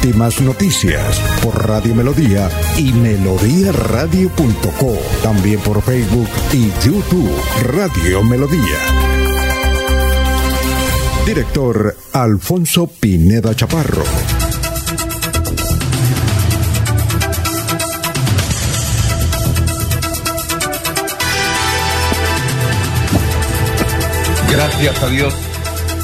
Últimas noticias por Radio Melodía y melodíaradio.co. También por Facebook y YouTube Radio Melodía. Director Alfonso Pineda Chaparro. Gracias a Dios.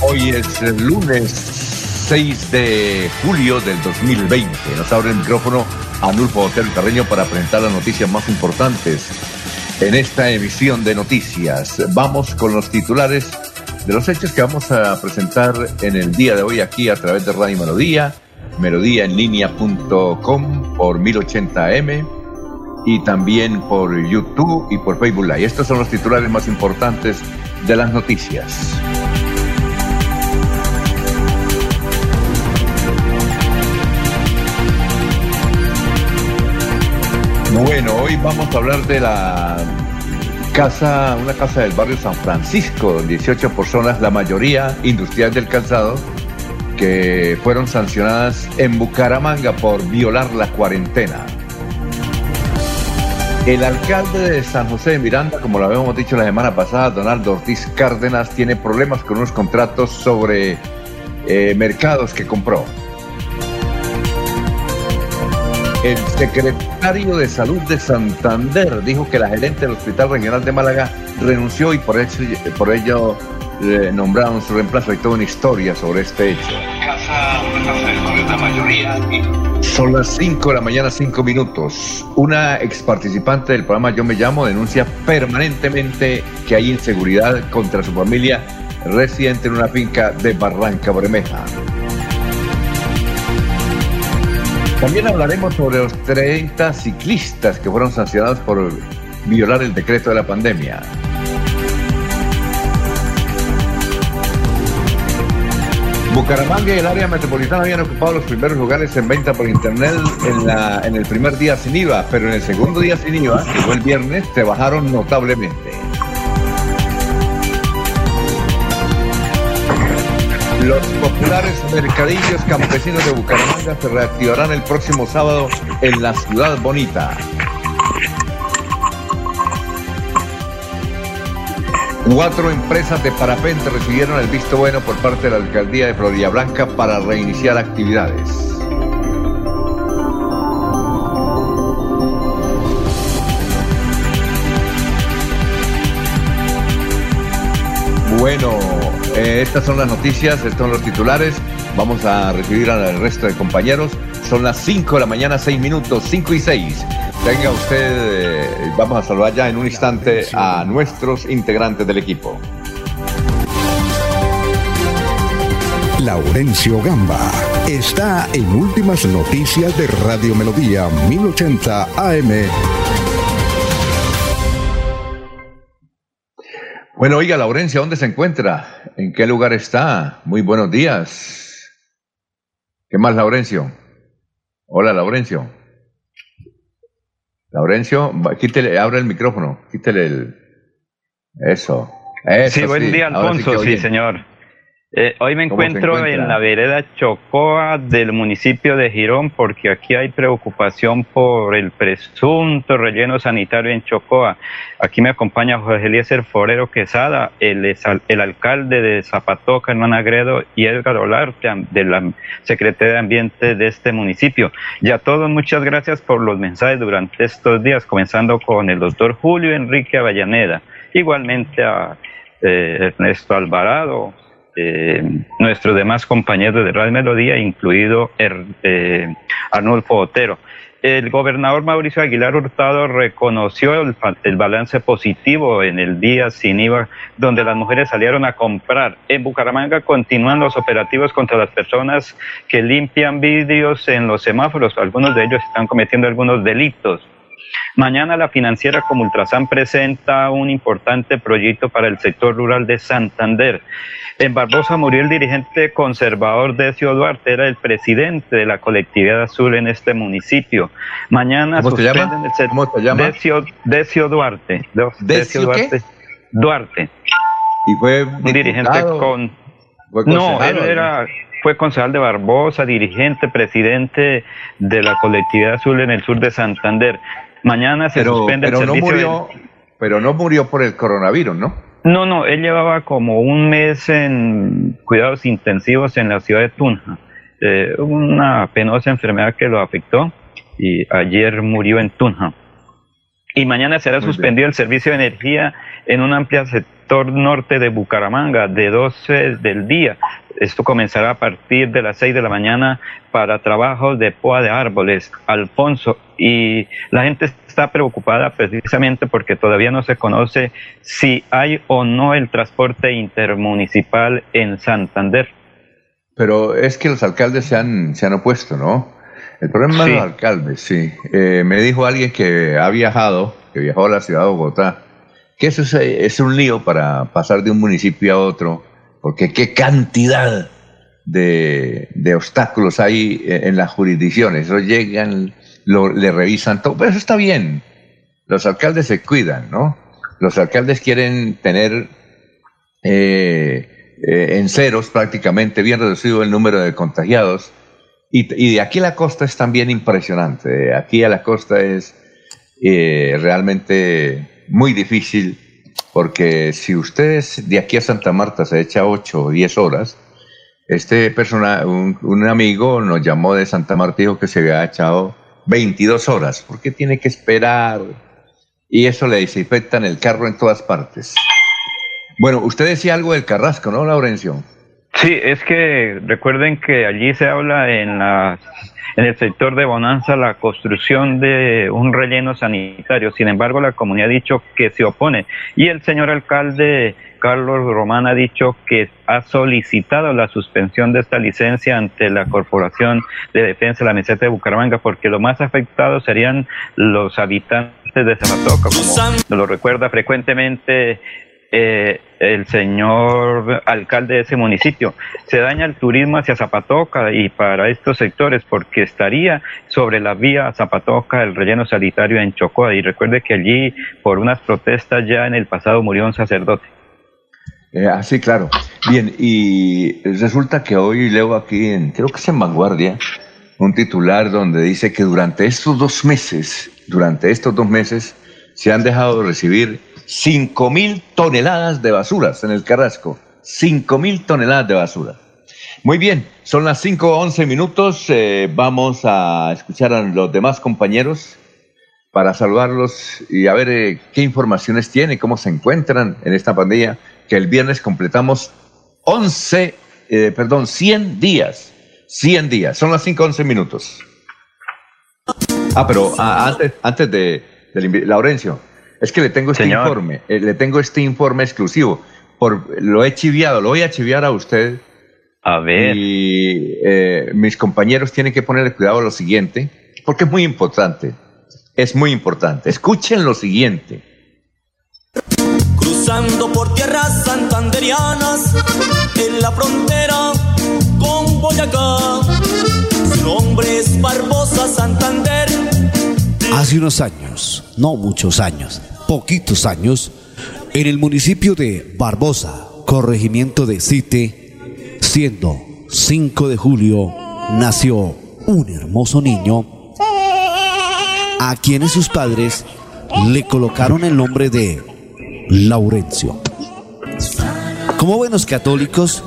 Hoy es el lunes 6 de julio del 2020. Nos abre el micrófono Anulfo Hotel Carreño para presentar las noticias más importantes en esta emisión de noticias. Vamos con los titulares de los hechos que vamos a presentar en el día de hoy aquí a través de Radio Melodía, melodíaenlínea.com por 1080m y también por YouTube y por Facebook Live. Estos son los titulares más importantes de las noticias. Bueno, hoy vamos a hablar de la casa, una casa del barrio San Francisco, 18 personas, la mayoría industriales del calzado, que fueron sancionadas en Bucaramanga por violar la cuarentena. El alcalde de San José de Miranda, como lo habíamos dicho la semana pasada, Donaldo Ortiz Cárdenas, tiene problemas con unos contratos sobre eh, mercados que compró. El secretario de Salud de Santander dijo que la gerente del Hospital Regional de Málaga renunció y por, eso, por ello eh, nombraron su reemplazo. Hay toda una historia sobre este hecho. Son las 5 de la mañana, 5 minutos. Una ex participante del programa Yo Me Llamo denuncia permanentemente que hay inseguridad contra su familia residente en una finca de Barranca Bermeja. También hablaremos sobre los 30 ciclistas que fueron sancionados por violar el decreto de la pandemia. Bucaramanga y el área metropolitana habían ocupado los primeros lugares en venta por internet en, la, en el primer día sin IVA, pero en el segundo día sin IVA, que fue el viernes, se bajaron notablemente. Los populares mercadillos campesinos de Bucaramanga se reactivarán el próximo sábado en la ciudad bonita. Cuatro empresas de parapente recibieron el visto bueno por parte de la alcaldía de Florida Blanca para reiniciar actividades. Bueno, estas son las noticias, estos son los titulares. Vamos a recibir al resto de compañeros. Son las 5 de la mañana, 6 minutos, 5 y 6. Venga usted, eh, vamos a saludar ya en un instante a nuestros integrantes del equipo. Laurencio Gamba está en Últimas Noticias de Radio Melodía 1080 AM. Bueno, oiga, Laurencia, ¿dónde se encuentra? ¿En qué lugar está? Muy buenos días. ¿Qué más, Laurencio? Hola, Laurencio. Laurencio, quítele, abre el micrófono, quítele el... Eso. Eso sí, buen día, Alfonso, sí, señor. Eh, hoy me encuentro en la vereda Chocoa del municipio de Girón porque aquí hay preocupación por el presunto relleno sanitario en Chocoa. Aquí me acompaña José Eliezer Forero Quesada, el, el alcalde de Zapatoca, Hernán Agredo, y Edgar Olarte, de la Secretaría de Ambiente de este municipio. Y a todos muchas gracias por los mensajes durante estos días, comenzando con el doctor Julio Enrique Avellaneda, igualmente a eh, Ernesto Alvarado, eh, nuestros demás compañeros de Radio Melodía, incluido eh, Arnulfo Otero. El gobernador Mauricio Aguilar Hurtado reconoció el, el, balance positivo en el día sin IVA, donde las mujeres salieron a comprar. En Bucaramanga continúan los operativos contra las personas que limpian vidrios en los semáforos. Algunos de ellos están cometiendo algunos delitos. Mañana la financiera como Ultrasan presenta un importante proyecto para el sector rural de Santander. En Barbosa murió el dirigente conservador Decio Duarte, era el presidente de la colectividad azul en este municipio. Mañana ¿Cómo suspenden el ¿Cómo se llama? Decio, Duarte. ¿Decio, Duarte. Duarte. Y fue un dirigente con... no, él era fue concejal de Barbosa, dirigente, presidente de la colectividad azul en el sur de Santander. Mañana se suspende el servicio. No murió, Pero no murió por el coronavirus, ¿no? No, no, él llevaba como un mes en cuidados intensivos en la ciudad de Tunja. Eh, una penosa enfermedad que lo afectó y ayer murió en Tunja. Y mañana será suspendido el servicio de energía en un amplio sector norte de Bucaramanga de 12 del día esto comenzará a partir de las 6 de la mañana para trabajos de poa de árboles, Alfonso, y la gente está preocupada precisamente porque todavía no se conoce si hay o no el transporte intermunicipal en Santander. Pero es que los alcaldes se han, se han opuesto, ¿no? El problema de los alcaldes, sí. Eh, me dijo alguien que ha viajado, que viajó a la ciudad de Bogotá, que eso es, es un lío para pasar de un municipio a otro porque qué cantidad de, obstáculos hay en las jurisdicciones. Eso llegan, lo, le revisan todo, pero eso está bien. Los alcaldes se cuidan, ¿no? Los alcaldes quieren tener eh, eh, en ceros prácticamente, bien reducido el número de contagiados. Y, de aquí a la costa es también impresionante. Aquí a la costa es eh, realmente muy difícil porque si ustedes de aquí a Santa Marta se echa 8 o 10 horas, este persona, un, amigo nos llamó de Santa Marta y dijo que se había echado 22 horas. ¿Por qué tiene que esperar? Y eso le en el carro en todas partes. Bueno, usted decía algo del Carrasco, ¿no, Laurencio? Sí, es que recuerden que allí se habla en las en el sector de Bonanza la construcción de un relleno sanitario. Sin embargo, la comunidad ha dicho que se opone y el señor alcalde Carlos Román ha dicho que ha solicitado la suspensión de esta licencia ante la Corporación de Defensa de la Meseta de Bucaramanga porque lo más afectados serían los habitantes de Zapatoca, como lo recuerda frecuentemente eh, el señor alcalde de ese municipio. Se daña el turismo hacia Zapatoca y para estos sectores porque estaría sobre la vía Zapatoca el relleno sanitario en Chocoa. Y recuerde que allí por unas protestas ya en el pasado murió un sacerdote. Eh, ah, sí, claro. Bien, y resulta que hoy leo aquí, en, creo que es en Vanguardia, un titular donde dice que durante estos dos meses, durante estos dos meses, se han dejado de recibir 5 mil toneladas de basuras en el Carrasco. 5 mil toneladas de basura. Muy bien, son las 5.11 minutos. Eh, vamos a escuchar a los demás compañeros para saludarlos y a ver eh, qué informaciones tiene, cómo se encuentran en esta pandemia, que el viernes completamos 11, eh, perdón, 100 días. 100 días, son las 5.11 minutos. Ah, pero ah, antes, antes de, de Laurencio, es que le tengo este informe, eh, le tengo este informe exclusivo. Por, lo he chiviado, lo voy a chiviar a usted. A ver. Y eh, mis compañeros tienen que ponerle cuidado a lo siguiente, porque es muy importante. Es muy importante. Escuchen lo siguiente. Por tierras santanderianas, en la frontera con Boyacá. Su nombre es Barbosa Santander. Hace unos años, no muchos años, poquitos años, en el municipio de Barbosa, corregimiento de Cite, siendo 5 de julio, nació un hermoso niño a quienes sus padres le colocaron el nombre de Laurencio. Como buenos católicos,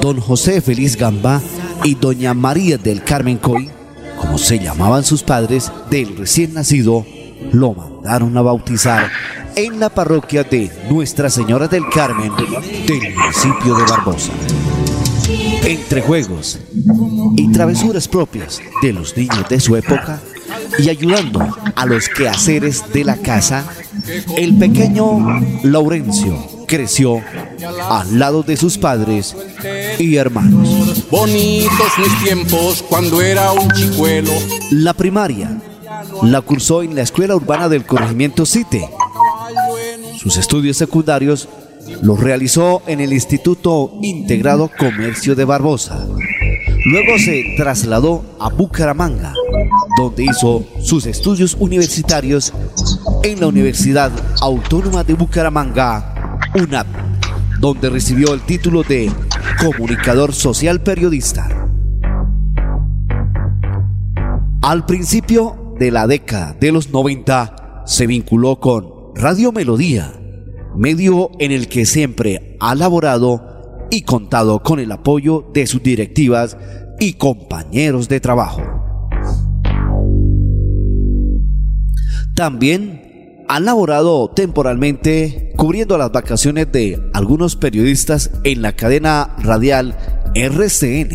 don José Feliz Gamba y doña María del Carmen Coy, como se llamaban sus padres, del recién nacido, lo mandaron a bautizar en la parroquia de Nuestra Señora del Carmen del municipio de Barbosa. Entre juegos y travesuras propias de los niños de su época y ayudando a los quehaceres de la casa, el pequeño Laurencio creció al lado de sus padres y hermanos. Bonitos mis tiempos cuando era un chicuelo. La primaria la cursó en la Escuela Urbana del Corregimiento Cite. Sus estudios secundarios los realizó en el Instituto Integrado Comercio de Barbosa. Luego se trasladó a Bucaramanga, donde hizo sus estudios universitarios en la Universidad Autónoma de Bucaramanga, UNAP, donde recibió el título de comunicador social periodista. Al principio de la década de los 90 se vinculó con Radio Melodía, medio en el que siempre ha laborado y contado con el apoyo de sus directivas y compañeros de trabajo. También ha laborado temporalmente cubriendo las vacaciones de algunos periodistas en la cadena radial RCN.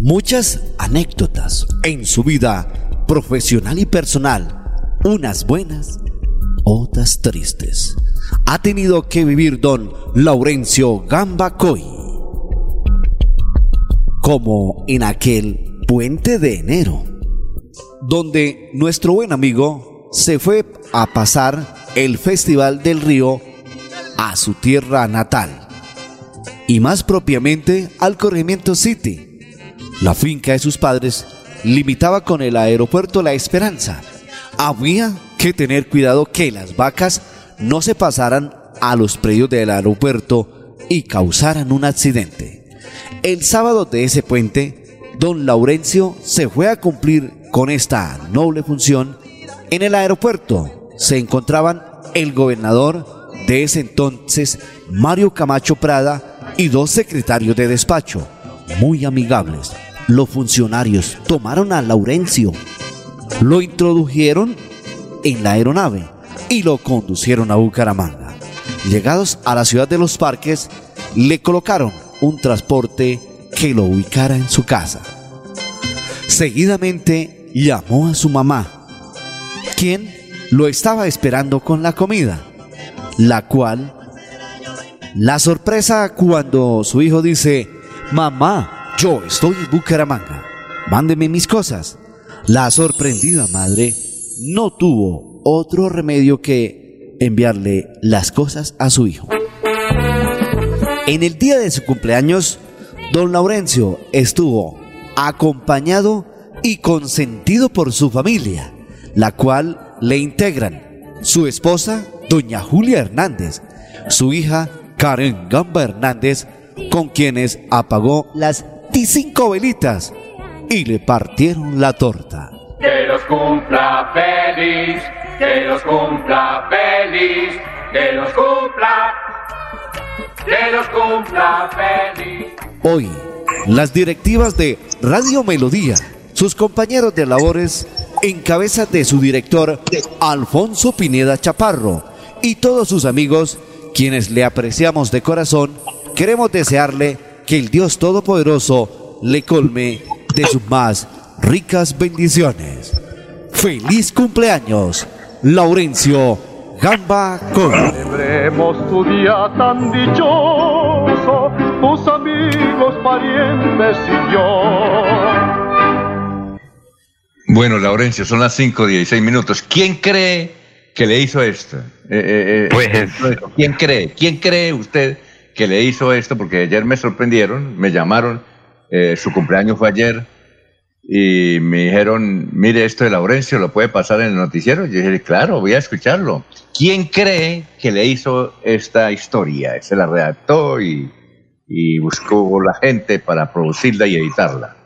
Muchas anécdotas en su vida profesional y personal, unas buenas, otras tristes ha tenido que vivir don Laurencio Gambacoy. Como en aquel puente de enero, donde nuestro buen amigo se fue a pasar el Festival del Río a su tierra natal, y más propiamente al Corregimiento City. La finca de sus padres limitaba con el aeropuerto La Esperanza. Había que tener cuidado que las vacas no se pasaran a los predios del aeropuerto y causaran un accidente. El sábado de ese puente, don Laurencio se fue a cumplir con esta noble función. En el aeropuerto se encontraban el gobernador de ese entonces, Mario Camacho Prada, y dos secretarios de despacho, muy amigables. Los funcionarios tomaron a Laurencio, lo introdujeron en la aeronave y lo conducieron a Bucaramanga. Llegados a la ciudad de los parques, le colocaron un transporte que lo ubicara en su casa. Seguidamente llamó a su mamá, quien lo estaba esperando con la comida, la cual, la sorpresa cuando su hijo dice, mamá, yo estoy en Bucaramanga, mándeme mis cosas. La sorprendida madre no tuvo otro remedio que enviarle las cosas a su hijo. En el día de su cumpleaños, don Laurencio estuvo acompañado y consentido por su familia, la cual le integran su esposa, doña Julia Hernández, su hija, Karen Gamba Hernández, con quienes apagó las cinco velitas y le partieron la torta. Que los cumpla feliz que los cumpla feliz, que los cumpla, que los cumpla feliz. Hoy, las directivas de Radio Melodía, sus compañeros de labores, en cabeza de su director Alfonso Pineda Chaparro y todos sus amigos, quienes le apreciamos de corazón, queremos desearle que el Dios Todopoderoso le colme de sus más ricas bendiciones. ¡Feliz cumpleaños! Laurencio Gamba Con. Celebremos tu día tan dichoso, tus amigos, parientes y yo. Bueno, Laurencio, son las 5.16 minutos. ¿Quién cree que le hizo esto? Eh, eh, eh, pues. ¿Quién cree? ¿Quién cree usted que le hizo esto? Porque ayer me sorprendieron, me llamaron, su cumpleaños fue ayer y me dijeron, mire esto de Laurencio, ¿lo puede pasar en el noticiero? Yo dije, claro, voy a escucharlo. ¿Quién cree que le hizo esta historia? Se la redactó y, buscó la gente para producirla y editarla.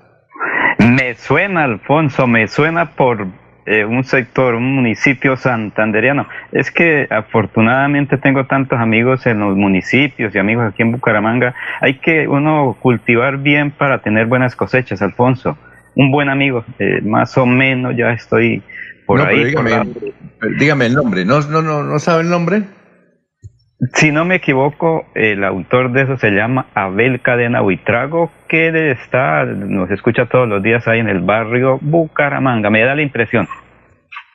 Me suena, Alfonso, me suena por eh, un sector, un municipio santanderiano. Es que afortunadamente tengo tantos amigos en los municipios y amigos aquí en Bucaramanga. Hay que uno cultivar bien para tener buenas cosechas, Alfonso un buen amigo, eh, más o menos ya estoy por ahí. Dígame, el nombre, ¿No, no, no, ¿no sabe el nombre? Si no me equivoco, el autor de eso se llama Abel Cadena Buitrago, que está, nos escucha todos los días ahí en el barrio Bucaramanga, me da la impresión.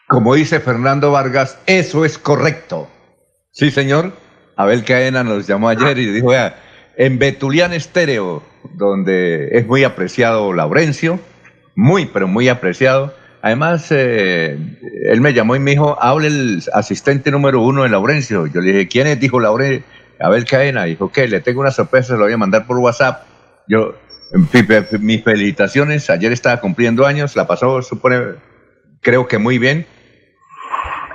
Como dice Fernando Vargas, eso es correcto. Sí, señor. Abel Cadena nos llamó ayer y dijo, vea, en Betulián Estéreo, donde es muy apreciado Laurencio, muy, pero muy apreciado. además, eh, él me llamó y me dijo, hable el asistente número uno de Laurencio. Yo le dije, ¿quién es? Dijo Laurencio, Abel Cadena. Dijo, ¿qué? Le tengo una sorpresa, se lo voy a mandar por WhatsApp. Yo, mis felicitaciones, ayer estaba cumpliendo años, la pasó, supone, creo que muy bien.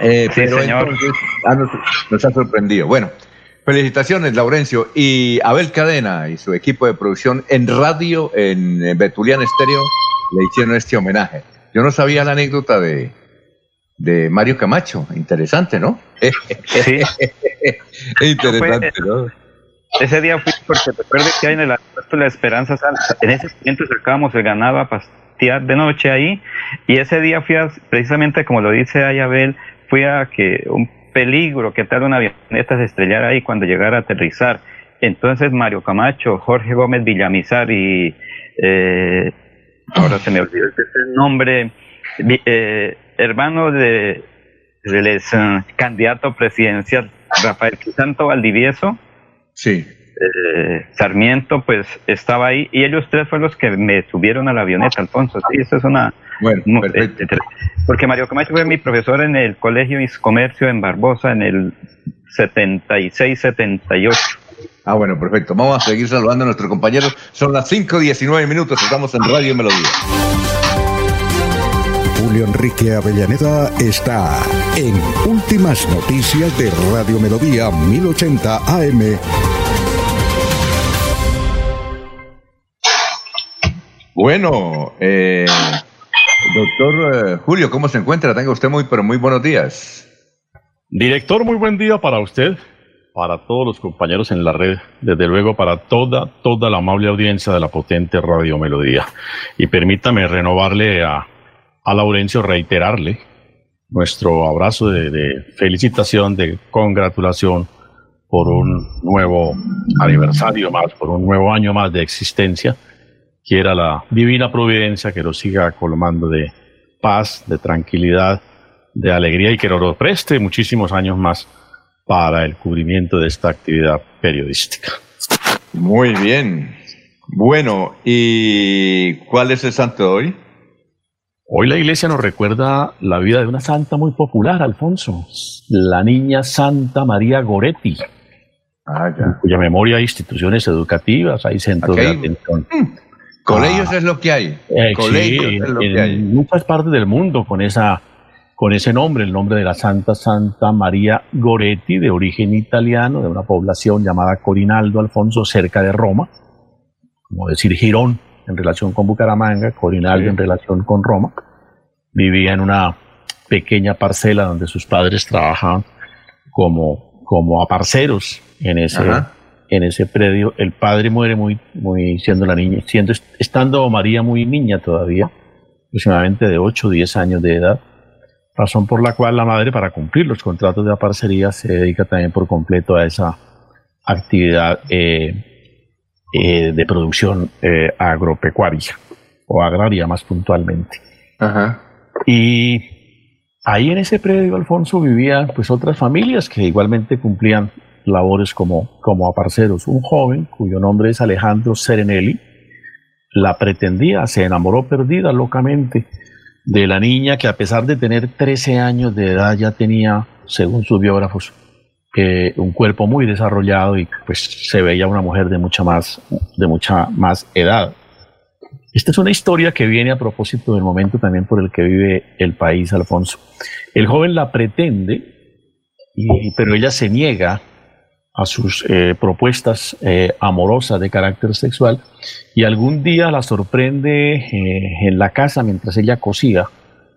Eh, pero señor. Ah, nos, ha sorprendido. Bueno, felicitaciones, Laurencio. Y Abel Cadena y su equipo de producción en radio, en Betulian Estéreo, le hicieron este homenaje. Yo no sabía la anécdota de, de Mario Camacho. Interesante, ¿no? Sí. Interesante, ¿no? Ese día fui porque recuerde que hay en el aeropuerto La Esperanza En ese momento sacábamos el ganado a pastear de noche ahí. Y ese día fui a, precisamente como lo dice Ayabel, fui a que un peligro que tal una avioneta se estrellara ahí cuando llegara a aterrizar. Entonces Mario Camacho, Jorge Gómez Villamizar y eh, ahora se me olvidó el nombre, eh, hermano de, del eh, candidato presidencial Rafael Crisanto Valdivieso. Sí. Eh, Sarmiento, pues estaba ahí y ellos tres fueron los que me subieron a la avioneta, Alfonso. Sí, eso es una. Bueno, perfecto. porque Mario Camacho fue mi profesor en el Colegio Comercio en Barbosa en el 76-78. Ah, bueno, perfecto. Vamos a seguir saludando a nuestros compañeros. Son las 5.19 minutos, estamos en Radio Melodía. Julio Enrique Avellaneda está en Últimas Noticias de Radio Melodía 1080 AM. Bueno, eh, doctor eh, Julio, ¿cómo se encuentra? Tenga usted muy, pero muy buenos días. Director, muy buen día para usted para todos los compañeros en la red, desde luego para toda, toda la amable audiencia de la potente Radio Melodía. Y permítame renovarle a, a Laurencio, reiterarle nuestro abrazo de, felicitación, de congratulación por un nuevo aniversario más, por un nuevo año más de existencia. Quiera la divina providencia que lo siga colmando de paz, de tranquilidad, de alegría y que nos lo preste muchísimos años más para el cubrimiento de esta actividad periodística. Muy bien. Bueno, ¿y cuál es el santo de hoy? Hoy la iglesia nos recuerda la vida de una santa muy popular, Alfonso, la niña Santa María Goretti, ah, cuya memoria hay instituciones educativas, hay centros de atención. Mm. Colegios ah. es lo que hay. Eh, Colegios es lo que hay. Muchas partes del mundo con esa con ese nombre, el nombre de la Santa Santa María Goretti, de origen italiano, de una población llamada Corinaldo Alfonso, cerca de Roma, como decir Girón en relación con Bucaramanga, Corinaldo en relación con Roma. Vivía en una pequeña parcela donde sus padres trabajaban como, como aparceros en ese, en ese predio. El padre muere muy, muy siendo la niña, siendo, estando María muy niña todavía, aproximadamente de 8 o 10 años de edad razón por la cual la madre, para cumplir los contratos de aparcería, se dedica también por completo a esa actividad eh, eh, de producción eh, agropecuaria o agraria más puntualmente. Y ahí en ese predio, Alfonso, vivían pues otras familias que igualmente cumplían labores como, como aparceros. Un joven cuyo nombre es Alejandro Serenelli, la pretendía, se enamoró perdida locamente de la niña que a pesar de tener 13 años de edad ya tenía, según sus biógrafos, eh, un cuerpo muy desarrollado y pues se veía una mujer de mucha más, de mucha más edad. Esta es una historia que viene a propósito del momento también por el que vive el país, Alfonso. El joven la pretende, y, pero ella se niega a sus eh, propuestas eh, amorosas de carácter sexual y algún día la sorprende eh, en la casa mientras ella cosía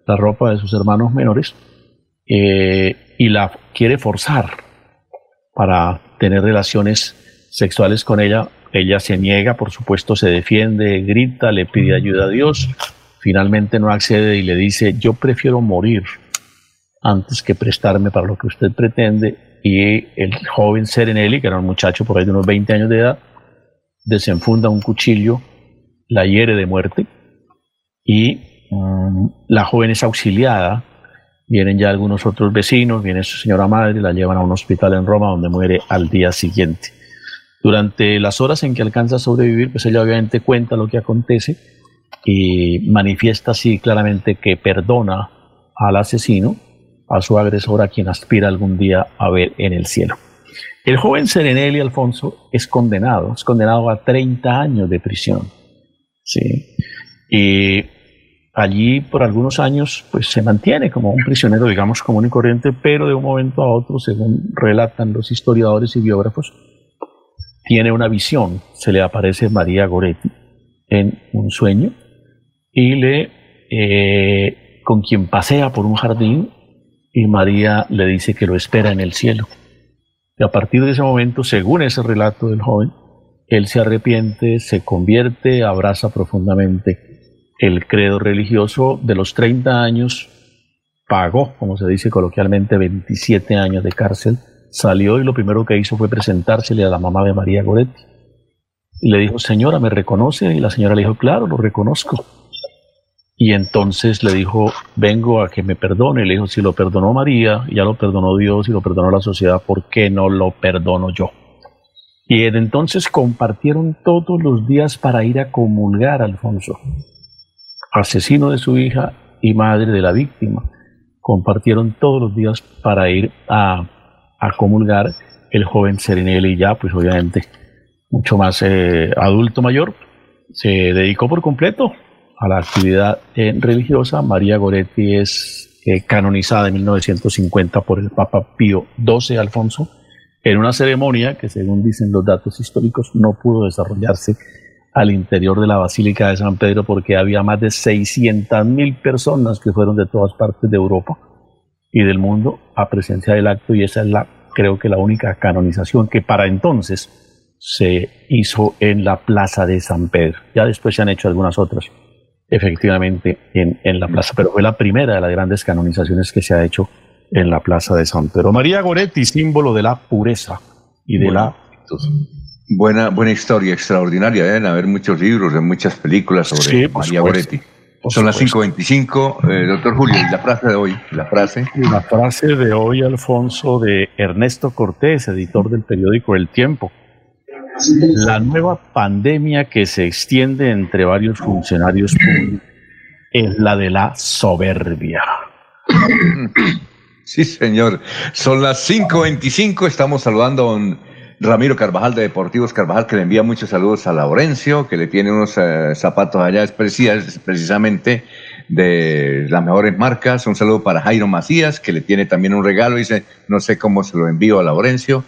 la ropa de sus hermanos menores y la quiere forzar para tener relaciones sexuales con ella. Ella se niega, por supuesto, se defiende, grita, le pide ayuda a Dios. Finalmente no accede y le dice, yo prefiero morir antes que prestarme para lo que usted pretende y el joven Serenelli, que era un muchacho por ahí de unos 20 años de edad, desenfunda un cuchillo, la hiere de muerte y mm, la joven es auxiliada. Vienen ya algunos otros vecinos, viene su señora madre, la llevan a un hospital en Roma donde muere al día siguiente. Durante las horas en que alcanza a sobrevivir, pues ella obviamente cuenta lo que acontece y manifiesta así claramente que perdona al asesino, a su agresor, a quien aspira algún día a ver en el cielo. El joven Serenelli Alfonso es condenado, es condenado a 30 años de prisión. ¿sí? Y allí por algunos años pues se mantiene como un prisionero, digamos, común y corriente, pero de un momento a otro, según relatan los historiadores y biógrafos, tiene una visión, se le aparece María Goretti en un sueño y le eh, con quien pasea por un jardín y María le dice que lo espera en el cielo. Y a partir de ese momento, según ese relato del joven, él se arrepiente, se convierte, abraza profundamente el credo religioso de los 30 años, pagó, como se dice coloquialmente, 27 años de cárcel salió y lo primero que hizo fue presentársele a la mamá de María Goretti. Y le dijo, señora, ¿me reconoce? Y la señora le dijo, claro, lo reconozco. Y entonces le dijo, vengo a que me perdone. Le dijo, si lo perdonó María, ya lo perdonó Dios y lo perdonó la sociedad, ¿por qué no lo perdono yo? Y entonces compartieron todos los días para ir a comulgar a Alfonso, asesino de su hija y madre de la víctima. Compartieron todos los días para ir a a comulgar el joven Serenelli ya, pues obviamente mucho más eh, adulto mayor, se dedicó por completo a la actividad eh, religiosa. María Goretti es eh, canonizada en 1950 por el Papa Pío XII Alfonso en una ceremonia que según dicen los datos históricos no pudo desarrollarse al interior de la Basílica de San Pedro porque había más de 600 mil personas que fueron de todas partes de Europa y del mundo a presenciar el acto y esa es la, creo que la única canonización que para entonces se hizo en la Plaza de San Pedro. Ya después se han hecho algunas otras, efectivamente, en, en la plaza, pero fue la primera de las grandes canonizaciones que se ha hecho en la Plaza de San Pedro. María Goretti, símbolo de la pureza y de la... Buena, buena historia, extraordinaria. Deben haber muchos libros, muchas películas sobre María Goretti. Son las 5.25, eh, doctor Julio, y la frase de hoy, la frase. La frase de hoy, Alfonso, de Ernesto Cortés, editor del periódico El Tiempo. La nueva pandemia que se extiende entre varios funcionarios públicos es la de la soberbia. Sí, señor. Son las 5.25, estamos saludando a Ramiro Carvajal de Deportivos Carvajal, que le envía muchos saludos a Laurencio, que le tiene unos eh, zapatos allá precisamente de las mejores marcas. Un saludo para Jairo Macías, que le tiene también un regalo. Dice, no sé cómo se lo envío a Laurencio.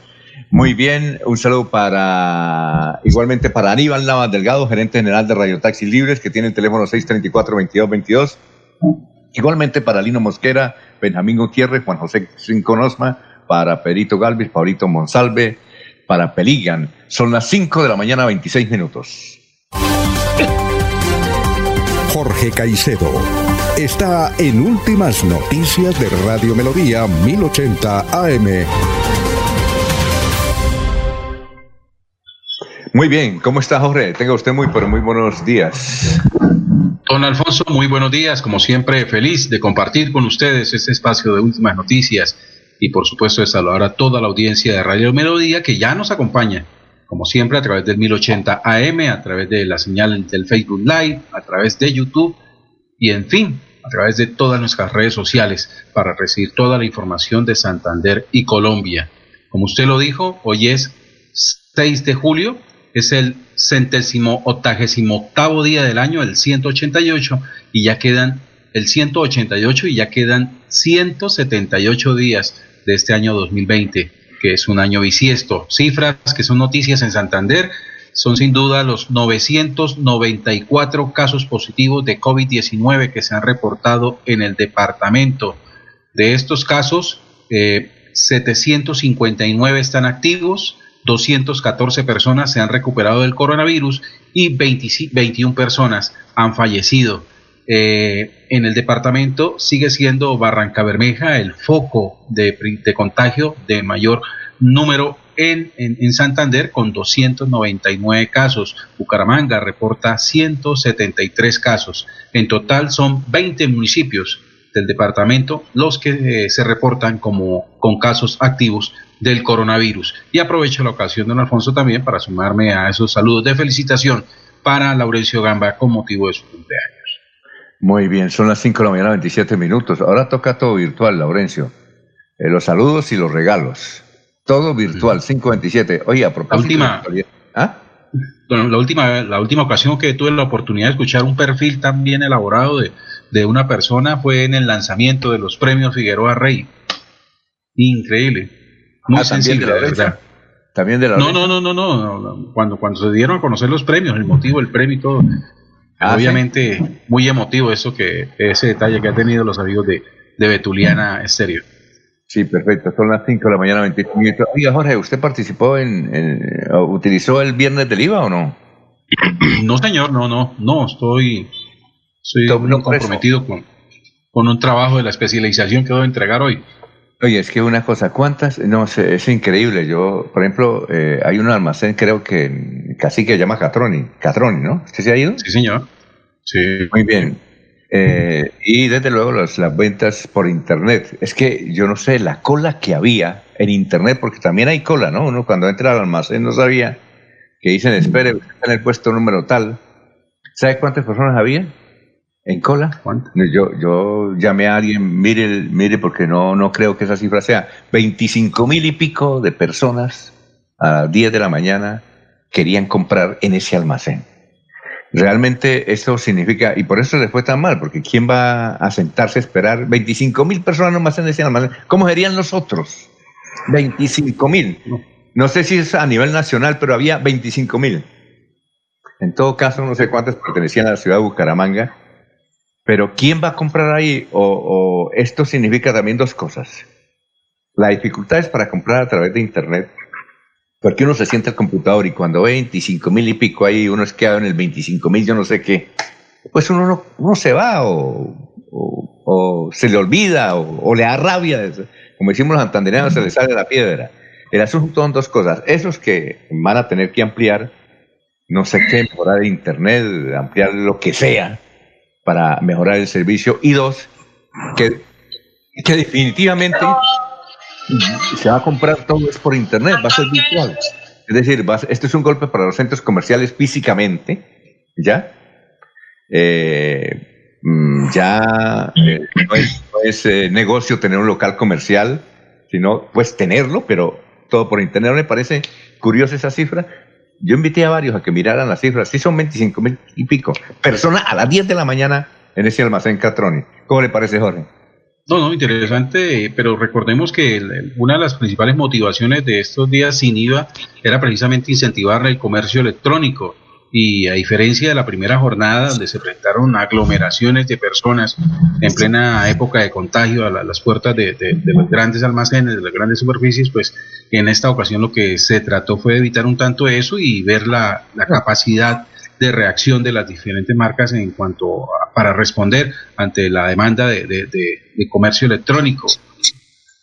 Muy bien, un saludo para, igualmente para Aníbal Navas Delgado, gerente general de Radio Taxi Libres, que tiene el teléfono 634-2222. Igualmente para Lino Mosquera, Benjamín Gutiérrez, Juan José Cinconosma, para Perito Galvis, Paulito Monsalve, para Peligan. Son las 5 de la mañana, 26 minutos. Jorge Caicedo está en Últimas Noticias de Radio Melodía 1080 AM. Muy bien, ¿cómo está Jorge? Tenga usted muy, pero muy buenos días. Don Alfonso, muy buenos días. Como siempre, feliz de compartir con ustedes este espacio de últimas noticias y por supuesto de saludar a toda la audiencia de Radio Melodía que ya nos acompaña, como siempre, a través del 1080 AM, a través de la señal del Facebook Live, a través de YouTube y en fin, a través de todas nuestras redes sociales para recibir toda la información de Santander y Colombia. Como usted lo dijo, hoy es 6 de julio, es el centésimo octagésimo octavo día del año, el 188, y ya quedan el 188 y ya quedan 178 días de este año 2020, que es un año bisiesto. Cifras que son noticias en Santander son sin duda los 994 casos positivos de COVID-19 que se han reportado en el departamento. De estos casos, 759 eh, están activos, 214 personas se han recuperado del coronavirus y 21 personas han fallecido. Eh, en el departamento sigue siendo Barranca Bermeja el foco de, contagio de mayor número en, en, Santander con 299 casos. Bucaramanga reporta 173 casos. En total son 20 municipios del departamento los que eh, se reportan como con casos activos del coronavirus. Y aprovecho la ocasión, don Alfonso, también para sumarme a esos saludos de felicitación para Laurencio Gamba con motivo de su cumpleaños. Muy bien, son las 5 de la mañana, 27 minutos. Ahora toca todo virtual, Laurencio. Eh, los saludos y los regalos. Todo virtual, 527. Oye, a propósito. La última, ¿Ah? la, última, la última ocasión que tuve la oportunidad de escuchar un perfil tan bien elaborado de, de una persona fue en el lanzamiento de los premios Figueroa Rey. Increíble. Muy ah, sencillo, de la. También de la no, no, no, no, no, Cuando, cuando se dieron a conocer los premios, el motivo, el premio y todo. Ah, Obviamente, muy emotivo eso que, ese detalle que ha tenido los amigos de, de Betuliana Estéreo. Sí, perfecto. Son las 5 de la mañana, 25 minutos. Oiga, Jorge, ¿usted participó en, utilizó el viernes del IVA o no? No, señor, no, no, no, estoy, estoy comprometido con, con un trabajo de la especialización que debo entregar hoy. Oye, es que una cosa, ¿cuántas? No sé, es increíble. Yo, por ejemplo, eh, hay un almacén, creo que casi que se llama Catroni. Catroni, ¿no? ¿Usted se ha ido? Sí, señor. Sí. Muy bien. Eh, y desde luego las, las, ventas por internet. Es que yo no sé la cola que había en internet, porque también hay cola, ¿no? Uno cuando entra al almacén no sabía que dicen, espere, está en el puesto número tal. ¿Sabe cuántas personas había? ¿En cola? Yo, yo llamé a alguien, mire, mire, porque no, no creo que esa cifra sea. 25 mil y pico de personas a 10 de la mañana querían comprar en ese almacén. Realmente eso significa, y por eso les fue tan mal, porque ¿quién va a sentarse a esperar 25 mil personas nomás en ese almacén? ¿Cómo serían los otros? 25 mil. No sé si es a nivel nacional, pero había 25 mil. En todo caso, no sé cuántas pertenecían a la ciudad de Bucaramanga pero ¿quién va a comprar ahí? O, esto significa también dos cosas. La dificultad es para comprar a través de Internet, porque uno se siente al computador y cuando ve 25 mil y pico ahí, uno es quedado en el 25 mil, yo no sé qué, pues uno, no, se va o, se le olvida o, le da rabia. Como decimos los santandereanos, se le sale la piedra. El asunto son dos cosas. Esos que van a tener que ampliar, no sé qué, mejorar Internet, ampliar lo que sea, para mejorar el servicio y dos, que, que definitivamente se va a comprar todo es por internet, va a ser virtual. Es decir, esto es un golpe para los centros comerciales físicamente, ¿ya? Eh, mm, ya eh, no es, eh, negocio tener un local comercial, sino pues tenerlo, pero todo por internet. Me parece curiosa esa cifra. Yo invité a varios a que miraran las cifras. Sí, son 25 mil y pico personas a las 10 de la mañana en ese almacén Catroni. ¿Cómo le parece, Jorge? No, no, interesante, pero recordemos que una de las principales motivaciones de estos días sin IVA era precisamente incentivar el comercio electrónico. Y a diferencia de la primera jornada, donde se presentaron aglomeraciones de personas en plena época de contagio a, las puertas de, los grandes almacenes, de las grandes superficies, pues en esta ocasión lo que se trató fue evitar un tanto eso y ver la, capacidad de reacción de las diferentes marcas en cuanto para responder ante la demanda de, comercio electrónico.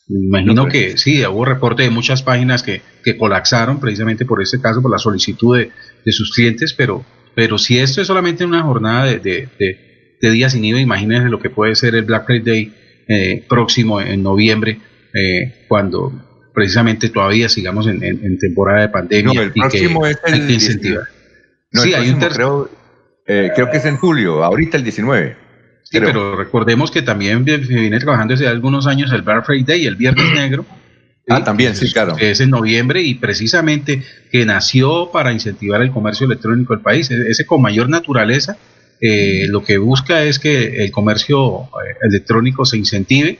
Me imagino que sí, hubo reporte de muchas páginas que, que colapsaron precisamente por ese caso, por la solicitud de, de sus clientes, pero, pero si esto es solamente una jornada de, de, días sin IVA, imagínense lo que puede ser el Black Friday eh, próximo en noviembre, eh, cuando precisamente todavía sigamos en, temporada de pandemia. No, el próximo es el incentivar. No, sí, hay un creo, eh, creo que es en julio, ahorita el 19. Sí, pero recordemos que también viene trabajando desde algunos años el Black Friday, el Viernes Negro, Ah, también, sí, claro. es en noviembre y precisamente que nació para incentivar el comercio electrónico del país. E-, ese con mayor naturaleza eh, lo que busca es que el comercio eh, electrónico se incentive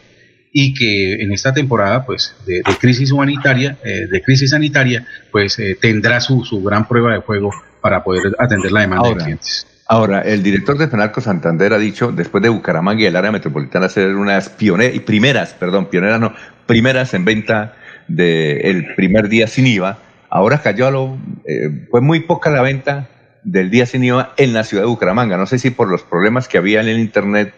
y que en esta temporada pues de, crisis humanitaria, eh, de crisis sanitaria, pues tendrá su, su, gran prueba de juego para poder atender la demanda de clientes. Ahora, el director de Fenalco Santander ha dicho, después de Bucaramanga y el área metropolitana, ser unas pioneras, primeras, perdón, pioneras no, primeras en venta del primer día sin IVA. Ahora cayó a lo, eh, fue muy poca la venta del día sin IVA en la ciudad de Bucaramanga. No sé si por los problemas que había en el Internet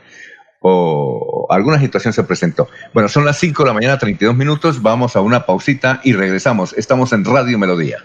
o alguna situación se presentó. Bueno, son las 5 de la mañana, 32 minutos. Vamos a una pausita y regresamos. Estamos en Radio Melodía.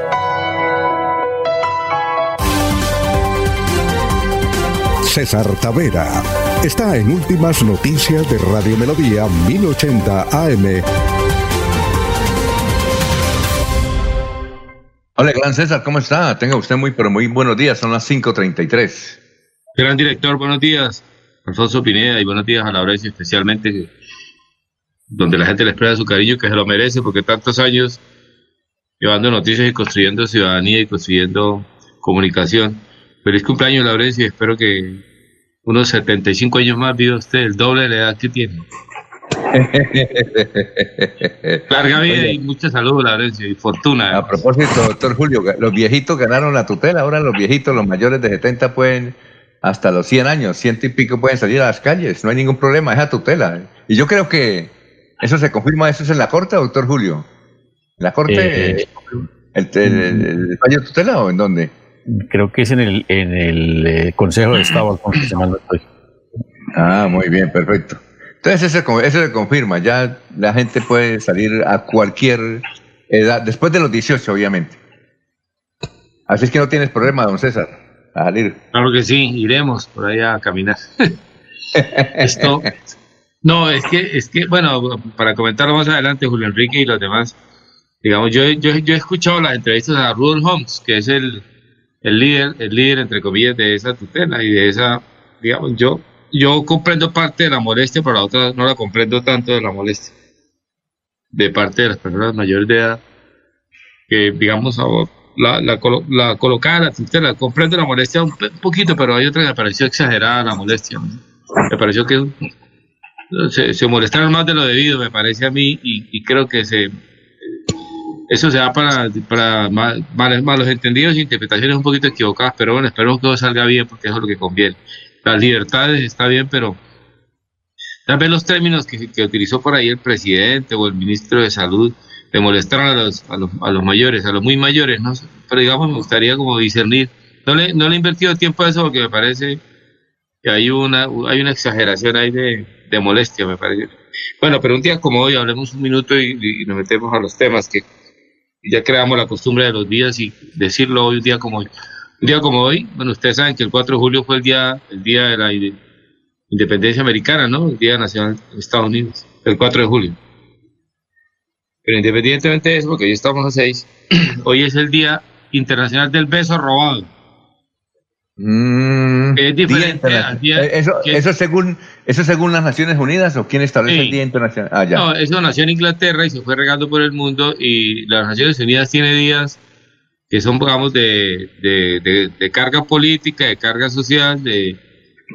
César Tavera está en Últimas Noticias de Radio Melodía 1080 AM. Hola, gran César, ¿cómo está? Tenga usted muy, pero muy buenos días, son las 5.33. Gran director, buenos días. Alfonso Pineda y buenos días a la hora especialmente donde la gente le expresa su cariño que se lo merece porque tantos años llevando noticias y construyendo ciudadanía y construyendo comunicación Feliz cumpleaños, Laurencia, y espero que unos 75 años más viva usted, el doble de la edad que tiene. Larga vida y mucha salud, Laurencia, y fortuna. A propósito, doctor Julio, los viejitos ganaron la tutela, ahora los viejitos, los mayores de 70 pueden, hasta los 100 años, ciento y pico pueden salir a las calles, no hay ningún problema, esa tutela. Y yo creo que eso se confirma, eso es en la corte, doctor Julio. ¿En la corte? Eh, el, el, fallo de tutela o en dónde? Creo que es en el, en el eh, Consejo de Estado, Ah, muy bien, perfecto. Entonces eso, eso se confirma, ya la gente puede salir a cualquier edad, después de los 18, obviamente. Así es que no tienes problema, don César, a salir. Claro que sí, iremos por ahí a caminar. Esto, no, es que, es que, bueno, para comentarlo más adelante, Julio Enrique y los demás, digamos, yo, yo, yo he escuchado las entrevistas a Rudolf Holmes, que es el, el líder, el líder entre comillas de esa tutela y de esa, digamos, yo, yo comprendo parte de la molestia, pero la otra no la comprendo tanto de la molestia de parte de las personas mayores de edad que, digamos, la, la, la colocada la tutela, comprendo la molestia un, poquito, pero hay otra que me pareció exagerada la molestia. Me pareció que se, se molestaron más de lo debido, me parece a mí, y, y creo que se eso se da para, para malos entendidos e interpretaciones un poquito equivocadas, pero bueno, esperemos que todo salga bien porque eso es lo que conviene. Las libertades está bien, pero tal vez los términos que, utilizó por ahí el presidente o el ministro de Salud le molestaron a los, a los, a los mayores, a los muy mayores, ¿no? Pero digamos, me gustaría como discernir. No le, no le he invertido tiempo a eso porque me parece que hay una, hay una exageración ahí de molestia, me parece. Bueno, pero un día como hoy, hablemos un minuto y nos metemos a los temas que ya creamos la costumbre de los días y decirlo hoy un día como hoy. Un día como hoy, bueno, ustedes saben que el 4 de julio fue el día, el día de la independencia americana, ¿no? El Día Nacional de Estados Unidos, el 4 de julio. Pero independientemente de eso, porque hoy estamos a 6, hoy es el Día Internacional del Beso Robado. Mm, es diferente día, eh, eso, eso, según, ¿Eso según las Naciones Unidas o quién establece el Día Internacional? Ah, ya. No, eso nació en Inglaterra y se fue regando por el mundo y las Naciones Unidas tiene días que son, digamos, de, de, de, carga política, de carga social, de,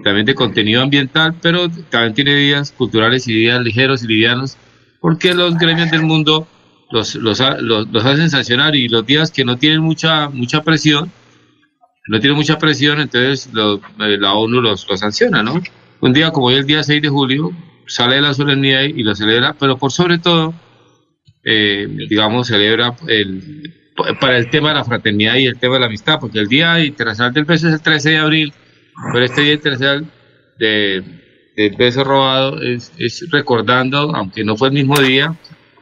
también de contenido ambiental, pero también tiene días culturales y días ligeros y livianos, porque los gremios del mundo los, los, los, los hacen sancionar y los días que no tienen mucha, mucha presión, no tiene mucha presión, entonces eh, la ONU los, sanciona, ¿no? Un día como hoy, el día 6 de julio, sale de la solemnidad y lo celebra, pero por sobre todo, eh, digamos, celebra el, para el tema de la fraternidad y el tema de la amistad, porque el Día Internacional del Beso es el 13 de abril, pero este Día Internacional de, del Beso Robado es, es recordando, aunque no fue el mismo día,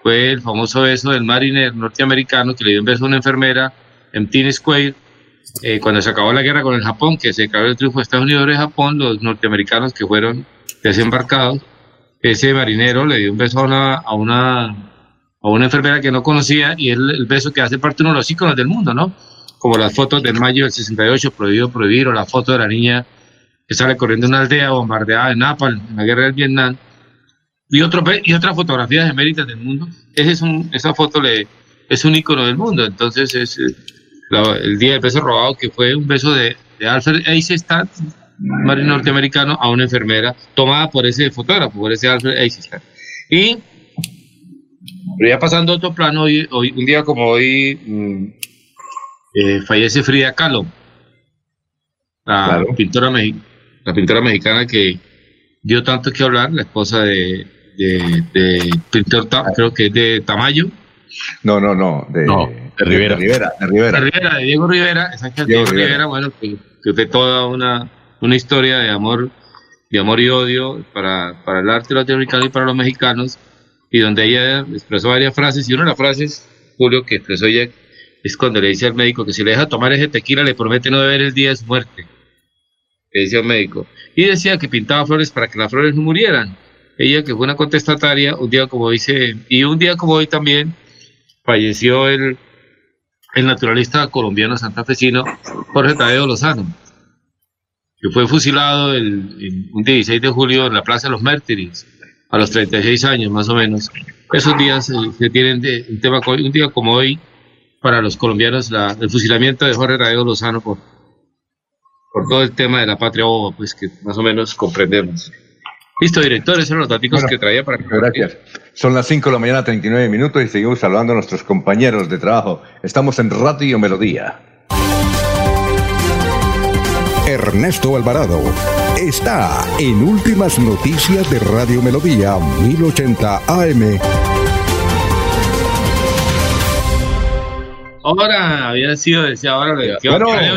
fue el famoso beso del mariner norteamericano que le dio un beso a una enfermera en Teen Square eh, cuando se acabó la guerra con el Japón, que se acabó el triunfo de Estados Unidos y Japón, los norteamericanos que fueron desembarcados, ese marinero le dio un beso a una, a una, enfermera que no conocía y es el, beso que hace parte de uno de los íconos del mundo, ¿no? Como las fotos del mayo del 68, prohibido prohibir, o la foto de la niña que sale corriendo una aldea bombardeada en Napal, en la guerra del Vietnam, y, otro, y otras fotografías de méritas del mundo. Es un, esa foto le, es un icono del mundo, entonces es el día del beso robado, que fue un beso de, de Alfred Eisenstadt, marino norteamericano, a una enfermera, tomada por ese fotógrafo, por ese Alfred Eisenstadt. Y pero ya pasando a otro plano, hoy, hoy un día como hoy mm, eh, fallece Frida Kahlo, la, pintora, la pintora mexicana que dio tanto que hablar, la esposa de, de, pintor, creo que es de Tamayo. No, no, no, de, Rivera. De Rivera, de Rivera. De Diego Rivera, exactamente, Diego, Rivera, bueno, que, que toda una, una historia de amor, de amor y odio para, para el arte latinoamericano y para los mexicanos y donde ella expresó varias frases, y una de las frases, Julio, que expresó ella, es cuando le dice al médico que si le deja tomar ese tequila le promete no beber el día de su muerte, le decía el médico, y decía que pintaba flores para que las flores no murieran. Ella, que fue una contestataria, un día como dice, y un día como hoy también, falleció el, el naturalista colombiano santafesino Jorge Tadeo Lozano, que fue fusilado el, un 16 de julio en la Plaza de los Mártires a los 36 años más o menos. Esos días eh, se tienen de, un, tema, un día como hoy para los colombianos, el fusilamiento de Jorge Rayo Lozano por, por todo el tema de la patria boba, pues que más o menos comprendemos. Listo, director, esos son los datos que traía para que... Gracias. Son las 5 de la mañana, 39 minutos y seguimos saludando a nuestros compañeros de trabajo. Estamos en Radio Melodía. Ernesto Alvarado está en Últimas Noticias de Radio Melodía 1080 AM. Ahora había sido deseado ahora bueno,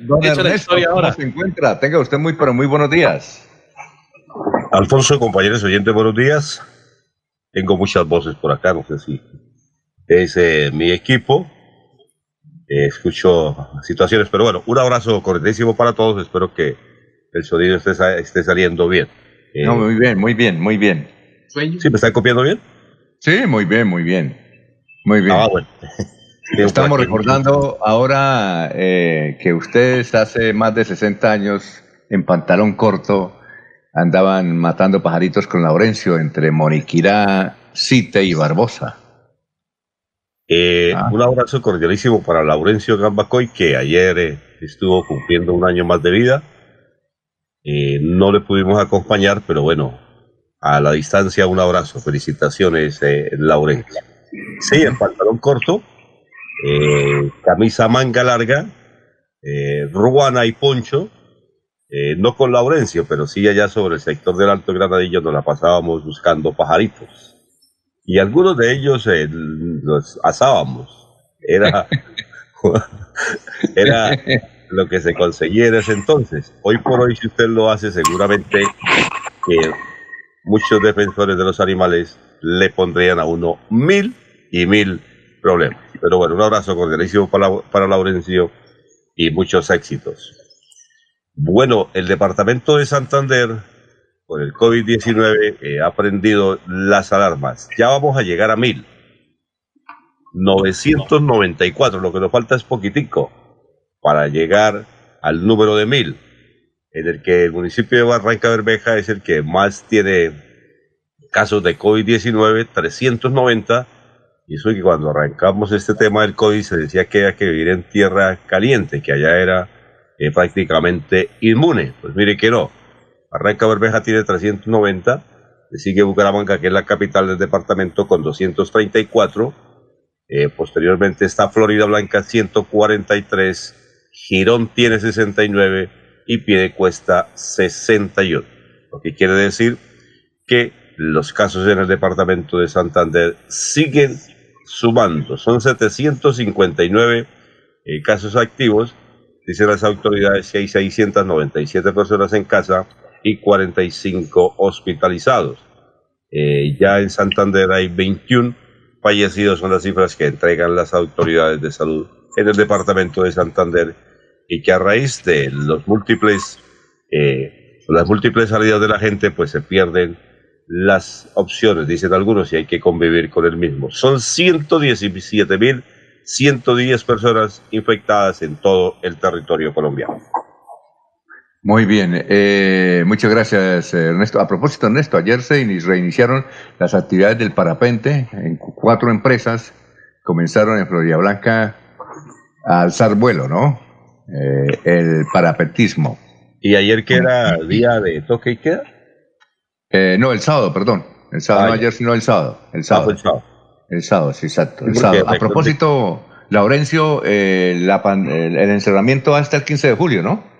don, Ernesto, ahora. se encuentra? Tenga usted muy pero muy buenos días. Alfonso, compañeros oyentes, buenos días. Tengo muchas voces por acá, no sé si es eh, mi equipo. Eh, escucho situaciones, pero bueno, un abrazo cordialísimo para todos. Espero que el sonido esté, esté saliendo bien. Eh, no, muy bien, muy bien, muy bien. ¿Sí me está copiando bien? Sí, muy bien, muy bien. Muy bien. Ah, bueno. Estamos recordando ahora eh, que ustedes hace más de 60 años en pantalón corto andaban matando pajaritos con Laurencio entre Moniquirá, Cite y Barbosa. Eh, ah. Un abrazo cordialísimo para Laurencio Gambacoy, que ayer estuvo cumpliendo un año más de vida. Eh, no le pudimos acompañar, pero bueno, a la distancia un abrazo. Felicitaciones, eh, Laurencio. Sí, en pantalón corto, eh, camisa manga larga, eh, ruana y poncho, no con Laurencio, pero sí allá sobre el sector del Alto Granadillo nos la pasábamos buscando pajaritos. Y algunos de ellos los asábamos. Era, era lo que se conseguía en ese entonces. Hoy por hoy, si usted lo hace, seguramente que muchos defensores de los animales le pondrían a uno mil y mil problemas. Pero bueno, un abrazo cordialísimo para, para Laurencio y muchos éxitos. Bueno, el departamento de Santander, con el COVID-19, eh, ha prendido las alarmas. Ya vamos a llegar a mil. 994, lo que nos falta es poquitico para llegar al número de mil, en el que el municipio de Barranca Bermeja es el que más tiene casos de COVID-19, 390, y eso que cuando arrancamos este tema del COVID se decía que había que vivir en tierra caliente, que allá era eh, prácticamente inmune. Pues mire que no. Barranca Bermeja tiene 390, le sigue Bucaramanga, que es la capital del departamento, con 234. Eh, posteriormente está Florida Blanca, 143. Girón tiene 69 y Piedecuesta 61. Lo que quiere decir que los casos en el departamento de Santander siguen sumando. Son 759 eh, casos activos. Dicen las autoridades que hay 697 personas en casa y 45 hospitalizados. Eh, ya en Santander hay 21 fallecidos, son las cifras que entregan las autoridades de salud en el departamento de Santander y que a raíz de los múltiples, eh, las múltiples salidas de la gente, pues se pierden las opciones, dicen algunos, y hay que convivir con el mismo. Son 117.110 personas infectadas en todo el territorio colombiano. Muy bien, eh, muchas gracias Ernesto. A propósito, Ernesto, ayer se reiniciaron las actividades del parapente en cuatro empresas. Comenzaron en Florida Blanca a alzar vuelo, ¿no? Eh, el parapentismo. ¿Y ayer que era día de toque y queda? Eh, no, el sábado, perdón. El sábado, no ayer, sino el sábado. El ah, sábado. el sábado. El sábado, sí, exacto. El sábado. A propósito, Laurencio, el, el encerramiento hasta el 15 de julio, ¿no?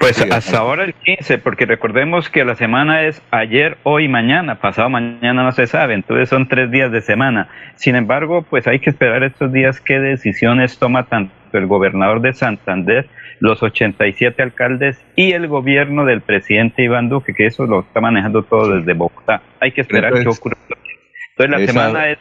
Pues hasta ahora el 15, porque recordemos que la semana es ayer, hoy, mañana, pasado mañana no se sabe, entonces son tres días de semana. Sin embargo, pues hay que esperar estos días qué decisiones toma tanto el gobernador de Santander, los 87 alcaldes y el gobierno del presidente Iván Duque, que eso lo está manejando todo desde Bogotá. Hay que esperar qué ocurre. Entonces la semana es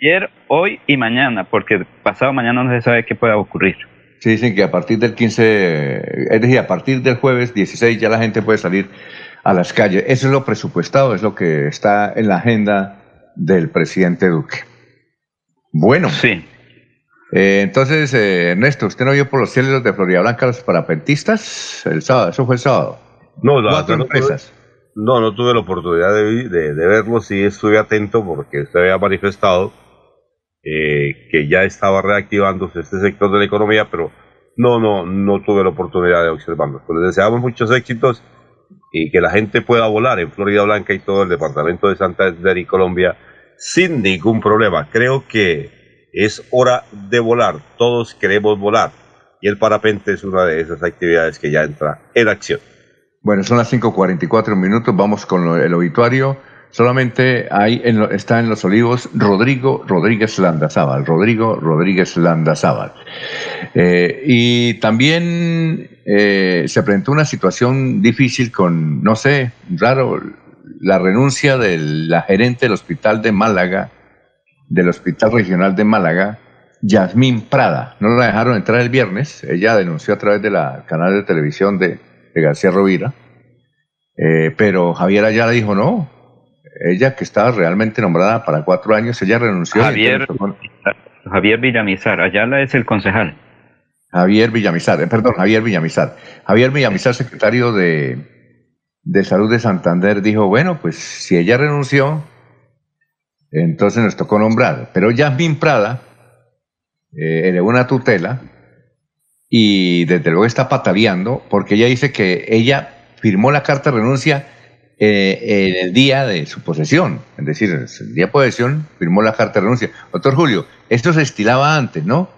ayer, hoy y mañana, porque pasado mañana no se sabe qué pueda ocurrir. Sí, dicen que a partir del 15, es decir, a partir del jueves 16 ya la gente puede salir a las calles. Eso es lo presupuestado, es lo que está en la agenda del presidente Duque. Bueno. Sí. Eh, entonces, eh, Ernesto, ¿usted no vio por los cielos de Florida Blanca los parapentistas el sábado? Eso fue el sábado. No, no, Cuatro no, empresas. no, no tuve la oportunidad de, de, de verlo, sí estuve atento porque usted había manifestado eh, que ya estaba reactivándose este sector de la economía, pero no, no, no tuve la oportunidad de observarlo. Pues les deseamos muchos éxitos y que la gente pueda volar en Florida Blanca y todo el departamento de Santander y Colombia sin ningún problema. Creo que es hora de volar, todos queremos volar y el parapente es una de esas actividades que ya entra en acción. Bueno, son las 5.44 minutos, vamos con el obituario. Solamente hay en está en Los Olivos Rodrigo Rodríguez Landazábal. Rodrigo Rodríguez Landazábal. Eh, y también eh, se presentó una situación difícil con, no sé, raro, la renuncia de la gerente del hospital de Málaga, del Hospital Regional de Málaga, Yasmín Prada. No la dejaron entrar el viernes. Ella denunció a través del canal de televisión de, García Rovira. Eh, pero Javier Ayala dijo, no, ella que estaba realmente nombrada para cuatro años, ella renunció. Javier, Javier Villamizar, Ayala es el concejal. Javier Villamizar, eh, perdón, Javier Villamizar. Javier Villamizar, secretario de, de Salud de Santander, dijo, bueno, pues si ella renunció, entonces nos tocó nombrar. Pero Yasmin Prada eh, elevó una tutela y desde luego está pataleando porque ella dice que ella firmó la carta de renuncia eh, en el día de su posesión, es decir, el día de posesión firmó la carta de renuncia. Doctor Julio, esto se estilaba antes, ¿no?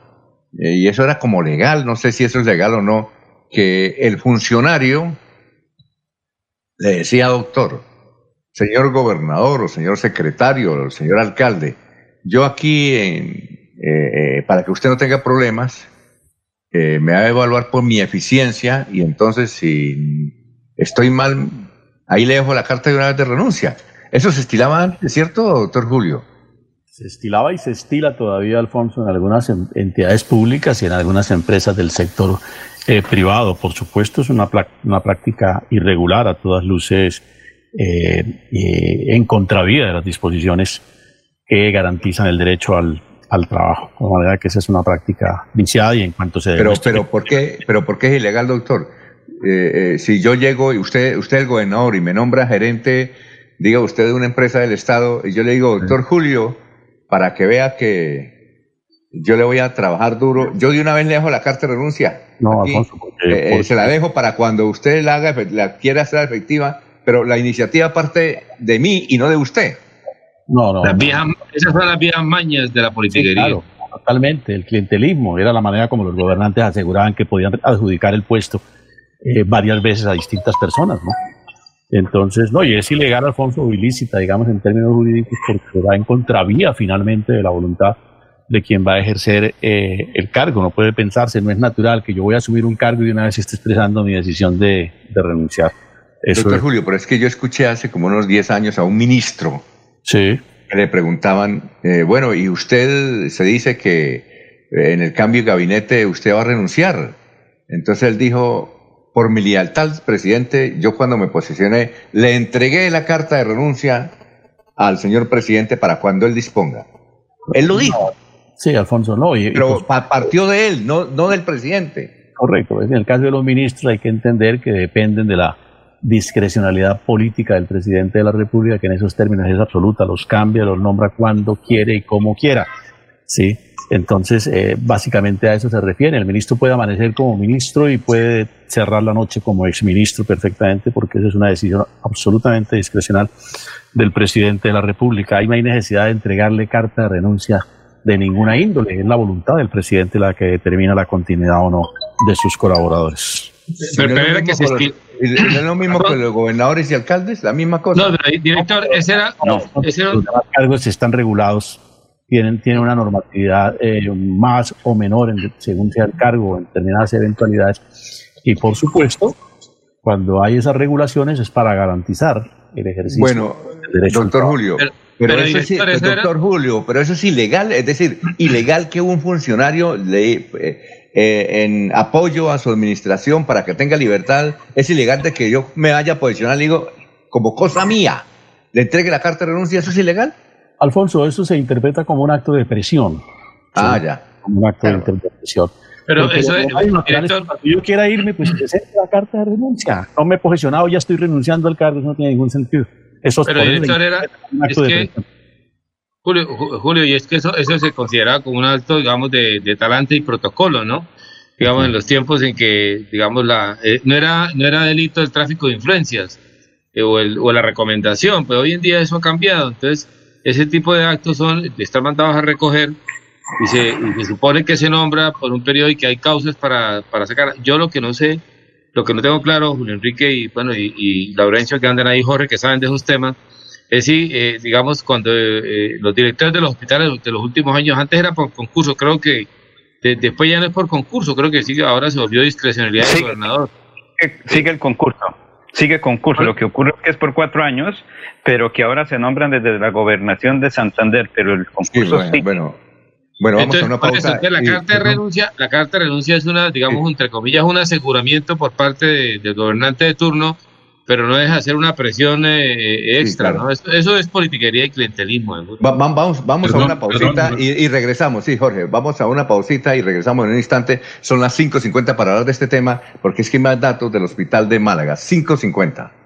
Eh, y eso era como legal, no sé si eso es legal o no, que el funcionario le decía, doctor, señor gobernador o señor secretario o señor alcalde, yo aquí, eh, para que usted no tenga problemas, me va a evaluar por mi eficiencia y entonces si estoy mal, ahí le dejo la carta de una vez de renuncia. Eso se estilaba antes, ¿cierto, doctor Julio? Se estilaba y se estila todavía, Alfonso, en algunas entidades públicas y en algunas empresas del sector eh, privado. Por supuesto, es una, una, práctica irregular a todas luces eh, eh, en contravía de las disposiciones que garantizan el derecho al, al trabajo. De manera que esa es una práctica viciada y en cuanto se... Pero, pero, ¿por qué, pero ¿por qué es ilegal, doctor? Eh, eh, si yo llego y usted, usted es el gobernador y me nombra gerente, diga usted de una empresa del Estado, y yo le digo, doctor Julio, para que vea que yo le voy a trabajar duro, yo de una vez le dejo la carta de renuncia. No, Alfonso, eh, se la dejo para cuando usted la haga, la quiera hacer efectiva, pero la iniciativa parte de mí y no de usted. No, no. esas son las viejas mañas de la politiquería. totalmente. El clientelismo era la manera como los gobernantes aseguraban que podían adjudicar el puesto eh, varias veces a distintas personas, ¿no? Entonces, no, y es ilegal, Alfonso, ilícita, digamos, en términos jurídicos, porque va en contravía finalmente de la voluntad de quien va a ejercer eh, el cargo. No puede pensarse, no es natural que yo voy a asumir un cargo y de una vez esté expresando mi decisión de, renunciar. Doctor Julio, pero es que yo escuché hace como unos 10 años a un ministro sí. que le preguntaban, eh, bueno, y usted se dice que en el cambio de gabinete usted va a renunciar. Entonces él dijo, por mi lealtad, presidente, yo cuando me posicioné, le entregué la carta de renuncia al señor presidente para cuando él disponga. Él lo dijo. Sí, Alfonso, no. Pero pues partió de él, no, no del presidente. Correcto. En el caso de los ministros hay que entender que dependen de la discrecionalidad política del presidente de la República, que en esos términos es absoluta, los cambia, los nombra cuando quiere y como quiera. ¿sí? Entonces, eh, básicamente a eso se refiere. El ministro puede amanecer como ministro y puede cerrar la noche como exministro perfectamente, porque esa es una decisión absolutamente discrecional del presidente de la República. Ahí no hay necesidad de entregarle carta de renuncia de ninguna índole. Es la voluntad del presidente la que determina la continuidad o no de sus colaboradores. Pero, es lo mismo que los gobernadores y alcaldes? ¿La misma cosa? No, director, ese era... No, ese era... los cargos están regulados, tienen, tienen una normatividad eh, más o menor en, según sea el cargo en determinadas eventualidades. Y por supuesto, cuando hay esas regulaciones es para garantizar el ejercicio bueno, del derecho doctor Julio, pero, eso sí, doctor Julio, pero eso es ilegal, es decir, ilegal que un funcionario le, eh, eh, en apoyo a su administración para que tenga libertad, es ilegal de que yo me vaya a posicionar, digo, como cosa mía, le entregue la carta de renuncia, ¿eso es ilegal? Alfonso, eso se interpreta como un acto de presión. Ah, ya. Como un acto de interpretación. Pero eso es, Si yo quiera irme, pues presente la carta de renuncia. No me he posicionado, ya estoy renunciando al cargo, eso no tiene ningún sentido. Eso Pero director era, es que, Julio, Julio, y es que eso, eso se considera como un acto, digamos, de, de talante y protocolo, ¿no? Digamos, en los tiempos en que, digamos, la, eh, no, era, no era delito el tráfico de influencias eh, o, el, o la recomendación, pero hoy en día eso ha cambiado. Entonces, ese tipo de actos son, están mandados a recoger y se, y se supone que se nombra por un periodo y que hay causas para, para sacar. Yo lo que no sé lo que no tengo claro, Julio Enrique y, bueno, y, y Laurencio que andan ahí, Jorge, que saben de esos temas, es si, eh, digamos, cuando eh, los directores de los hospitales de los últimos años, antes era por concurso, creo que después ya no es por concurso, creo que sigue, ahora se volvió discrecionalidad del gobernador. Sigue, el concurso, sigue concurso. Lo que ocurre es que es por cuatro años, pero que ahora se nombran desde la gobernación de Santander, pero el concurso sí. bueno, bueno, vamos a una pausa. la carta de renuncia, la carta de renuncia es una, digamos, entre comillas, un aseguramiento por parte del gobernante de turno, pero no deja de ser una presión eh, extra, ¿no? Eso, es politiquería y clientelismo. vamos vamos a una pausita y, regresamos, sí, Jorge, vamos a una pausita y regresamos en un instante. Son las 5.50 para hablar de este tema, porque es que hay más datos del Hospital de Málaga. 5.50.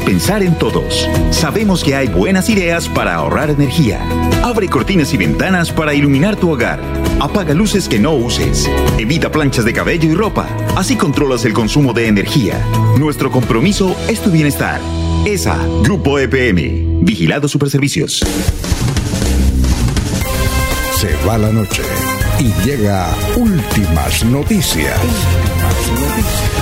pensar en todos. Sabemos que hay buenas ideas para ahorrar energía. Abre cortinas y ventanas para iluminar tu hogar. Apaga luces que no uses. Evita planchas de cabello y ropa. Así controlas el consumo de energía. Nuestro compromiso es tu bienestar. ESA, Grupo EPM. Vigilado Superservicios. Se va la noche y llega últimas noticias. Últimas noticias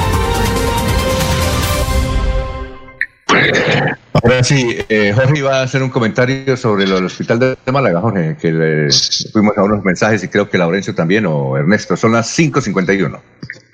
Ahora sí, eh, Jorge iba a hacer un comentario sobre lo del hospital de Málaga, Jorge, que le fuimos a unos mensajes y creo que Laurencio también o Ernesto. Son las 5.51.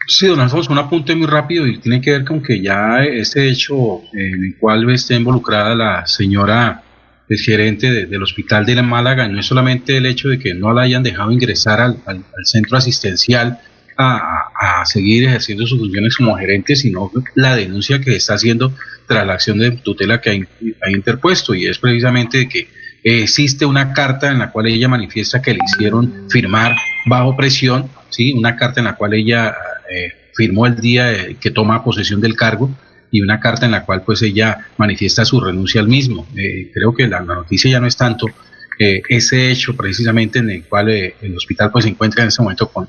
Sí, don Alfonso, un apunte muy rápido y tiene que ver con que ya este hecho en el cual está involucrada la señora el gerente del hospital de la Málaga no es solamente el hecho de que no la hayan dejado ingresar al, al centro asistencial a, seguir ejerciendo sus funciones como gerente, sino la denuncia que está haciendo tras la acción de tutela que ha, interpuesto, y es precisamente que existe una carta en la cual ella manifiesta que le hicieron firmar bajo presión, ¿sí? una carta en la cual ella eh, firmó el día que toma posesión del cargo, y una carta en la cual pues ella manifiesta su renuncia al mismo. Eh, creo que la, noticia ya no es tanto eh, ese hecho precisamente en el cual eh, el hospital pues se encuentra en ese momento con,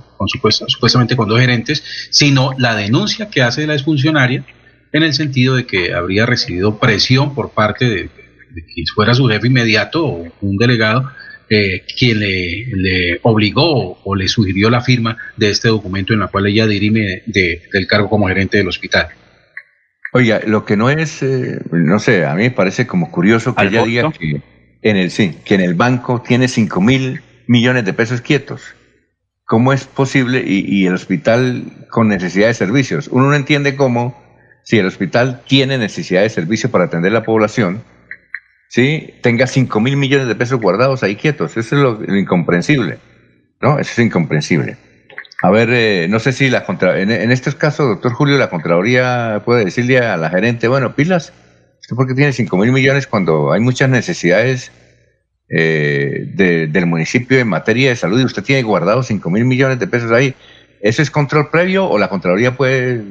supuestamente con dos gerentes, sino la denuncia que hace la exfuncionaria en el sentido de que habría recibido presión por parte de, que fuera su jefe inmediato o un delegado, eh, quien le, obligó o le sugirió la firma de este documento en la cual ella dirime del cargo como gerente del hospital. Oiga, lo que no es, eh, no sé, a mí me parece como curioso que ella diga que en el sí, que en el banco tiene 5 mil millones de pesos quietos. ¿Cómo es posible? Y, el hospital con necesidad de servicios. Uno no entiende cómo, si el hospital tiene necesidad de servicio para atender a la población, ¿sí? tenga 5 mil millones de pesos guardados ahí quietos. Eso es lo, incomprensible. ¿no? Eso es incomprensible. A ver, eh, no sé si la contra, en, estos casos, doctor Julio, la Contraloría puede decirle a la gerente, bueno, pilas, ¿usted por qué tiene 5 mil millones cuando hay muchas necesidades eh, del municipio en materia de salud y usted tiene guardado 5 mil millones de pesos ahí. ¿Eso es control previo o la Contraloría puede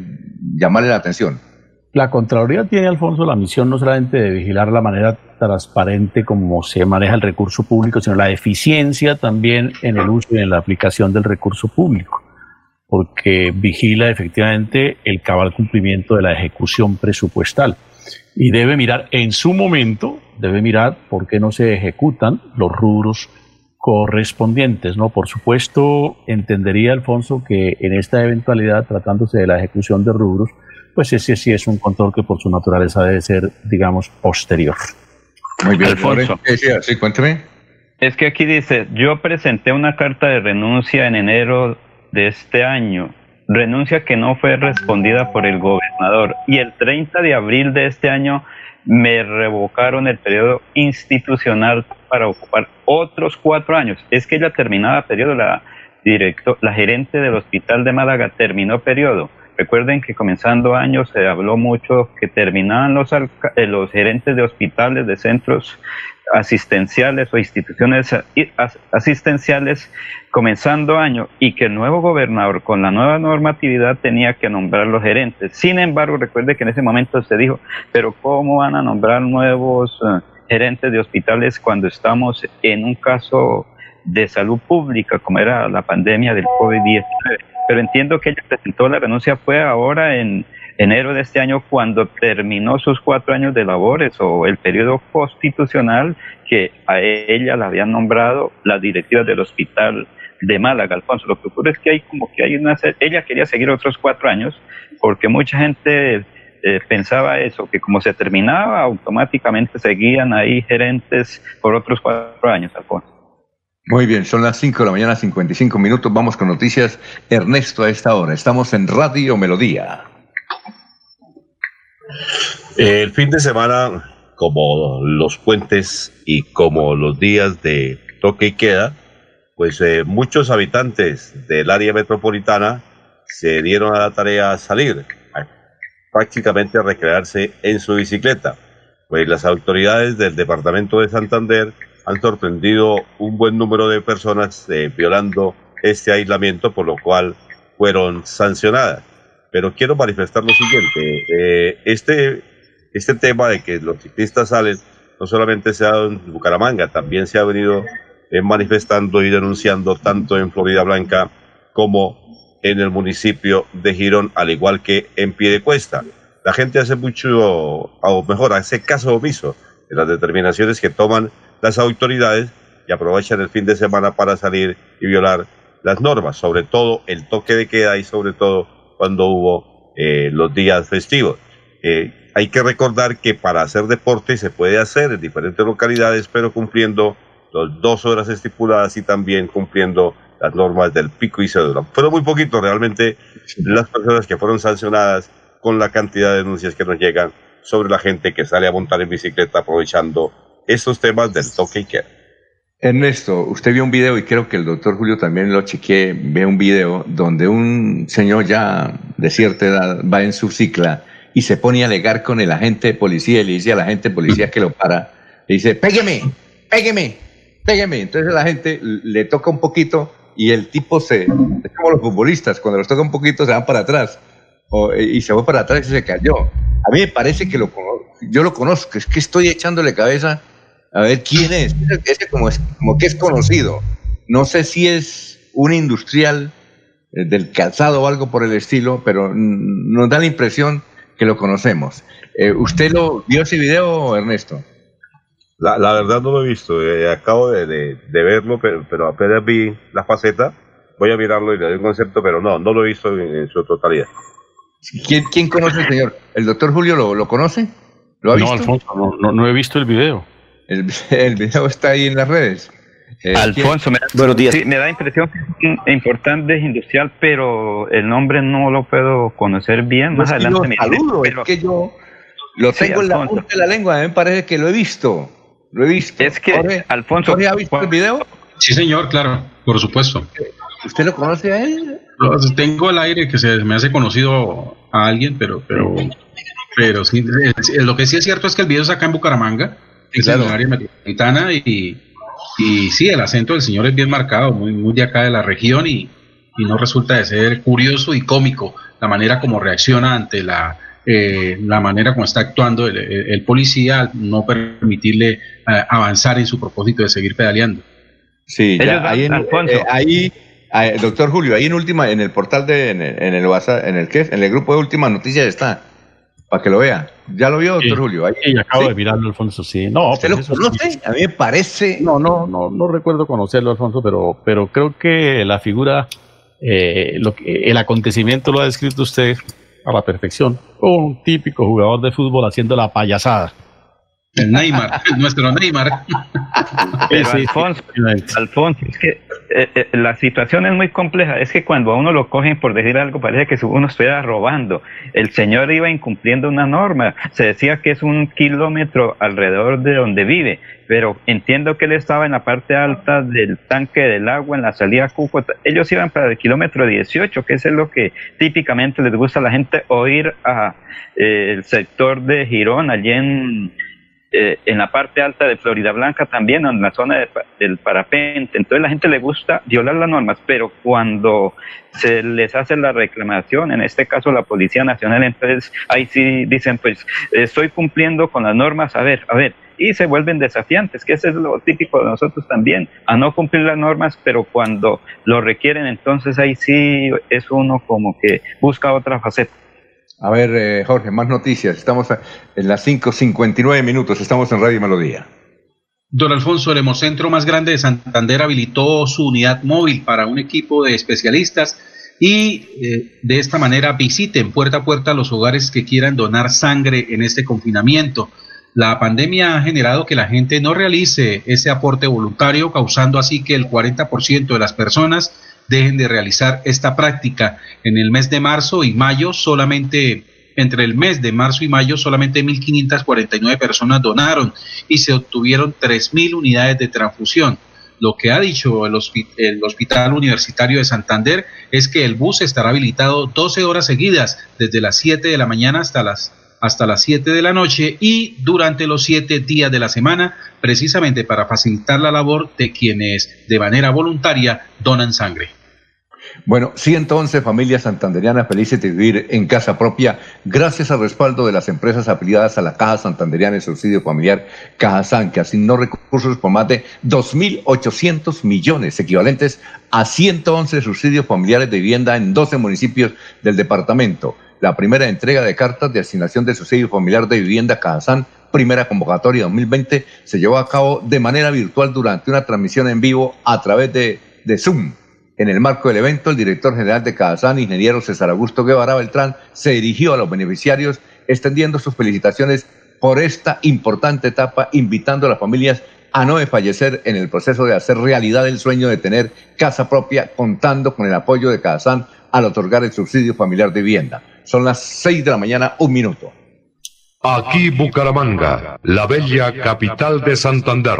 llamarle la atención? La Contraloría tiene, Alfonso, la misión no solamente de vigilar la manera transparente como se maneja el recurso público, sino la eficiencia también en el uso y en la aplicación del recurso público, porque vigila efectivamente el cabal cumplimiento de la ejecución presupuestal y debe mirar en su momento, debe mirar por qué no se ejecutan los rubros correspondientes, ¿no? Por supuesto, entendería Alfonso que en esta eventualidad, tratándose de la ejecución de rubros, pues ese sí es un control que por su naturaleza debe ser, digamos, posterior. Muy bien, Alfonso. Sí, cuénteme. Es que aquí dice, yo presenté una carta de renuncia en enero de este año renuncia que no fue respondida por el gobernador. Y el 30 de abril de este año me revocaron el periodo institucional para ocupar otros cuatro años. Es que ya terminaba periodo, la, director, la gerente del hospital de Málaga terminó periodo. Recuerden que comenzando años se habló mucho que terminaban los, eh, los gerentes de hospitales, de centros asistenciales o instituciones asistenciales comenzando año y que el nuevo gobernador con la nueva normatividad tenía que nombrar los gerentes. Sin embargo, recuerde que en ese momento se dijo, pero ¿cómo van a nombrar nuevos eh, gerentes de hospitales cuando estamos en un caso de salud pública como era la pandemia del COVID-19? Pero entiendo que ella presentó la renuncia fue ahora en enero de este año cuando terminó sus cuatro años de labores o el periodo constitucional que a ella la habían nombrado la directiva del hospital de Málaga, Alfonso. Lo que ocurre es que hay como que hay una... Ella quería seguir otros cuatro años porque mucha gente eh, pensaba eso, que como se terminaba, automáticamente seguían ahí gerentes por otros cuatro años, Alfonso. Muy bien, son las 5 de la mañana, 55 minutos. Vamos con noticias. Ernesto, a esta hora. Estamos en Radio Melodía. El fin de semana, como los puentes y como los días de toque y queda, pues eh, muchos habitantes del área metropolitana se dieron a la tarea a salir, prácticamente a recrearse en su bicicleta. Pues las autoridades del departamento de Santander han sorprendido un buen número de personas eh, violando este aislamiento, por lo cual fueron sancionadas pero quiero manifestar lo siguiente. Eh, este, este tema de que los ciclistas salen no solamente se ha dado en Bucaramanga, también se ha venido eh, manifestando y denunciando tanto en Florida Blanca como en el municipio de Girón, al igual que en Piedecuesta. La gente hace mucho, o mejor, hace caso omiso de las determinaciones que toman las autoridades y aprovechan el fin de semana para salir y violar las normas, sobre todo el toque de queda y sobre todo cuando hubo eh, los días festivos. Eh, hay que recordar que para hacer deporte se puede hacer en diferentes localidades, pero cumpliendo las dos horas estipuladas y también cumpliendo las normas del pico y cédula. Fueron muy poquitos realmente las personas que fueron sancionadas con la cantidad de denuncias que nos llegan sobre la gente que sale a montar en bicicleta aprovechando estos temas del toque y queda. Ernesto, usted vio un video y creo que el doctor Julio también lo chequeé, ve un video donde un señor ya de cierta edad va en su cicla y se pone a alegar con el agente de policía y le dice a la agente de policía que lo para, le dice, pégueme, pégueme, pégueme. Entonces la gente le toca un poquito y el tipo se, es como los futbolistas, cuando los toca un poquito se van para atrás y se va para atrás y se cayó. A mí me parece que lo, yo lo conozco, es que estoy echándole cabeza a ver quién es. Ese como, es, como que es conocido. No sé si es un industrial eh, del calzado o algo por el estilo, pero nos da la impresión que lo conocemos. Eh, ¿Usted lo vio ese video, Ernesto? La, la verdad no lo he visto, eh, acabo de, de, verlo, pero, pero, apenas vi la faceta, voy a mirarlo y le doy un concepto, pero no, no lo he visto en, su totalidad. ¿Quién, ¿Quién, conoce al señor? ¿El doctor Julio lo, lo conoce? ¿Lo ha no, Alfonso, no, no, he visto el video. El, el video está ahí en las redes. Eh, Alfonso, me, Buenos días. Sí, me da impresión que es importante, es industrial, pero el nombre no lo puedo conocer bien. Más adelante me saludo, es que yo lo tengo en la punta de la lengua, a mí me parece que lo he visto. Lo he visto. Es que, Alfonso. ha visto el video? Sí, señor, claro, por supuesto. ¿Usted lo conoce a él? tengo el aire que se me hace conocido a alguien, pero, pero, pero sí, lo que sí es cierto es que el video es acá en Bucaramanga, es en el área metropolitana y, y sí, el acento del señor es bien marcado, muy, muy de acá de la región y, y no resulta de ser curioso y cómico la manera como reacciona ante la eh, la manera como está actuando el, policía al no permitirle eh, avanzar en su propósito de seguir pedaleando. Sí, ya, ahí, eh, ahí, doctor Julio, ahí en última, en el portal de, en el, en el WhatsApp, en el en el grupo de últimas noticias está, para que lo vea. ¿Ya lo vio, doctor Julio? Ahí, sí, acabo de mirarlo, Alfonso, sí. No, ¿Usted pues lo conoce? A mí me parece... No, no, no, no recuerdo conocerlo, Alfonso, pero, pero creo que la figura, lo el acontecimiento lo ha descrito usted a la perfección. Un típico jugador de fútbol haciendo la payasada. El Neymar, nuestro Neymar. Pero Alfonso, Alfonso, es que eh, eh, la situación es muy compleja. Es que cuando a uno lo cogen por decir algo, parece que uno estuviera robando. El señor iba incumpliendo una norma. Se decía que es un kilómetro alrededor de donde vive, pero entiendo que él estaba en la parte alta del tanque del agua, en la salida Cúcuta. Ellos iban para el kilómetro 18, que es lo que típicamente les gusta a la gente oír a eh, el sector de Girón, allí en eh, en la parte alta de Florida Blanca también, en la zona del parapente. Entonces la gente le gusta violar las normas, pero cuando se les hace la reclamación, en este caso la Policía Nacional, entonces ahí sí dicen, pues estoy cumpliendo con las normas, a ver, a ver, y se vuelven desafiantes, que eso es lo típico de nosotros también, a no cumplir las normas, pero cuando lo requieren, entonces ahí sí es uno como que busca otra faceta. A ver, eh, Jorge, más noticias. Estamos en las 5.59 minutos, estamos en Radio Melodía. Don Alfonso, el Hemocentro más grande de Santander habilitó su unidad móvil para un equipo de especialistas y eh, de esta manera visiten puerta a puerta los hogares que quieran donar sangre en este confinamiento. La pandemia ha generado que la gente no realice ese aporte voluntario, causando así que el 40% de las personas dejen de realizar esta práctica. En el mes de marzo y mayo solamente entre el mes de marzo y mayo solamente 1.549 personas donaron y se obtuvieron 3.000 unidades de transfusión. Lo que ha dicho el, el, Hospital Universitario de Santander es que el bus estará habilitado 12 horas seguidas, desde las 7 de la mañana hasta las, hasta las 7 de la noche y durante los 7 días de la semana, precisamente para facilitar la labor de quienes de manera voluntaria donan sangre. Bueno, 111 familias santanderianas felices de vivir en casa propia gracias al respaldo de las empresas afiliadas a la Caja Santanderiana de Subsidio Familiar Caja que asignó recursos por más de 2.800 millones, equivalentes a 111 subsidios familiares de vivienda en 12 municipios del departamento. La primera entrega de cartas de asignación de subsidio familiar de vivienda Cajazán primera convocatoria 2020 se llevó a cabo de manera virtual durante una transmisión en vivo a través de, de Zoom en el marco del evento, el director general de Cazán, ingeniero César Augusto Guevara Beltrán, se dirigió a los beneficiarios extendiendo sus felicitaciones por esta importante etapa, invitando a las familias a no desfallecer en el proceso de hacer realidad el sueño de tener casa propia, contando con el apoyo de Cazán al otorgar el subsidio familiar de vivienda. Son las seis de la mañana, un minuto. Aquí Bucaramanga, la bella capital de Santander.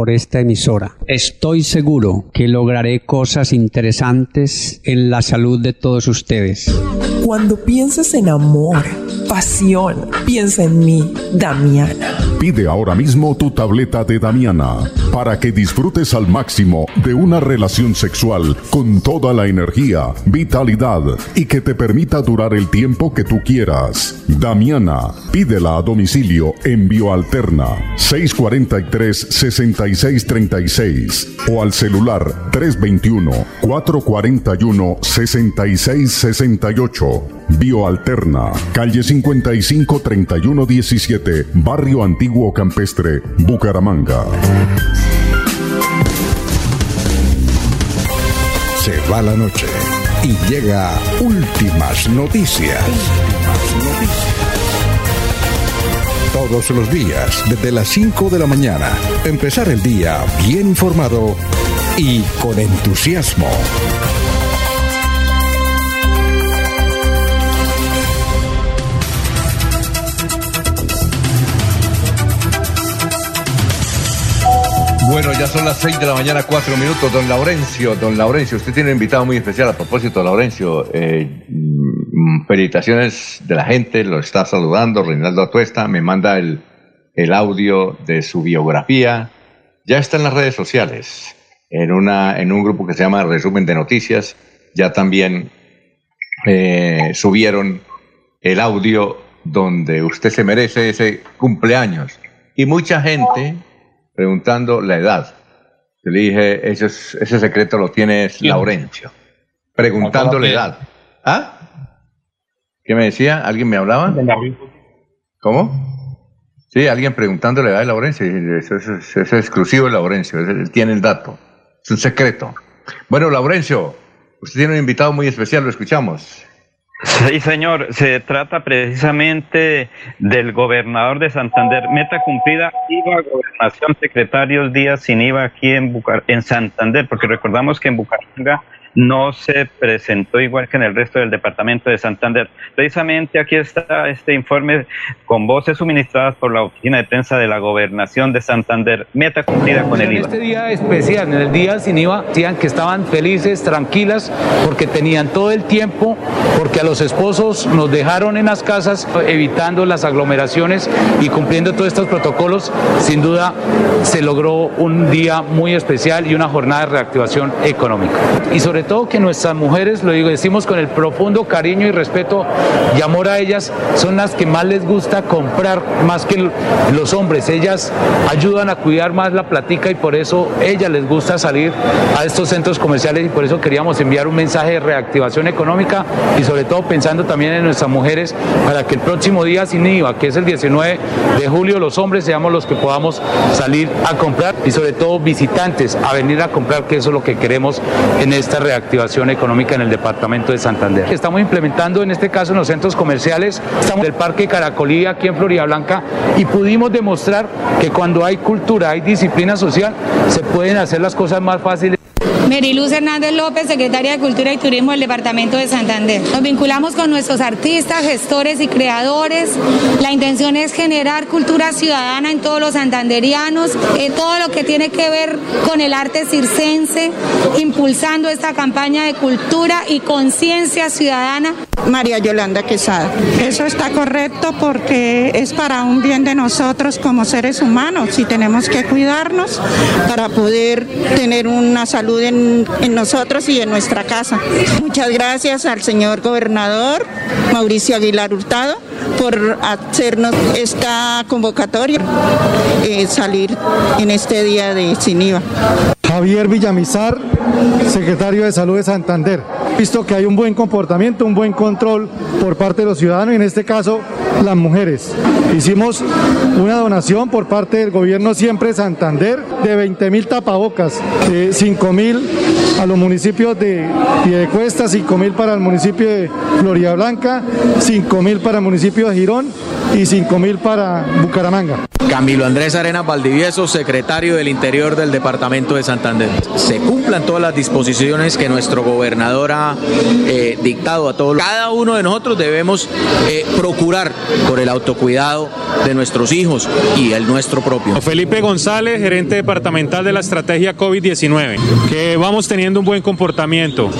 por esta emisora. Estoy seguro que lograré cosas interesantes en la salud de todos ustedes. Cuando piensas en amor, pasión, piensa en mí, Damiana. Pide ahora mismo tu tableta de Damiana para que disfrutes al máximo de una relación sexual con toda la energía, vitalidad y que te permita durar el tiempo que tú quieras. Damiana, pídela a domicilio en Bioalterna 643 6636 o al celular 321 441 6668. Bioalterna, calle 55 31 17, Barrio Antiguo Campestre, Bucaramanga. Se va la noche y llega últimas noticias. Todos los días, desde las 5 de la mañana, empezar el día bien informado y con entusiasmo. Bueno, ya son las 6 de la mañana, 4 minutos. Don Laurencio, don Laurencio, usted tiene un invitado muy especial a propósito, Laurencio. Eh, felicitaciones de la gente, lo está saludando. Reinaldo Atuesta me manda el, el audio de su biografía. Ya está en las redes sociales, en, una, en un grupo que se llama Resumen de Noticias. Ya también eh, subieron el audio donde usted se merece ese cumpleaños. Y mucha gente preguntando la edad. Yo le dije, ese, ese secreto lo tiene Laurencio. Preguntando la edad. ¿Ah? ¿Qué me decía? ¿Alguien me hablaba? ¿Cómo? Sí, alguien edad de Laurencio. Eso, es exclusivo de Laurencio. Él tiene el dato. Es un secreto. Bueno, Laurencio, usted tiene un invitado muy especial, lo escuchamos. Sí, señor, se trata precisamente del gobernador de Santander. Meta cumplida, IVA, gobernación, secretarios días sin IVA aquí en, Bucar en Santander, porque recordamos que en Bucaramanga no se presentó igual que en el resto del departamento de Santander. Precisamente aquí está este informe con voces suministradas por la Oficina de Prensa de la Gobernación de Santander. Meta cumplida con el IVA. En este día especial, en el día sin IVA, decían que estaban felices, tranquilas, porque tenían todo el tiempo, porque a los esposos nos dejaron en las casas evitando las aglomeraciones y cumpliendo todos estos protocolos. Sin duda se logró un día muy especial y una jornada de reactivación económica. Y sobre todo que nuestras mujeres, lo digo, decimos con el profundo cariño y respeto y amor a ellas, son las que más les gusta comprar más que los hombres. Ellas ayudan a cuidar más la platica y por eso ellas les gusta salir a estos centros comerciales y por eso queríamos enviar un mensaje de reactivación económica y sobre todo pensando también en nuestras mujeres para que el próximo día sin IVA, que es el 19 de julio, los hombres seamos los que podamos salir a comprar y sobre todo visitantes a venir a comprar, que eso es lo que queremos en esta reactivación activación económica en el departamento de Santander. Estamos implementando en este caso en los centros comerciales, estamos del Parque Caracolí aquí en Florida Blanca y pudimos demostrar que cuando hay cultura, hay disciplina social, se pueden hacer las cosas más fáciles. Meriluz Hernández López, secretaria de Cultura y Turismo del Departamento de Santander. Nos vinculamos con nuestros artistas, gestores y creadores. La intención es generar cultura ciudadana en todos los santanderianos, eh, todo lo que tiene que ver con el arte circense, impulsando esta campaña de cultura y conciencia ciudadana. María Yolanda Quesada. Eso está correcto porque es para un bien de nosotros como seres humanos y tenemos que cuidarnos para poder tener una salud en en, nosotros y en nuestra casa. Muchas gracias al señor gobernador Mauricio Aguilar Hurtado por hacernos esta convocatoria, eh, salir en este día de Sin IVA. Javier Villamizar, secretario de Salud de Santander. Visto que hay un buen comportamiento, un buen control por parte de los ciudadanos y en este caso las mujeres. Hicimos una donación por parte del gobierno siempre Santander de 20 mil tapabocas, de 5 mil a los municipios de Piedecuesta, 5 mil para el municipio de Florida Blanca, 5 mil para el municipio de Girón y 5 mil para Bucaramanga. Camilo Andrés Arena Valdivieso, secretario del Interior del Departamento de Santander. Se cumplan todas las disposiciones que nuestro gobernador ha eh, dictado a todos. Cada uno de nosotros debemos eh, procurar por el autocuidado de nuestros hijos y el nuestro propio. Felipe González, gerente departamental de la estrategia COVID-19, que vamos teniendo un buen comportamiento,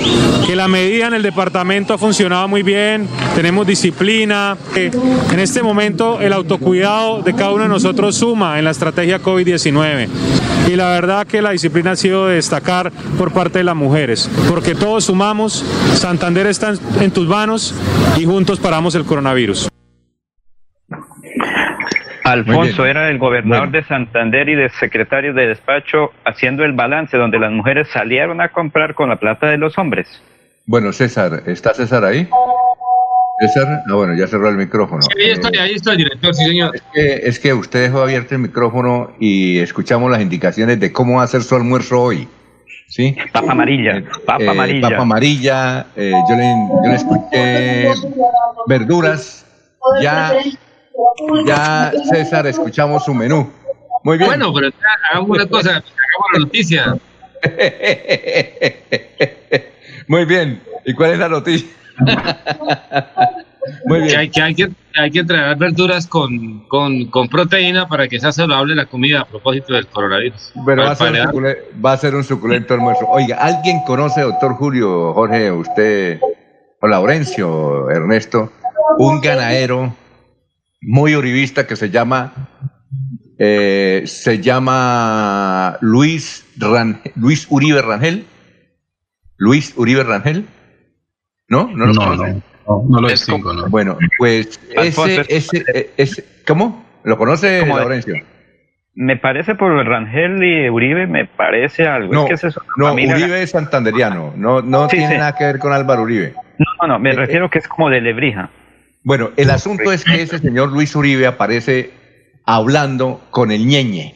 que la medida en el departamento ha funcionado muy bien, tenemos disciplina, en este momento el autocuidado de cada uno de nosotros suma en la estrategia COVID-19 y la verdad que la disciplina ha sido de destacar por parte de las mujeres, porque todos sumamos, Santander está en tus manos y juntos paramos el coronavirus. Alfonso era el gobernador de Santander y de secretario de despacho haciendo el balance donde las mujeres salieron a comprar con la plata de los hombres. Bueno, César, ¿está César ahí? César, no, bueno, ya cerró el micrófono. Sí, ahí estoy, ahí estoy, director, sí, señor. Es que, es que usted dejó abierto el micrófono y escuchamos las indicaciones de cómo va a ser su almuerzo hoy. ¿Sí? Papa amarilla, papa Eh, amarilla. Papa amarilla, eh, yo, le, yo le escuché verduras. Ya, ya, César, escuchamos su menú. Muy bien. Bueno, pero ya, hagamos una cosa, hagamos la noticia. Muy bien. ¿Y cuál es la noticia? Muy bien. Que hay que, hay que, hay que traer verduras con, con, con proteína para que sea saludable la comida a propósito del coronavirus. Bueno, va a, ser un sucule- va a ser un suculento almuerzo. Oiga, ¿alguien conoce, doctor Julio, Jorge, usted, o Laurencio, Ernesto, un ganadero muy uribista que se llama, eh, se llama Luis, Ran- Luis Uribe Rangel? Luis Uribe Rangel? ¿No? ¿No lo No, conoce? no, no lo distingo, no. Bueno, pues Alfonso, ese, ese, eh, ese, ¿cómo? ¿Lo conoce, ¿Cómo es? Laurencio? Me parece por Rangel y Uribe, me parece algo. No, es que es una no Uribe es santanderiano, no, no Sí, tiene sí. nada que ver con Álvaro Uribe. No, no, me refiero que es como de Lebrija. Bueno, el asunto es que ese señor Luis Uribe aparece hablando con el ñeñe.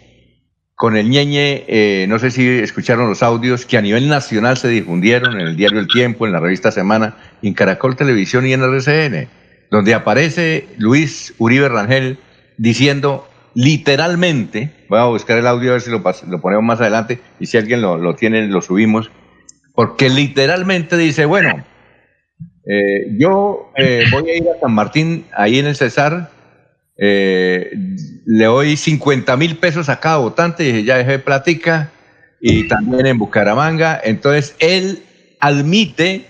Con el ñeñe, eh, no sé si escucharon los audios que a nivel nacional se difundieron en el diario El Tiempo, en la revista Semana, en Caracol Televisión y en RCN, donde aparece Luis Uribe Rangel diciendo literalmente, voy a buscar el audio a ver si lo, ponemos más adelante y si alguien lo, lo tiene lo subimos, porque literalmente dice, bueno, eh, yo eh, voy a ir a San Martín, ahí en el Cesar, eh, le doy 50 mil pesos a cada votante, y ya dejé platica, y también en Bucaramanga. Entonces, él admite,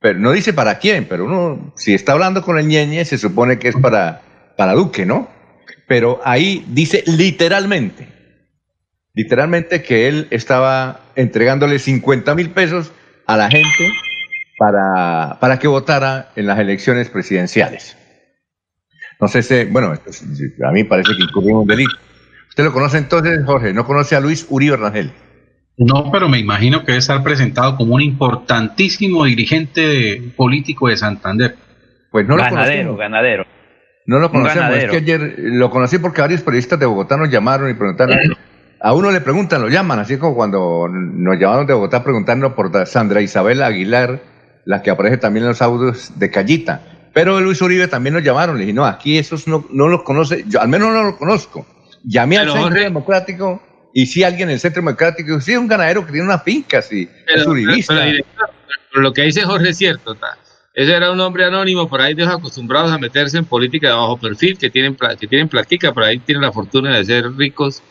pero no dice para quién, pero uno, si está hablando con el ñeñe, se supone que es para, para Duque, ¿no? Pero ahí dice literalmente, literalmente que él estaba entregándole 50 mil pesos a la gente para, para que votara en las elecciones presidenciales. No sé si, bueno, esto es- a mí parece que incurrió un delito. ¿Usted lo conoce entonces, Jorge? ¿No conoce a Luis Uribe Rangel? No, pero me imagino que debe estar presentado como un importantísimo dirigente político de Santander. Pues no lo ganadero, conocemos. ganadero. No lo conocemos. Es que ayer lo conocí porque varios periodistas de Bogotá nos llamaron y preguntaron. A uno le preguntan, lo llaman, así como cuando nos llamaron de Bogotá preguntando por Sandra Isabel Aguilar, la que aparece también en los audios de Callita. Pero Luis Uribe también nos llamaron. Le dije, no, aquí esos no, no los conoce, yo al menos no los conozco. Llamé al Pero, Centro Jorge- Democrático y si alguien en el Centro Democrático, sí, es un ganadero que tiene una finca, sí, es Pero, uribista. pero, director, pero lo que dice Jorge es cierto. ta. Ese era un hombre anónimo, por ahí de esos acostumbrados a meterse en política de bajo perfil, que tienen, que tienen platica, por ahí tienen la fortuna de ser ricos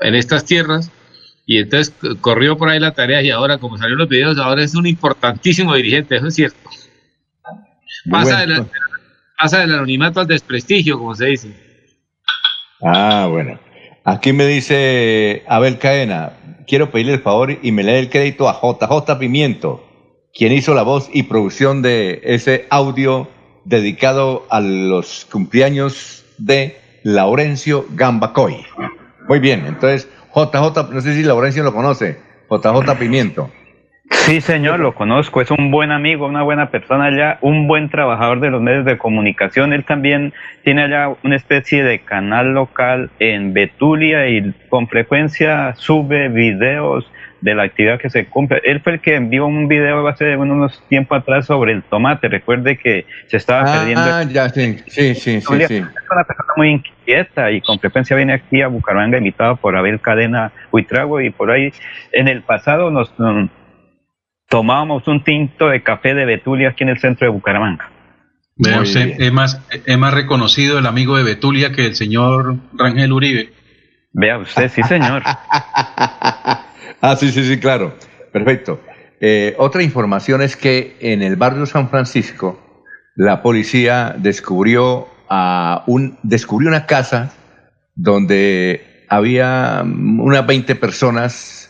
en estas tierras. Y entonces corrió por ahí la tarea y ahora, como salieron los videos, ahora es un importantísimo dirigente, eso es cierto. Pasa, Bueno. del, pasa del anonimato al desprestigio, como se dice. Ah, bueno. Aquí me dice Abel Cadena, quiero pedirle el favor y me lee el crédito a JJ Pimiento, quien hizo la voz y producción de ese audio dedicado a los cumpleaños de Laurencio Gambacoy. Muy bien, entonces JJ, no sé si Laurencio lo conoce, JJ Pimiento. Sí, señor, lo conozco, es un buen amigo, una buena persona allá, un buen trabajador de los medios de comunicación. Él también tiene allá una especie de canal local en Betulia y con frecuencia sube videos de la actividad que se cumple. Él fue el que envió un video hace unos tiempo atrás sobre el tomate. Recuerde que se estaba ah, perdiendo. Ah, ya, sí, sí, sí, sí, Es una persona muy inquieta y con frecuencia viene aquí a Bucaramanga invitado por Abel Cadena Huitrago y por ahí en el pasado nos tomábamos un tinto de café de Betulia aquí en el centro de Bucaramanga. Vea usted, es más, es más reconocido el amigo de Betulia que el señor Rangel Uribe. Vea usted, sí, señor. ah, sí, sí, sí, claro. Perfecto. Eh, otra información es que en el barrio San Francisco la policía descubrió a un descubrió una casa donde había unas 20 personas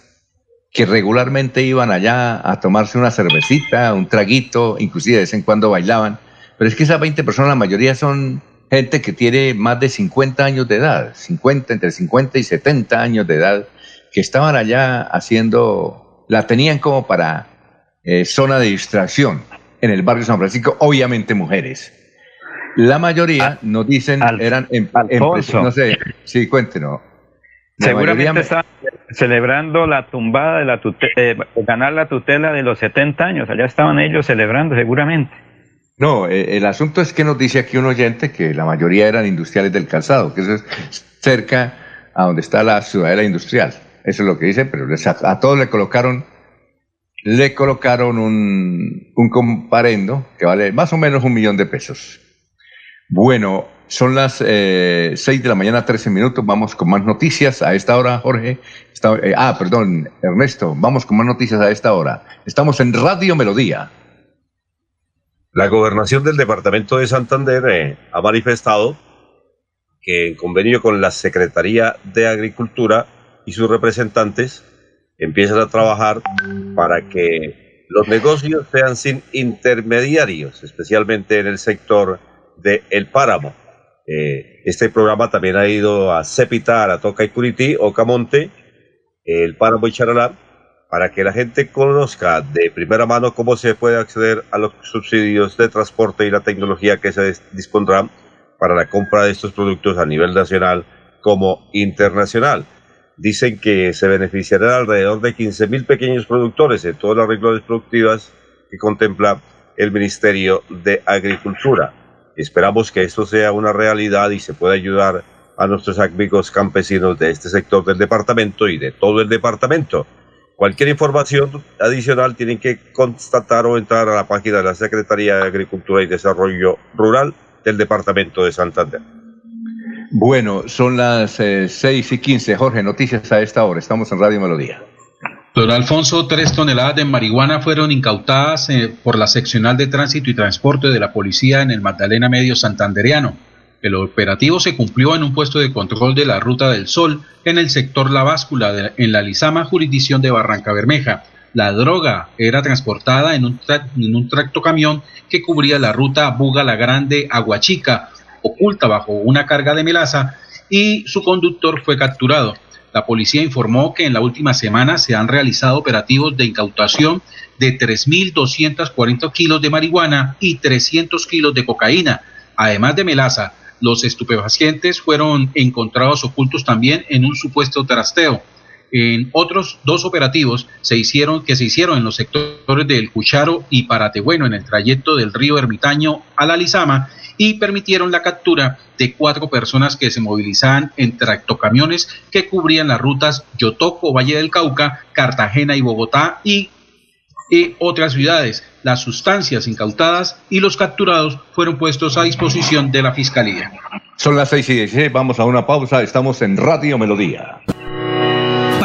que regularmente iban allá a tomarse una cervecita, un traguito, inclusive de vez en cuando bailaban. Pero es que esas 20 personas, la mayoría son gente que tiene más de 50 años de edad, 50, entre 50 y 70 años de edad, que estaban allá haciendo, la tenían como para eh, zona de distracción en el barrio San Francisco, obviamente mujeres. La mayoría nos dicen, eran, en, no sé, sí, cuéntenos. Seguramente estaban celebrando la tumbada de la tutela, eh, ganar la tutela de los 70 años. Allá estaban ellos celebrando, seguramente. No, eh, el asunto es que nos dice aquí un oyente que la mayoría eran industriales del calzado, que eso es cerca a donde está la ciudadela industrial. Eso es lo que dice, pero a, a todos le colocaron, le colocaron un, un comparendo que vale más o menos un millón de pesos. Bueno, son las eh, 6 de la mañana, 13 minutos. Vamos con más noticias a esta hora, Jorge. Eh, ah, perdón, Ernesto. Vamos con más noticias a esta hora. Estamos en Radio Melodía. La gobernación del departamento de Santander eh, ha manifestado que en convenio con la Secretaría de Agricultura y sus representantes empiezan a trabajar para que los negocios sean sin intermediarios, especialmente en el sector del el páramo eh, este programa también ha ido a Cepita, a Toca y Curití, Ocamonte, el Páramo y Charalá, para que la gente conozca de primera mano cómo se puede acceder a los subsidios de transporte y la tecnología que se dispondrá para la compra de estos productos a nivel nacional como internacional. Dicen que se beneficiarán alrededor de 15.000 pequeños productores en todas las reglas productivas que contempla el Ministerio de Agricultura. Esperamos que esto sea una realidad y se pueda ayudar a nuestros amigos campesinos de este sector del departamento y de todo el departamento. Cualquier información adicional tienen que constatar o entrar a la página de la Secretaría de Agricultura y Desarrollo Rural del Departamento de Santander. Bueno, son las eh, seis y quince. Jorge, noticias a esta hora. Estamos en Radio Melodía. Don Alfonso, tres toneladas de marihuana fueron incautadas eh, por la seccional de tránsito y transporte de la policía en el Magdalena Medio Santandereano. El operativo se cumplió en un puesto de control de la Ruta del Sol en el sector La Báscula, en la Lizama, jurisdicción de Barranca Bermeja. La droga era transportada en un, en un tractocamión que cubría la ruta Buga La Grande Aguachica, oculta bajo una carga de melaza, y su conductor fue capturado. La policía informó que en la última semana se han realizado operativos de incautación de 3.240 kilos de marihuana y 300 kilos de cocaína, además de melaza. Los estupefacientes fueron encontrados ocultos también en un supuesto trasteo. En otros dos operativos se hicieron, que se hicieron en los sectores del Cucharo y Paratebueno en el trayecto del río Ermitaño a la Lizama y permitieron la captura de cuatro personas que se movilizaban en tractocamiones que cubrían las rutas Yotoco, Valle del Cauca, Cartagena y Bogotá y, otras ciudades. Las sustancias incautadas y los capturados fueron puestos a disposición de la Fiscalía. Son las seis y 16, vamos a una pausa, estamos en Radio Melodía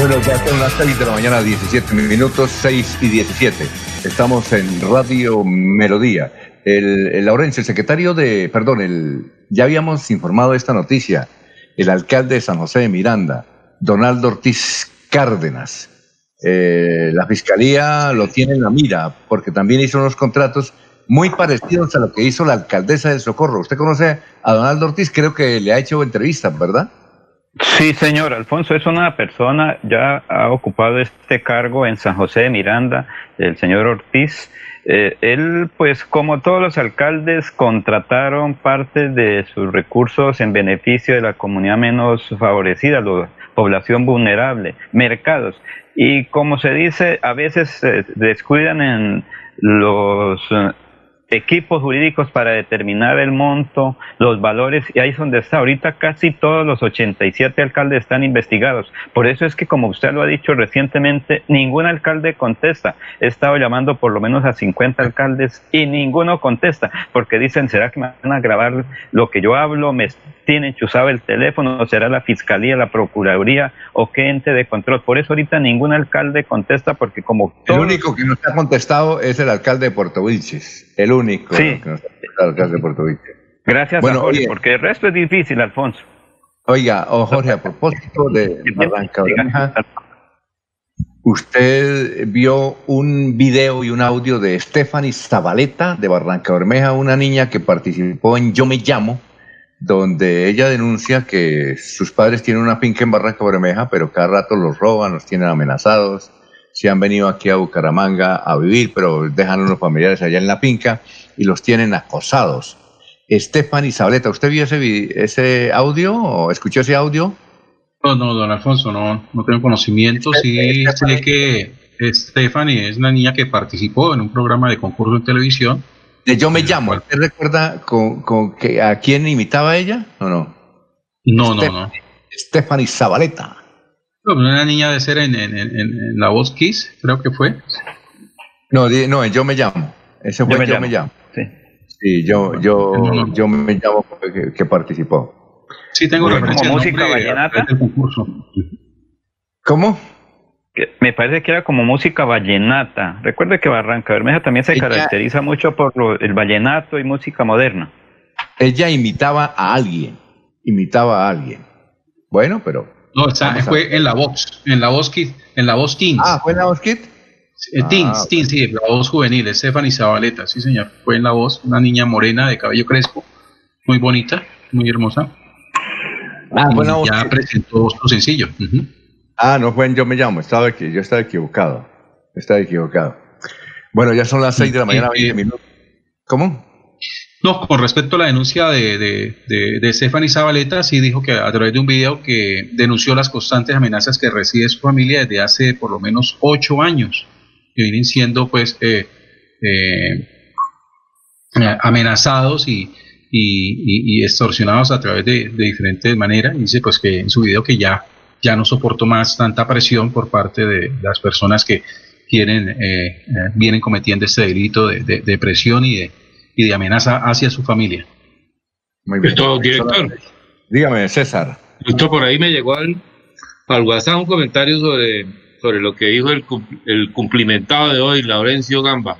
Bueno, ya son las 6 de la mañana, 17 minutos, 6 y 17. Estamos en Radio Melodía. El, el Laurencio, el secretario de, perdón, el, ya habíamos informado esta noticia. El alcalde de San José de Miranda, Donaldo Ortiz Cárdenas. Eh, la fiscalía lo tiene en la mira porque también hizo unos contratos muy parecidos a lo que hizo la alcaldesa de Socorro. Usted conoce a Donaldo Ortiz, creo que le ha hecho entrevistas, ¿verdad? Sí, señor. Alfonso es una persona, ya ha ocupado este cargo en San José de Miranda, el señor Ortiz. Eh, él, pues como todos los alcaldes, contrataron parte de sus recursos en beneficio de la comunidad menos favorecida, la población vulnerable, mercados. Y como se dice, a veces se descuidan en los equipos jurídicos para determinar el monto, los valores, y ahí es donde está. Ahorita casi todos los 87 alcaldes están investigados. Por eso es que, como usted lo ha dicho recientemente, ningún alcalde contesta. He estado llamando por lo menos a 50 alcaldes y ninguno contesta, porque dicen, ¿será que me van a grabar lo que yo hablo? ¿Me tienen chuzado el teléfono? ¿Será la fiscalía, la procuraduría o qué ente de control? Por eso ahorita ningún alcalde contesta, porque como... El único que no está contestado es el alcalde de Puerto Vilches. El único sí. que alcalde de Puerto. Gracias bueno, a Jorge, porque el resto es difícil, Alfonso. Oiga, oh Jorge, a propósito de Barranca Bermeja, usted vio un video y un audio de Stephanie Zabaleta de Barranca Bermeja, una niña que participó en Yo Me Llamo, donde ella denuncia que sus padres tienen una finca en Barranca Bermeja, pero cada rato los roban, los tienen amenazados, se han venido aquí a Bucaramanga a vivir, pero dejan unos familiares allá en la finca y los tienen acosados. Stephanie Zabaleta, ¿usted vio ese, ese audio o escuchó ese audio? No, no, don Alfonso, no, no tengo conocimiento. Sí sé que Stephanie es una niña que participó en un programa de concurso en televisión. De Yo Me Llamo, ¿usted recuerda con, con que, a quién imitaba ella o no? No, no, no. Stephanie Zabaleta. Una niña de ser en, en, en, La Voz Kiss, creo que fue. No, no, Yo Me Llamo. Ese fue Yo Me, llamo. Sí. Sí, yo, yo, yo me llamo que, participó. Sí, tengo la como música vallenata. ¿Cómo? Que me parece que era como música vallenata. Recuerde que Barranca Bermeja también se caracteriza mucho por el vallenato y música moderna. Ella imitaba a alguien, imitaba a alguien. Bueno, pero... No, fue en la voz, en la voz Kid, en la voz Teens. Ah, fue en la voz Kid. Eh, teens, ah, Teens, sí, la voz juvenil, Stephanie Zabaleta, sí señor, fue en la voz, una niña morena de cabello crespo, muy bonita, muy hermosa. Ah, bueno, ya presentó su sencillo. Ah, no fue en Yo Me Llamo, estaba aquí, yo estaba equivocado, estaba equivocado. Bueno, ya son las 6 de la mañana, 20 minutos. ¿Cómo? No, con respecto a la denuncia de, de, de, Stephanie Zabaleta, sí dijo que a través de un video que denunció las constantes amenazas que recibe su familia desde hace por lo menos ocho años que vienen siendo pues eh, eh, amenazados y, y, extorsionados a través de, diferentes maneras. Dice pues que en su video que ya, ya no soportó más tanta presión por parte de las personas que quieren, eh, vienen cometiendo este delito de, de, presión y de, y de amenaza hacia su familia. Muy bien. director. Dígame, César. Justo por ahí me llegó al, al WhatsApp un comentario sobre sobre lo que dijo el, el cumplimentado de hoy, Laurencio Gamba.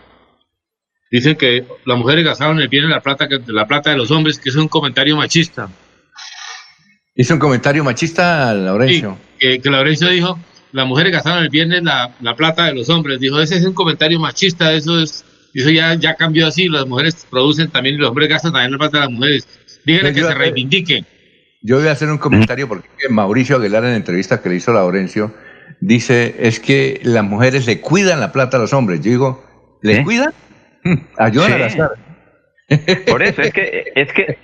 Dicen que las mujeres gastaron el bien en la plata, la plata de los hombres, que es un comentario machista. Hizo un comentario machista Laurencio. Sí, que, Laurencio dijo, las mujeres gastaron el viernes la, la, plata de los hombres. Dijo, ese es un comentario machista, eso es, eso ya, ya cambió así, las mujeres producen también y los hombres gastan también la plata de las mujeres. Díganle que se reivindiquen. Yo voy a hacer un comentario porque Mauricio Aguilar en la entrevista que le hizo Laurencio dice, es que las mujeres le cuidan la plata a los hombres. Yo digo, ¿les cuidan? Mm, ayudan a gastar. Por eso, es que, es que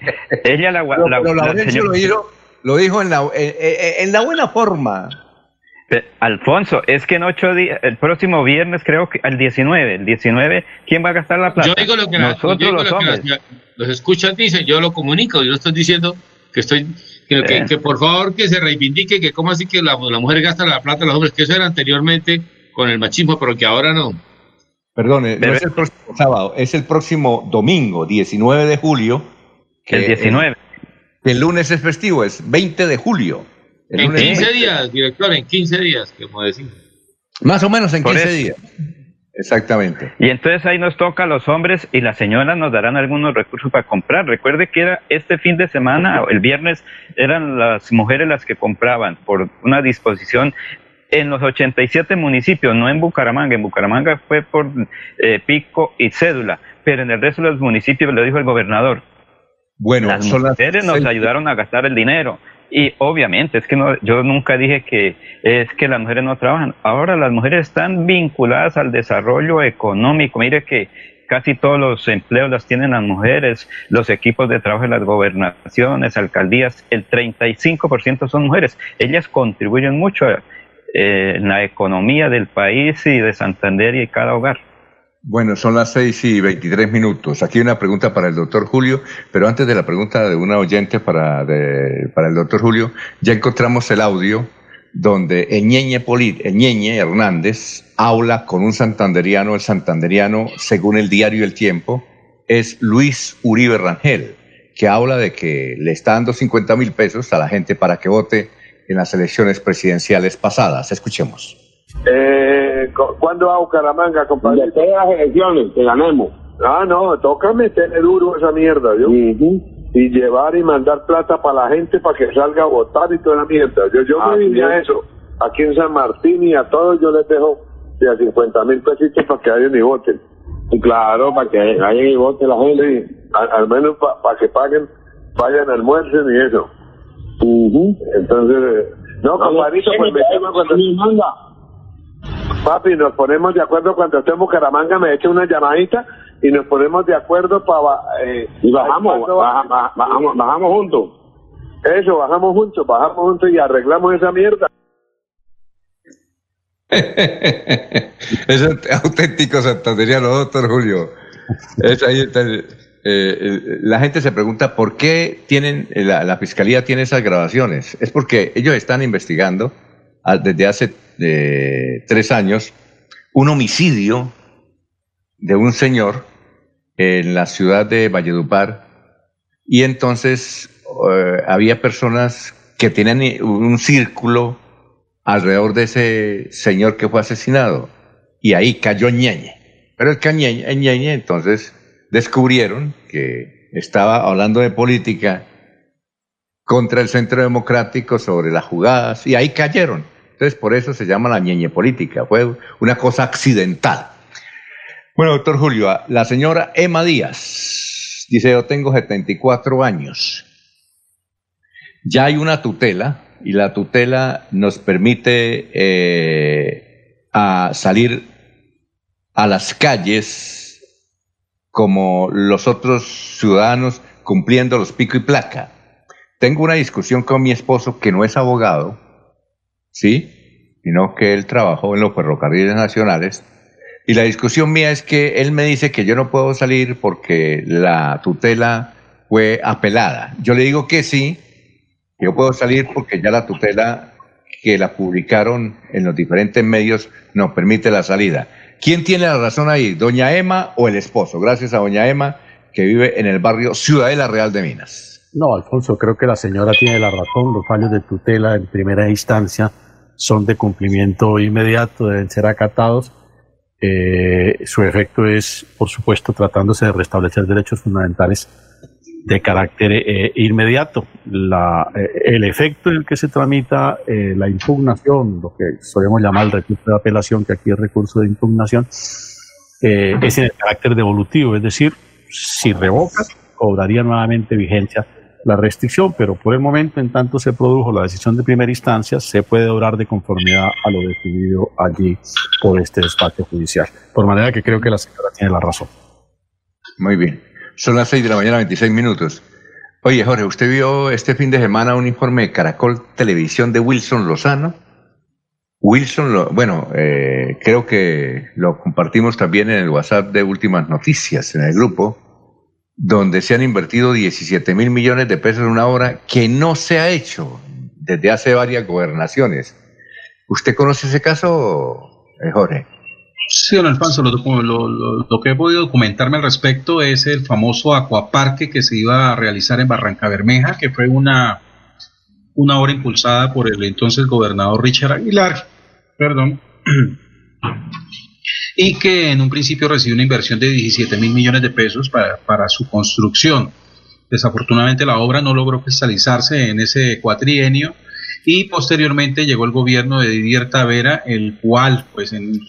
ella la, la, lo, dijo, lo dijo en la, en, la buena forma. Alfonso, es que en ocho días, el próximo viernes creo que al 19, el 19, ¿quién va a gastar la plata? Yo digo lo que, Nosotros, los, hombres. los escuchan, dicen, yo lo comunico, yo no estoy diciendo que estoy, que, que, por favor que se reivindique, que cómo así que la, la mujer gasta la plata de los hombres, que eso era anteriormente con el machismo, pero que ahora no. Perdón, no es el próximo sábado, es el próximo domingo, 19 de julio. Que el 19. El, lunes es festivo, es 20 de julio. En 15 días, director, en 15 días, como decimos. Más o menos en 15 días. Exactamente. Y entonces ahí nos toca a los hombres y las señoras nos darán algunos recursos para comprar. Recuerde que era este fin de semana, el viernes, eran las mujeres las que compraban por una disposición en los 87 municipios, no en Bucaramanga. En Bucaramanga fue por eh, pico y cédula, pero en el resto de los municipios, lo dijo el gobernador, bueno, las mujeres nos ayudaron a gastar el dinero. Y obviamente, es que no, yo nunca dije que es que las mujeres no trabajan. Ahora las mujeres están vinculadas al desarrollo económico. Mire que casi todos los empleos las tienen las mujeres, los equipos de trabajo de las gobernaciones, alcaldías, el 35% son mujeres. Ellas contribuyen mucho eh, en la economía del país y de Santander y de cada hogar. Bueno, son las seis y veintitrés minutos. Aquí una pregunta para el doctor Julio, pero antes de la pregunta de una oyente para, para el doctor Julio, ya encontramos el audio donde Eñeñe, Hernández habla con un santanderiano, el santanderiano, según el diario El Tiempo, es Luis Uribe Rangel, que habla de que le está dando 50 mil pesos a la gente para que vote en las elecciones presidenciales pasadas. Escuchemos. Eh, ¿Cuándo va a Bucaramanga, compadre? Después de las elecciones, que ganemos. Ah, no, toca meterle duro esa mierda, ¿yo? Y llevar y mandar plata para la gente para que salga a votar y toda la mierda. Yo, yo me vine a eso. Aquí en San Martín y a todos yo les dejo de a 50 mil pesitos para que vayan y voten. Claro, para que vayan y voten la gente. al, menos para que paguen, vayan, almuercen y eso. Entonces, no, compadrito, pues me cuando... Papi, nos ponemos de acuerdo cuando estemos en Bucaramanga, me echa una llamadita y nos ponemos de acuerdo para... Eh, y bajamos, bajamos, bajamos juntos. Eso, bajamos juntos, bajamos juntos y arreglamos esa mierda. es auténtico santanderiano, doctor Julio. Es ahí está eh, la gente se pregunta por qué tienen la, fiscalía tiene esas grabaciones. Es porque ellos están investigando ah, desde hace eh, tres años un homicidio de un señor en la ciudad de Valledupar y entonces eh, había personas que tenían un círculo alrededor de ese señor que fue asesinado y ahí cayó Ñeñe. Pero el Ñeñe, Ñeñe entonces descubrieron que estaba hablando de política contra el centro democrático sobre las jugadas y ahí cayeron. Entonces por eso se llama la ñeñe política, fue una cosa accidental. Bueno, doctor Julio, la señora Emma Díaz dice, yo tengo 74 años. Ya hay una tutela y la tutela nos permite eh, salir a las calles como los otros ciudadanos cumpliendo los pico y placa. Tengo una discusión con mi esposo que no es abogado, ¿sí? Sino que él trabajó en los ferrocarriles nacionales. Y la discusión mía es que él me dice que yo no puedo salir porque la tutela fue apelada. Yo le digo que sí, yo puedo salir porque ya la tutela que la publicaron en los diferentes medios nos permite la salida. ¿Quién tiene la razón ahí, doña Emma o el esposo? Gracias a doña Emma, que vive en el barrio Ciudadela Real de Minas. No, Alfonso, creo que la señora tiene la razón. Los fallos de tutela en primera instancia son de cumplimiento inmediato, deben ser acatados. Eh, su efecto es, por supuesto, tratándose de restablecer derechos fundamentales, de carácter eh, inmediato. La, eh, el efecto en el que se tramita la impugnación, lo que solemos llamar el recurso de apelación, que aquí es recurso de impugnación, es en el carácter devolutivo, es decir, si revoca, cobraría nuevamente vigencia la restricción, pero por el momento, en tanto se produjo la decisión de primera instancia, se puede obrar de conformidad a lo decidido allí por este despacho judicial. Por manera que creo que la señora tiene la razón. Muy bien. Son las 6 de la mañana, 26 minutos. Oye, Jorge, ¿usted vio este fin de semana un informe de Caracol Televisión de Wilson Lozano? Wilson, bueno, eh, creo que lo compartimos también en el WhatsApp de Últimas Noticias, en el grupo, donde se han invertido 17 mil millones de pesos en una obra que no se ha hecho desde hace varias gobernaciones. ¿Usted conoce ese caso, eh, Jorge? Sí, don Alfonso, lo, que he podido documentarme al respecto es el famoso acuaparque que se iba a realizar en Barranca Bermeja, que fue una, una obra impulsada por el entonces gobernador Richard Aguilar, perdón, y que en un principio recibió una inversión de 17 mil millones de pesos para, para su construcción. Desafortunadamente la obra no logró cristalizarse en ese cuatrienio y posteriormente llegó el gobierno de Didier Tavera, el cual, pues en,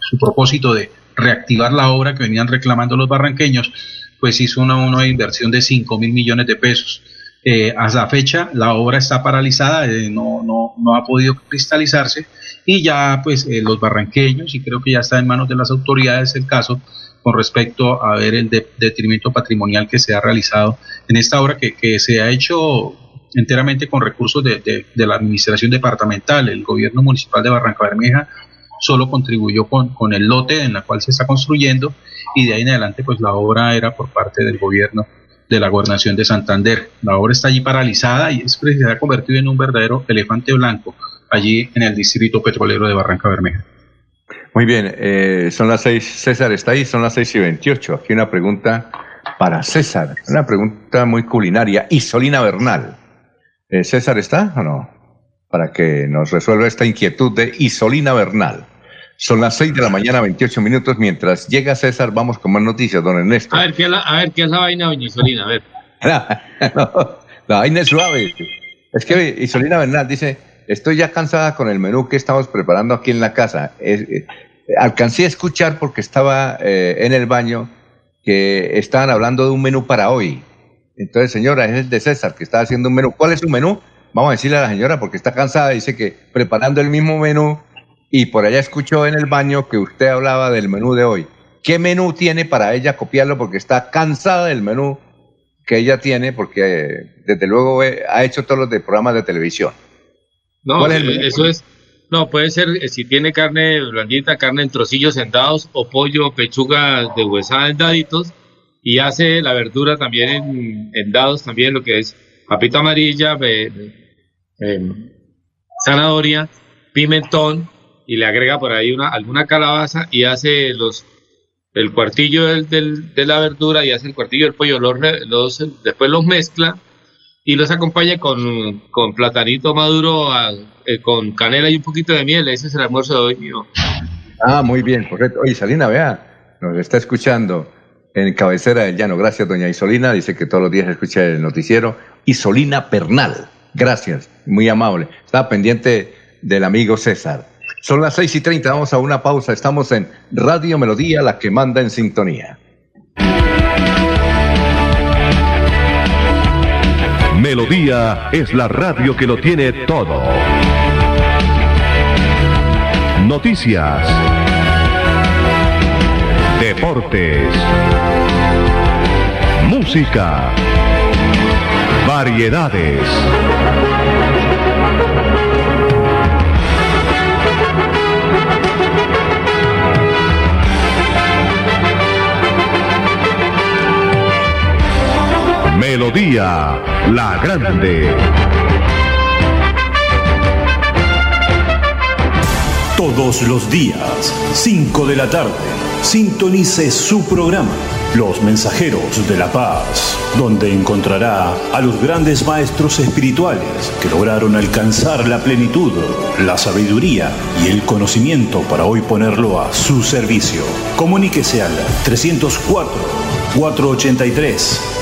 su propósito de reactivar la obra que venían reclamando los barranqueños, pues hizo una, una inversión de 5 mil millones de pesos. Eh, hasta la fecha la obra está paralizada, eh, no, no, no, ha podido cristalizarse y ya pues eh, los barranqueños, y creo que ya está en manos de las autoridades el caso con respecto a ver el detrimento patrimonial que se ha realizado en esta obra que, que se ha hecho enteramente con recursos de, la administración departamental. El gobierno municipal de Barranca Bermeja solo contribuyó con, con el lote en la cual se está construyendo y de ahí en adelante pues la obra era por parte del gobierno de la gobernación de Santander. La obra está allí paralizada y es, se ha convertido en un verdadero elefante blanco allí en el distrito petrolero de Barranca Bermeja. Muy bien, eh, son las seis, César está ahí, son las seis y veintiocho. Aquí una pregunta para César, una pregunta muy culinaria. Isolina Bernal, eh, César está o no? Para que nos resuelva esta inquietud de Isolina Bernal. Son las 6 de la mañana, 28 minutos. Mientras llega César, vamos con más noticias, don Ernesto. A ver, ¿qué es la, a ver, ¿qué es la vaina, doña Isolina? A ver. la vaina es suave. Es que Isolina Bernal dice, estoy ya cansada con el menú que estamos preparando aquí en la casa. Eh, alcancé a escuchar porque estaba eh, en el baño que estaban hablando de un menú para hoy. Entonces, señora, es el de César que está haciendo un menú. ¿Cuál es su menú? Vamos a decirle a la señora porque está cansada. Dice que preparando el mismo menú y por allá escuchó en el baño que usted hablaba del menú de hoy. ¿Qué menú tiene para ella copiarlo? Porque está cansada del menú que ella tiene porque desde luego ha hecho todos los de programas de televisión. No, eso es, no, puede ser eh, si tiene carne blandita, carne en trocillos sentados o pollo, pechuga de huesada en daditos y hace la verdura también en, dados, también lo que es papita amarilla, zanahoria, pimentón y le agrega por ahí una alguna calabaza y hace los el cuartillo del, de la verdura y hace el cuartillo del pollo, los, después los mezcla y los acompaña con, con platanito maduro, eh, con canela y un poquito de miel. Ese es el almuerzo de hoy. Ah, muy bien, correcto. Oye, Salina, vea, nos está escuchando en cabecera del llano. Gracias, doña Isolina. Dice que todos los días escucha el noticiero. Isolina Pernal. Gracias, muy amable. Estaba pendiente del amigo César. Son las seis y treinta, vamos a una pausa. Estamos en Radio Melodía, la que manda en sintonía. Melodía es la radio que lo tiene todo. Noticias deportes, música, variedades. Melodía La Grande. Todos los días, 5 de la tarde sintonice su programa, Los Mensajeros de la Paz, donde encontrará a los grandes maestros espirituales que lograron alcanzar la plenitud, la sabiduría y el conocimiento para hoy ponerlo a su servicio. Comuníquese al 304 483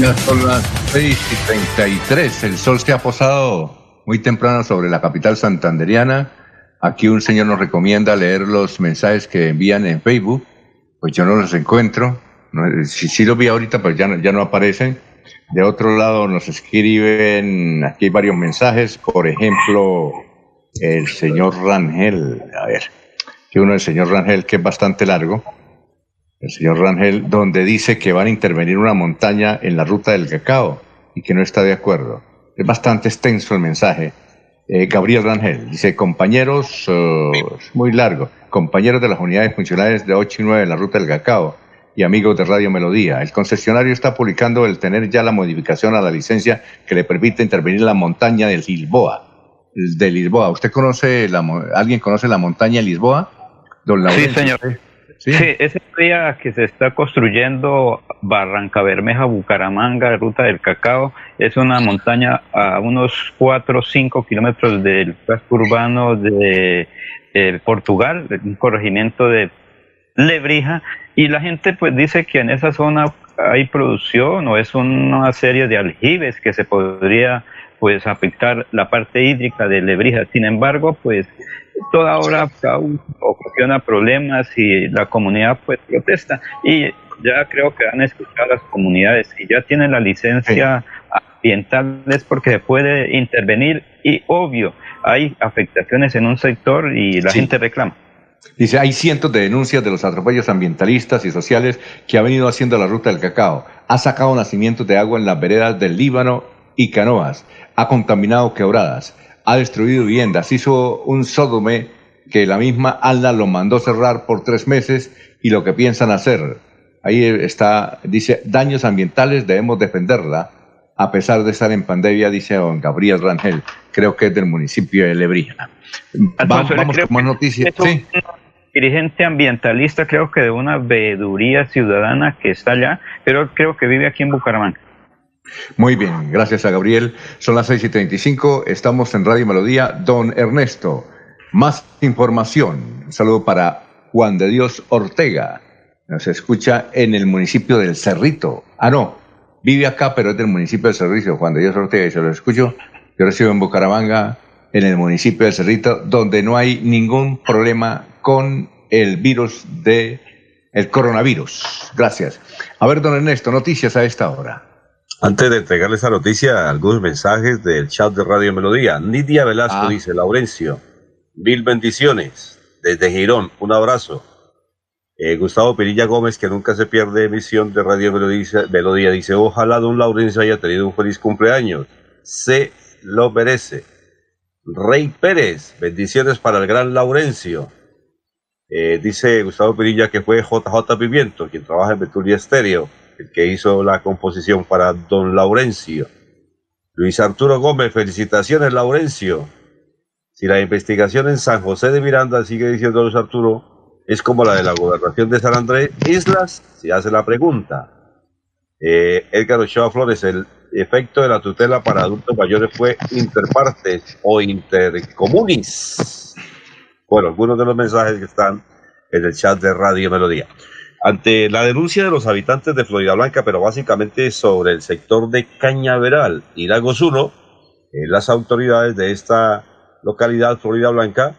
Ya son las 6 y 33. El sol se ha posado muy temprano sobre la capital santanderiana. Aquí un señor nos recomienda leer los mensajes que envían en Facebook. Pues yo no los encuentro. sí, sí los vi ahorita, pero ya no, ya no aparecen. De otro lado nos escriben, aquí hay varios mensajes. Por ejemplo, el señor Rangel. A ver, que uno del señor Rangel, que es bastante largo el señor Rangel, donde dice que van a intervenir una montaña en la ruta del cacao y que no está de acuerdo. Es bastante extenso el mensaje. Eh, Gabriel Rangel dice, compañeros, uh, muy largo, compañeros de las unidades funcionales de 8 y 9 en la ruta del cacao y amigos de Radio Melodía, el concesionario está publicando el tener ya la modificación a la licencia que le permite intervenir en la montaña de Lisboa. De Lisboa. ¿Usted conoce, la, alguien conoce la montaña de Lisboa? Don sí, señor. Sí. ese día que se está construyendo Barranca Bermeja, Bucaramanga, Ruta del Cacao, es una montaña a unos 4 o 5 kilómetros del casco urbano de Portugal, un corregimiento de Lebrija, y la gente pues dice que en esa zona hay producción o es una serie de aljibes que se podría pues afectar la parte hídrica de Lebrija. Sin embargo, pues toda hora ocasiona problemas y la comunidad pues protesta y ya creo que han escuchado las comunidades y ya tienen la licencia ambiental es porque se puede intervenir y obvio hay afectaciones en un sector y la gente reclama. Dice, hay cientos de denuncias de los atropellos ambientalistas y sociales que ha venido haciendo la ruta del cacao. Ha sacado nacimientos de agua en las veredas del Líbano y canoas. Ha contaminado quebradas ha destruido viviendas, hizo un sódome que la misma Allah lo mandó cerrar por tres meses y lo que piensan hacer. Ahí está, dice, daños ambientales debemos defenderla, a pesar de estar en pandemia, dice don Gabriel Rangel, creo que es del municipio de Lebrija. vamos como noticia. Sí. Dirigente ambientalista, creo que de una veeduría ciudadana que está allá, pero creo que vive aquí en Bucaramanga. Muy bien, gracias a Gabriel. Son las 6 y 35, estamos en Radio Melodía. Don Ernesto, más información. Un saludo para Juan de Dios Ortega. Nos escucha en el municipio del Cerrito. Ah, no, vive acá, pero es del municipio del Cerrito, Juan de Dios Ortega, y se lo escucho. Yo recibo en Bucaramanga, en el municipio del Cerrito, donde no hay ningún problema con el virus de el coronavirus. Gracias. A ver, don Ernesto, noticias a esta hora. Antes de entregarle esa noticia, algunos mensajes del chat de Radio Melodía. Nidia Velasco ah. dice, Laurencio, mil bendiciones desde Girón, un abrazo. Eh, Gustavo Perilla Gómez, que nunca se pierde emisión de Radio Melodía, Melodía, dice, ojalá don Laurencio haya tenido un feliz cumpleaños. Se lo merece. Rey Pérez, bendiciones para el gran Laurencio. Eh, dice Gustavo Perilla que fue JJ Pimiento, quien trabaja en Betulia Estéreo el que hizo la composición para Don Laurencio. Luis Arturo Gómez, felicitaciones Laurencio. Si la investigación en San José de Miranda, sigue diciendo Luis Arturo, es como la de la gobernación de San Andrés Islas, se hace la pregunta. Eh, Edgar Ochoa Flores, el efecto de la tutela para adultos mayores fue interpartes o intercomunis. Bueno, algunos de los mensajes que están en el chat de Radio Melodía. Ante la denuncia de los habitantes de Florida Blanca, pero básicamente sobre el sector de Cañaveral y Lagos 1, eh, las autoridades de esta localidad, Florida Blanca,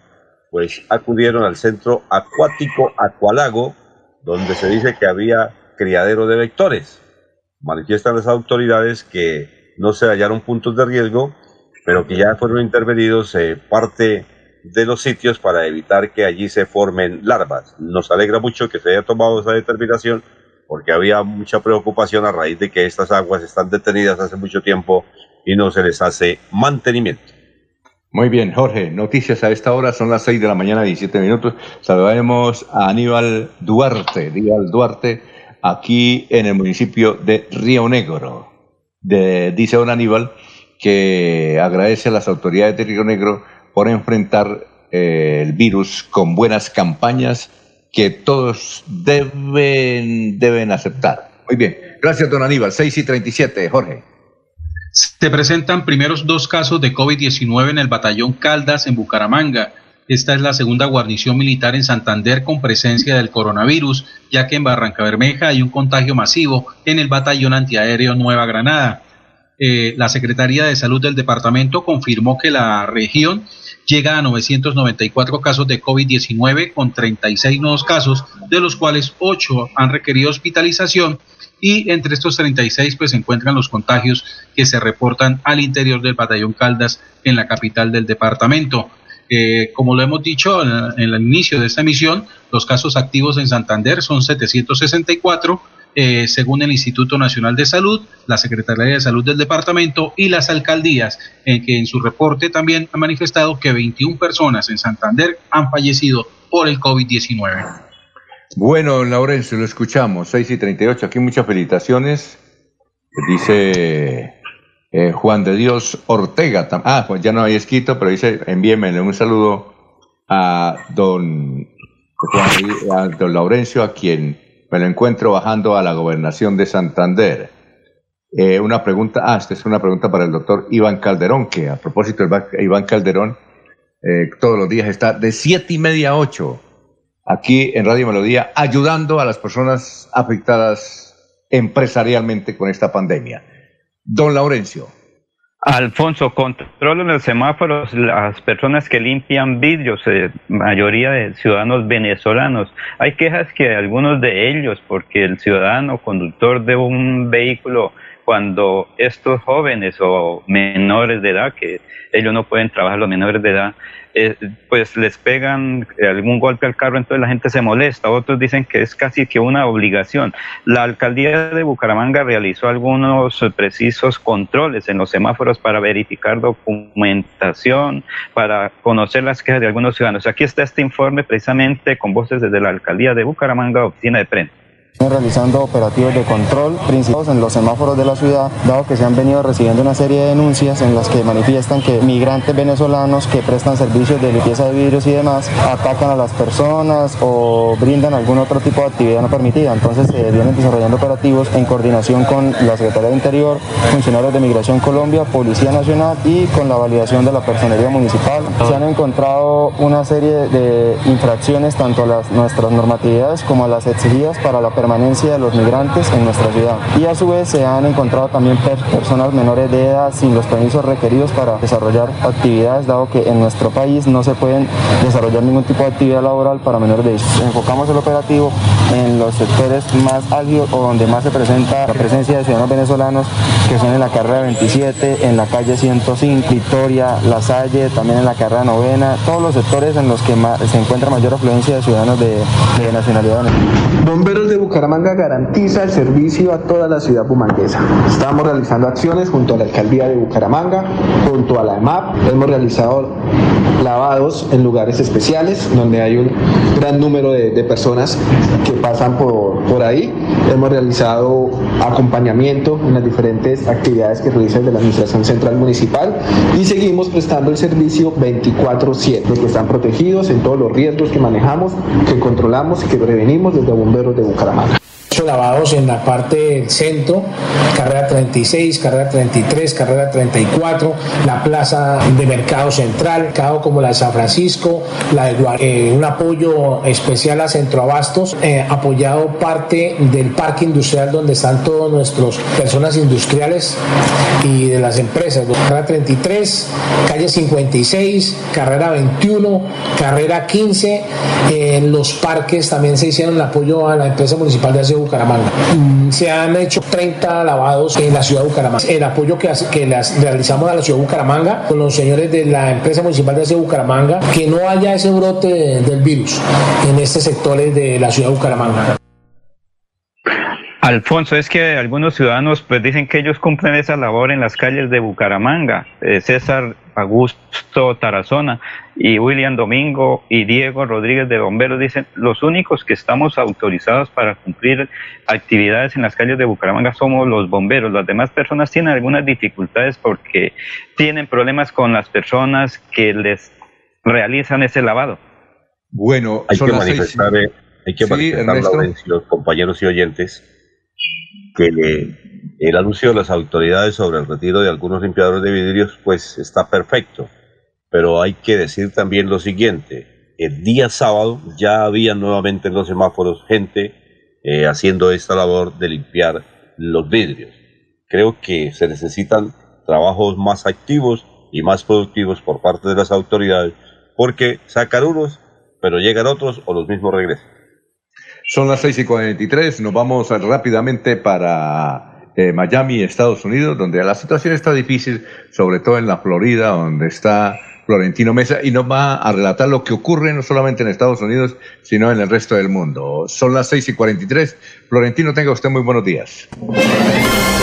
pues acudieron al centro acuático Acualago, donde se dice que había criadero de vectores. Manifiestan las autoridades que no se hallaron puntos de riesgo, pero que ya fueron intervenidos eh, parte de los sitios para evitar que allí se formen larvas. Nos alegra mucho que se haya tomado esa determinación porque había mucha preocupación a raíz de que estas aguas están detenidas hace mucho tiempo y no se les hace mantenimiento. Muy bien, Jorge, noticias a esta hora, son las 6 de la mañana, 17 minutos. Saludaremos a Aníbal Duarte, Aníbal Duarte, aquí en el municipio de Río Negro. dice don Aníbal que agradece a las autoridades de Río Negro por enfrentar eh, el virus con buenas campañas que todos deben, deben aceptar. Muy bien. Gracias, don Aníbal. 6 y 37, Jorge. Se presentan primeros dos casos de COVID-19 en el batallón Caldas en Bucaramanga. Esta es la segunda guarnición militar en Santander con presencia del coronavirus, ya que en Barranca Bermeja hay un contagio masivo en el batallón antiaéreo Nueva Granada. Eh, la Secretaría de Salud del departamento confirmó que la región llega a 994 casos de COVID-19 con 36 nuevos casos, de los cuales 8 han requerido hospitalización y entre estos 36 pues se encuentran los contagios que se reportan al interior del batallón Caldas en la capital del departamento. Eh, como lo hemos dicho en, el inicio de esta emisión, los casos activos en Santander son 764, eh, según el Instituto Nacional de Salud, la Secretaría de Salud del departamento y las alcaldías, en que en su reporte también han manifestado que 21 personas en Santander han fallecido por el COVID-19. Bueno, Laurencio, lo escuchamos, 6 y 38. Aquí muchas felicitaciones. Dice eh, Juan de Dios Ortega. Ah, pues ya no hay escrito, pero dice, envíenme un saludo a don, a don Laurencio, a quien me lo encuentro bajando a la gobernación de Santander. Eh, una pregunta, ah, esta es una pregunta para el doctor Iván Calderón, que a propósito, Iván Calderón eh, todos los días está de siete y media a ocho aquí en Radio Melodía, ayudando a las personas afectadas empresarialmente con esta pandemia. Don Laurencio. Alfonso, controlan los semáforos las personas que limpian vidrios, eh, mayoría de ciudadanos venezolanos. Hay quejas que algunos de ellos, porque el ciudadano conductor de un vehículo, cuando estos jóvenes o menores de edad, que ellos no pueden trabajar, los menores de edad, eh, pues les pegan algún golpe al carro, entonces la gente se molesta. Otros dicen que es casi que una obligación. La alcaldía de Bucaramanga realizó algunos precisos controles en los semáforos para verificar documentación, para conocer las quejas de algunos ciudadanos. Aquí está este informe precisamente con voces desde la alcaldía de Bucaramanga, oficina de prensa realizando operativos de control principales en los semáforos de la ciudad, dado que se han venido recibiendo una serie de denuncias en las que manifiestan que migrantes venezolanos que prestan servicios de limpieza de vidrios y demás atacan a las personas o brindan algún otro tipo de actividad no permitida. Entonces se vienen desarrollando operativos en coordinación con la Secretaría de Interior, funcionarios de Migración Colombia, Policía Nacional y con la validación de la personería municipal. Se han encontrado una serie de infracciones tanto a las, nuestras normatividades como a las exigidas para la permanencia de los migrantes en nuestra ciudad. Y a su vez se han encontrado también personas menores de edad sin los permisos requeridos para desarrollar actividades, dado que en nuestro país no se pueden desarrollar ningún tipo de actividad laboral para menores de edad. Enfocamos el operativo en los sectores más álgidos o donde más se presenta la presencia de ciudadanos venezolanos, que son en la carrera 27, en la calle 105, Victoria, La Salle, también en la carrera novena, todos los sectores en los que se encuentra mayor afluencia de ciudadanos de, nacionalidad. Bucaramanga garantiza el servicio a toda la ciudad bumanguesa. Estamos realizando acciones junto a la alcaldía de Bucaramanga, junto a la EMAP. Hemos realizado lavados en lugares especiales donde hay un gran número de, personas que pasan por, por ahí. Hemos realizado acompañamiento en las diferentes actividades que realiza de la Administración Central Municipal y seguimos prestando el servicio 24/7, que están protegidos en todos los riesgos que manejamos, que controlamos y que prevenimos desde bomberos de Bucaramanga lavados en la parte del centro, carrera 36, carrera 33, carrera 34, la plaza de mercado central, mercado como la de San Francisco, la de eh, un apoyo especial a Centroabastos, eh, apoyado parte del parque industrial donde están todas nuestras personas industriales y de las empresas. Carrera 33, calle 56, carrera 21, carrera 15, en los parques también se hicieron el apoyo a la empresa municipal de Aseo Bucaramanga. Mm, se han hecho 30 lavados en la ciudad de Bucaramanga. El apoyo que, que las realizamos a la ciudad de Bucaramanga con los señores de la empresa municipal de Bucaramanga, que no haya ese brote del virus en estos sectores de la ciudad de Bucaramanga. Alfonso, es que algunos ciudadanos pues dicen que ellos cumplen esa labor en las calles de Bucaramanga. Eh, César Augusto Tarazona y William Domingo y Diego Rodríguez de Bomberos dicen los únicos que estamos autorizados para cumplir actividades en las calles de Bucaramanga somos los bomberos. Las demás personas tienen algunas dificultades porque tienen problemas con las personas que les realizan ese lavado. Bueno, hay que manifestar, eh, hay que manifestar los compañeros y oyentes que el anuncio de las autoridades sobre el retiro de algunos limpiadores de vidrios, pues está perfecto. Pero hay que decir también lo siguiente, el día sábado ya había nuevamente en los semáforos gente eh, haciendo esta labor de limpiar los vidrios. Creo que se necesitan trabajos más activos y más productivos por parte de las autoridades, porque sacan unos, pero llegan otros o los mismos regresan. Son las 6 y 43, nos vamos rápidamente para eh, Miami, Estados Unidos, donde la situación está difícil, sobre todo en la Florida, donde está Florentino Mesa, y nos va a relatar lo que ocurre no solamente en Estados Unidos, sino en el resto del mundo. Son las 6 y 43. Florentino, tenga usted muy buenos días.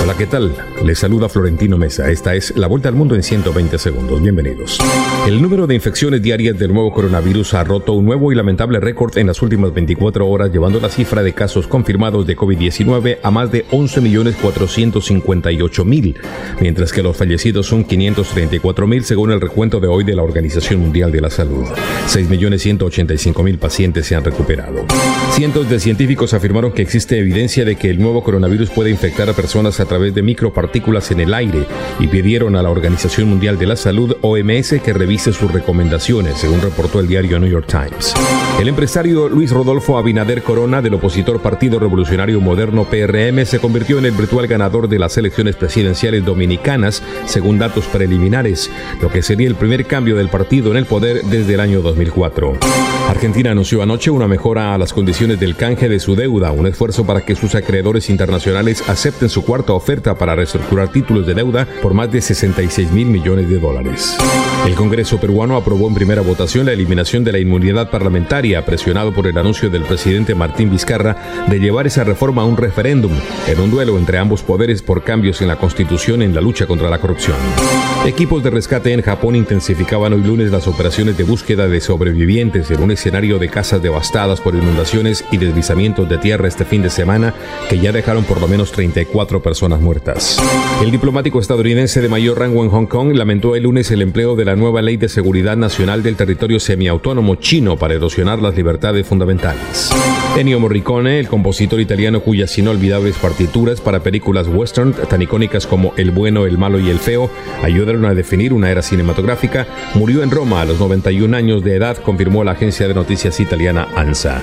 Hola, ¿qué tal? Le saluda Florentino Mesa. Esta es La Vuelta al Mundo en 120 segundos. Bienvenidos. El número de infecciones diarias del nuevo coronavirus ha roto un nuevo y lamentable récord en las últimas 24 horas, llevando la cifra de casos confirmados de COVID-19 a más de 11.458.000, mientras que los fallecidos son 534.000 según el recuento de hoy de la Organización Mundial de la Salud. 6.185.000 pacientes se han recuperado. Cientos de científicos afirmaron que existe evidencia de que el nuevo coronavirus puede infectar a personas a través de micropartículas en el aire y pidieron a la Organización Mundial de la Salud, OMS, que revise sus recomendaciones, según reportó el diario New York Times. El empresario Luis Rodolfo Abinader Corona, del opositor Partido Revolucionario Moderno PRM, se convirtió en el virtual ganador de las elecciones presidenciales dominicanas, según datos preliminares, lo que sería el primer cambio del partido en el poder desde el año 2004. Argentina anunció anoche una mejora a las condiciones del canje de su deuda, un esfuerzo para que sus acreedores internacionales acepten su cuarta oferta para reestructurar títulos de deuda por más de 66 mil millones de dólares. El Congreso peruano aprobó en primera votación la eliminación de la inmunidad parlamentaria, presionado por el anuncio del presidente Martín Vizcarra de llevar esa reforma a un referéndum, en un duelo entre ambos poderes por cambios en la Constitución en la lucha contra la corrupción. Equipos de rescate en Japón intensificaban hoy lunes las operaciones de búsqueda de sobrevivientes en un escenario de casas devastadas por inundaciones y deslizamientos de tierra este fin de semana que ya dejaron por lo menos 34 personas muertas. El diplomático estadounidense de mayor rango en Hong Kong lamentó el lunes el empleo de la nueva ley de seguridad nacional del territorio semiautónomo chino para erosionar las libertades fundamentales. Ennio Morricone, el compositor italiano cuyas inolvidables partituras para películas western tan icónicas como El bueno, el malo y el feo ayudaron a definir una era cinematográfica, murió en Roma a los 91 años de edad, confirmó la agencia de noticias italiana ANSA.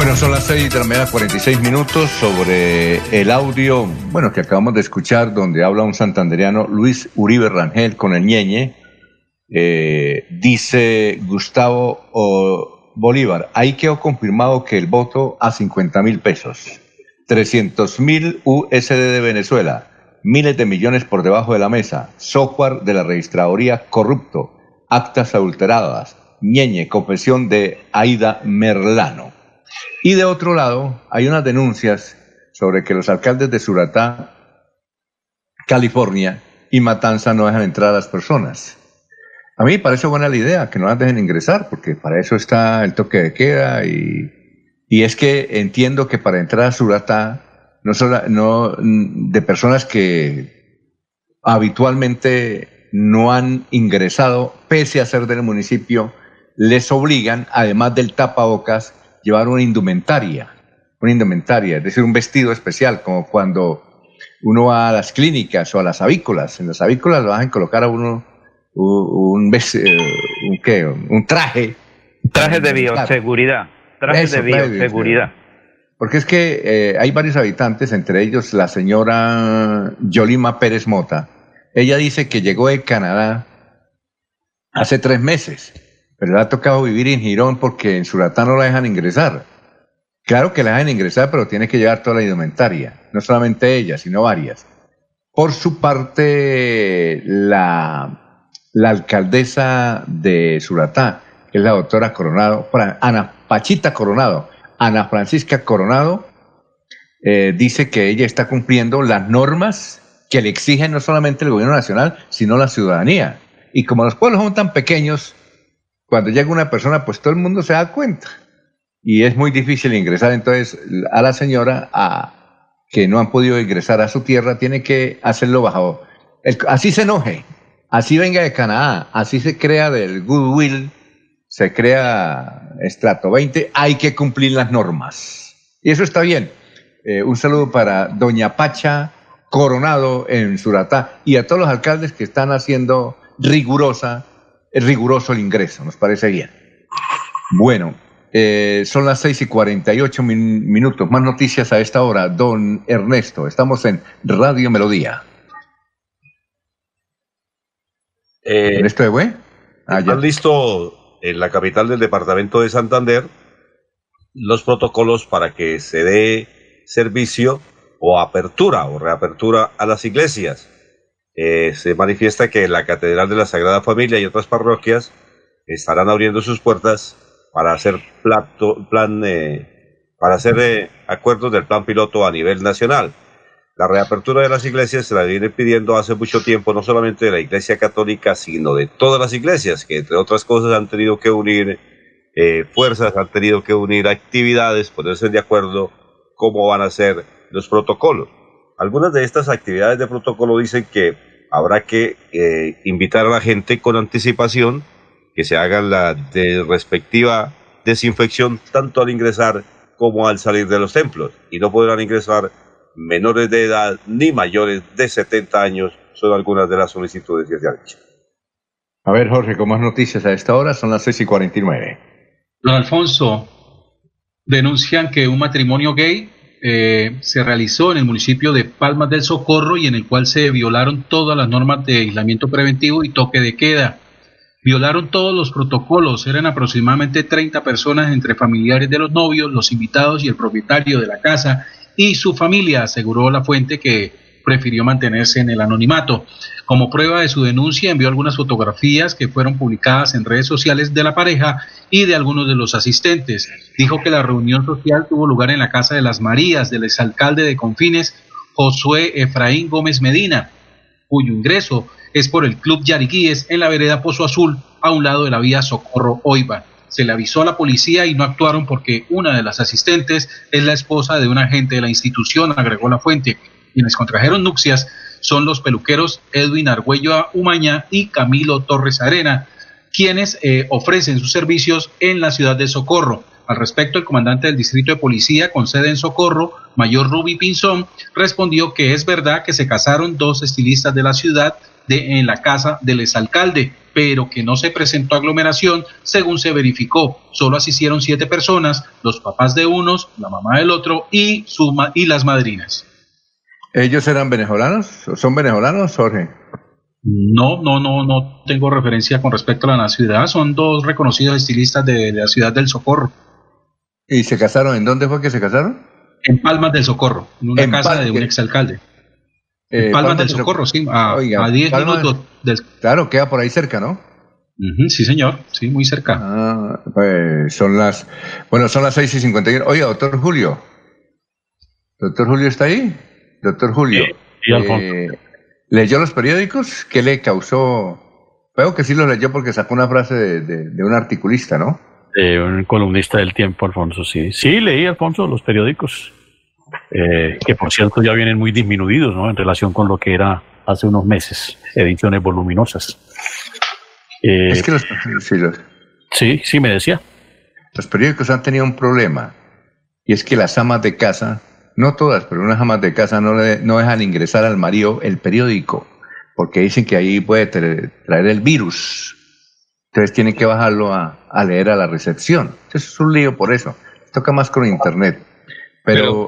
Bueno, son las 6 de la mañana, 46 minutos sobre el audio, bueno, que acabamos de escuchar, donde habla un santanderiano, Luis Uribe Rangel, con el ñeñe. Eh, dice Gustavo Bolívar, ahí quedó confirmado que el voto a 50 mil pesos, 300 mil USD de Venezuela, miles de millones por debajo de la mesa, software de la registraduría corrupto, actas adulteradas, ñeñe, confesión de Aida Merlano. Y de otro lado, hay unas denuncias sobre que los alcaldes de Suratá, California y Matanza no dejan entrar a las personas. A mí me parece buena la idea que no las dejen ingresar, porque para eso está el toque de queda y, es que entiendo que para entrar a Suratá, no, solo, no de personas que habitualmente no han ingresado, pese a ser del municipio, les obligan, además del tapabocas, llevar una indumentaria, una indumentaria, es decir, un vestido especial, como cuando uno va a las clínicas o a las avícolas. En las avícolas lo van a colocar a uno un, un, un, un traje. Traje de bioseguridad. Traje de bioseguridad. Porque es que eh, hay varios habitantes, entre ellos la señora Yolima Pérez Mota. Ella dice que llegó de Canadá hace tres meses pero le ha tocado vivir en Girón porque en Suratá no la dejan ingresar. Claro que la dejan ingresar, pero tiene que llevar toda la indumentaria, no solamente ella, sino varias. Por su parte, la, la alcaldesa de Suratá, que es la doctora Coronado, Ana Pachita Coronado, Ana Francisca Coronado, eh, dice que ella está cumpliendo las normas que le exigen no solamente el gobierno nacional, sino la ciudadanía. Y como los pueblos son tan pequeños, cuando llega una persona, pues todo el mundo se da cuenta. Y es muy difícil ingresar. Entonces, a la señora a, que no han podido ingresar a su tierra, tiene que hacerlo bajo. así se enoje, así venga de Canadá, así se crea del goodwill, se crea estrato 20, hay que cumplir las normas. Y eso está bien. Eh, un saludo para Doña Pacha Coronado en Suratá y a todos los alcaldes que están haciendo rigurosa riguroso el ingreso, nos parece bien. Bueno, eh, son las 6 y 48 minutos. Más noticias a esta hora. Don Ernesto, estamos en Radio Melodía. Eh, ¿Ernesto de Bue? Ah, ¿Están listo en la capital del departamento de Santander los protocolos para que se dé servicio o apertura o reapertura a las iglesias? Eh, se manifiesta que la Catedral de la Sagrada Familia y otras parroquias estarán abriendo sus puertas para hacer plato, plan, eh, para hacer eh, acuerdos del plan piloto a nivel nacional. La reapertura de las iglesias se la viene pidiendo hace mucho tiempo, no solamente de la Iglesia Católica, sino de todas las iglesias, que entre otras cosas han tenido que unir fuerzas, han tenido que unir actividades, ponerse de acuerdo cómo van a ser los protocolos. Algunas de estas actividades de protocolo dicen que habrá que eh, invitar a la gente con anticipación, que se haga la respectiva desinfección tanto al ingresar como al salir de los templos. Y no podrán ingresar menores de edad ni mayores de 70 años, son algunas de las solicitudes que se han hecho. A ver, Jorge, con más noticias a esta hora, son las 6 y 49. Don Alfonso, denuncian que un matrimonio gay eh, se realizó en el municipio de Palmas del Socorro y en el cual se violaron todas las normas de aislamiento preventivo y toque de queda. Violaron todos los protocolos, eran aproximadamente 30 personas entre familiares de los novios, los invitados y el propietario de la casa y su familia, aseguró la fuente que prefirió mantenerse en el anonimato. Como prueba de su denuncia, envió algunas fotografías que fueron publicadas en redes sociales de la pareja y de algunos de los asistentes. Dijo que la reunión social tuvo lugar en la Casa de las Marías del exalcalde de Confines, Josué Efraín Gómez Medina, cuyo ingreso es por el Club Yariquíes en la vereda Pozo Azul, a un lado de la vía Socorro Oiva. Se le avisó a la policía y no actuaron porque una de las asistentes es la esposa de un agente de la institución, agregó la fuente. Quienes contrajeron nupcias son los peluqueros Edwin Argüello Umaña y Camilo Torres Arena, quienes eh, ofrecen sus servicios en la ciudad de Socorro. Al respecto, el comandante del Distrito de Policía con sede en Socorro, mayor Ruby Pinzón, respondió que es verdad que se casaron dos estilistas de la ciudad de, en la casa del exalcalde, pero que no se presentó aglomeración según se verificó. Solo asistieron siete personas, los papás de unos, la mamá del otro y, su, y las madrinas. ¿Ellos eran venezolanos? ¿Son venezolanos, Jorge? No, no, no, no tengo referencia con respecto a la ciudad. Son dos reconocidos estilistas de la ciudad del Socorro. ¿Y se casaron? ¿En dónde fue que se casaron? En Palmas del Socorro, en una casa de un exalcalde. En eh, Palmas, del Socorro, sí, a, 10 minutos del... Claro, queda por ahí cerca, ¿no? sí, señor, sí, muy cerca. Ah, pues son las... Bueno, son las 6 y 51. Oiga, doctor Julio. ¿Doctor Julio está ahí? Doctor Julio. Eh, ¿Leyó los periódicos? ¿Qué le causó...? Veo que sí los leyó porque sacó una frase de un articulista, ¿no? Eh, un columnista del tiempo, Alfonso, sí. Sí, leí, Alfonso, los periódicos, eh, que por cierto ya vienen muy disminuidos, ¿no? En relación con lo que era hace unos meses, ediciones voluminosas. Eh, es que los, sí, sí, me decía. Los periódicos han tenido un problema, y es que las amas de casa, no todas, pero unas amas de casa no, le, no dejan ingresar al marido el periódico, porque dicen que ahí puede traer el virus. Entonces tienen que bajarlo a, leer a la recepción. Entonces es un lío por eso. Toca más con internet. Pero,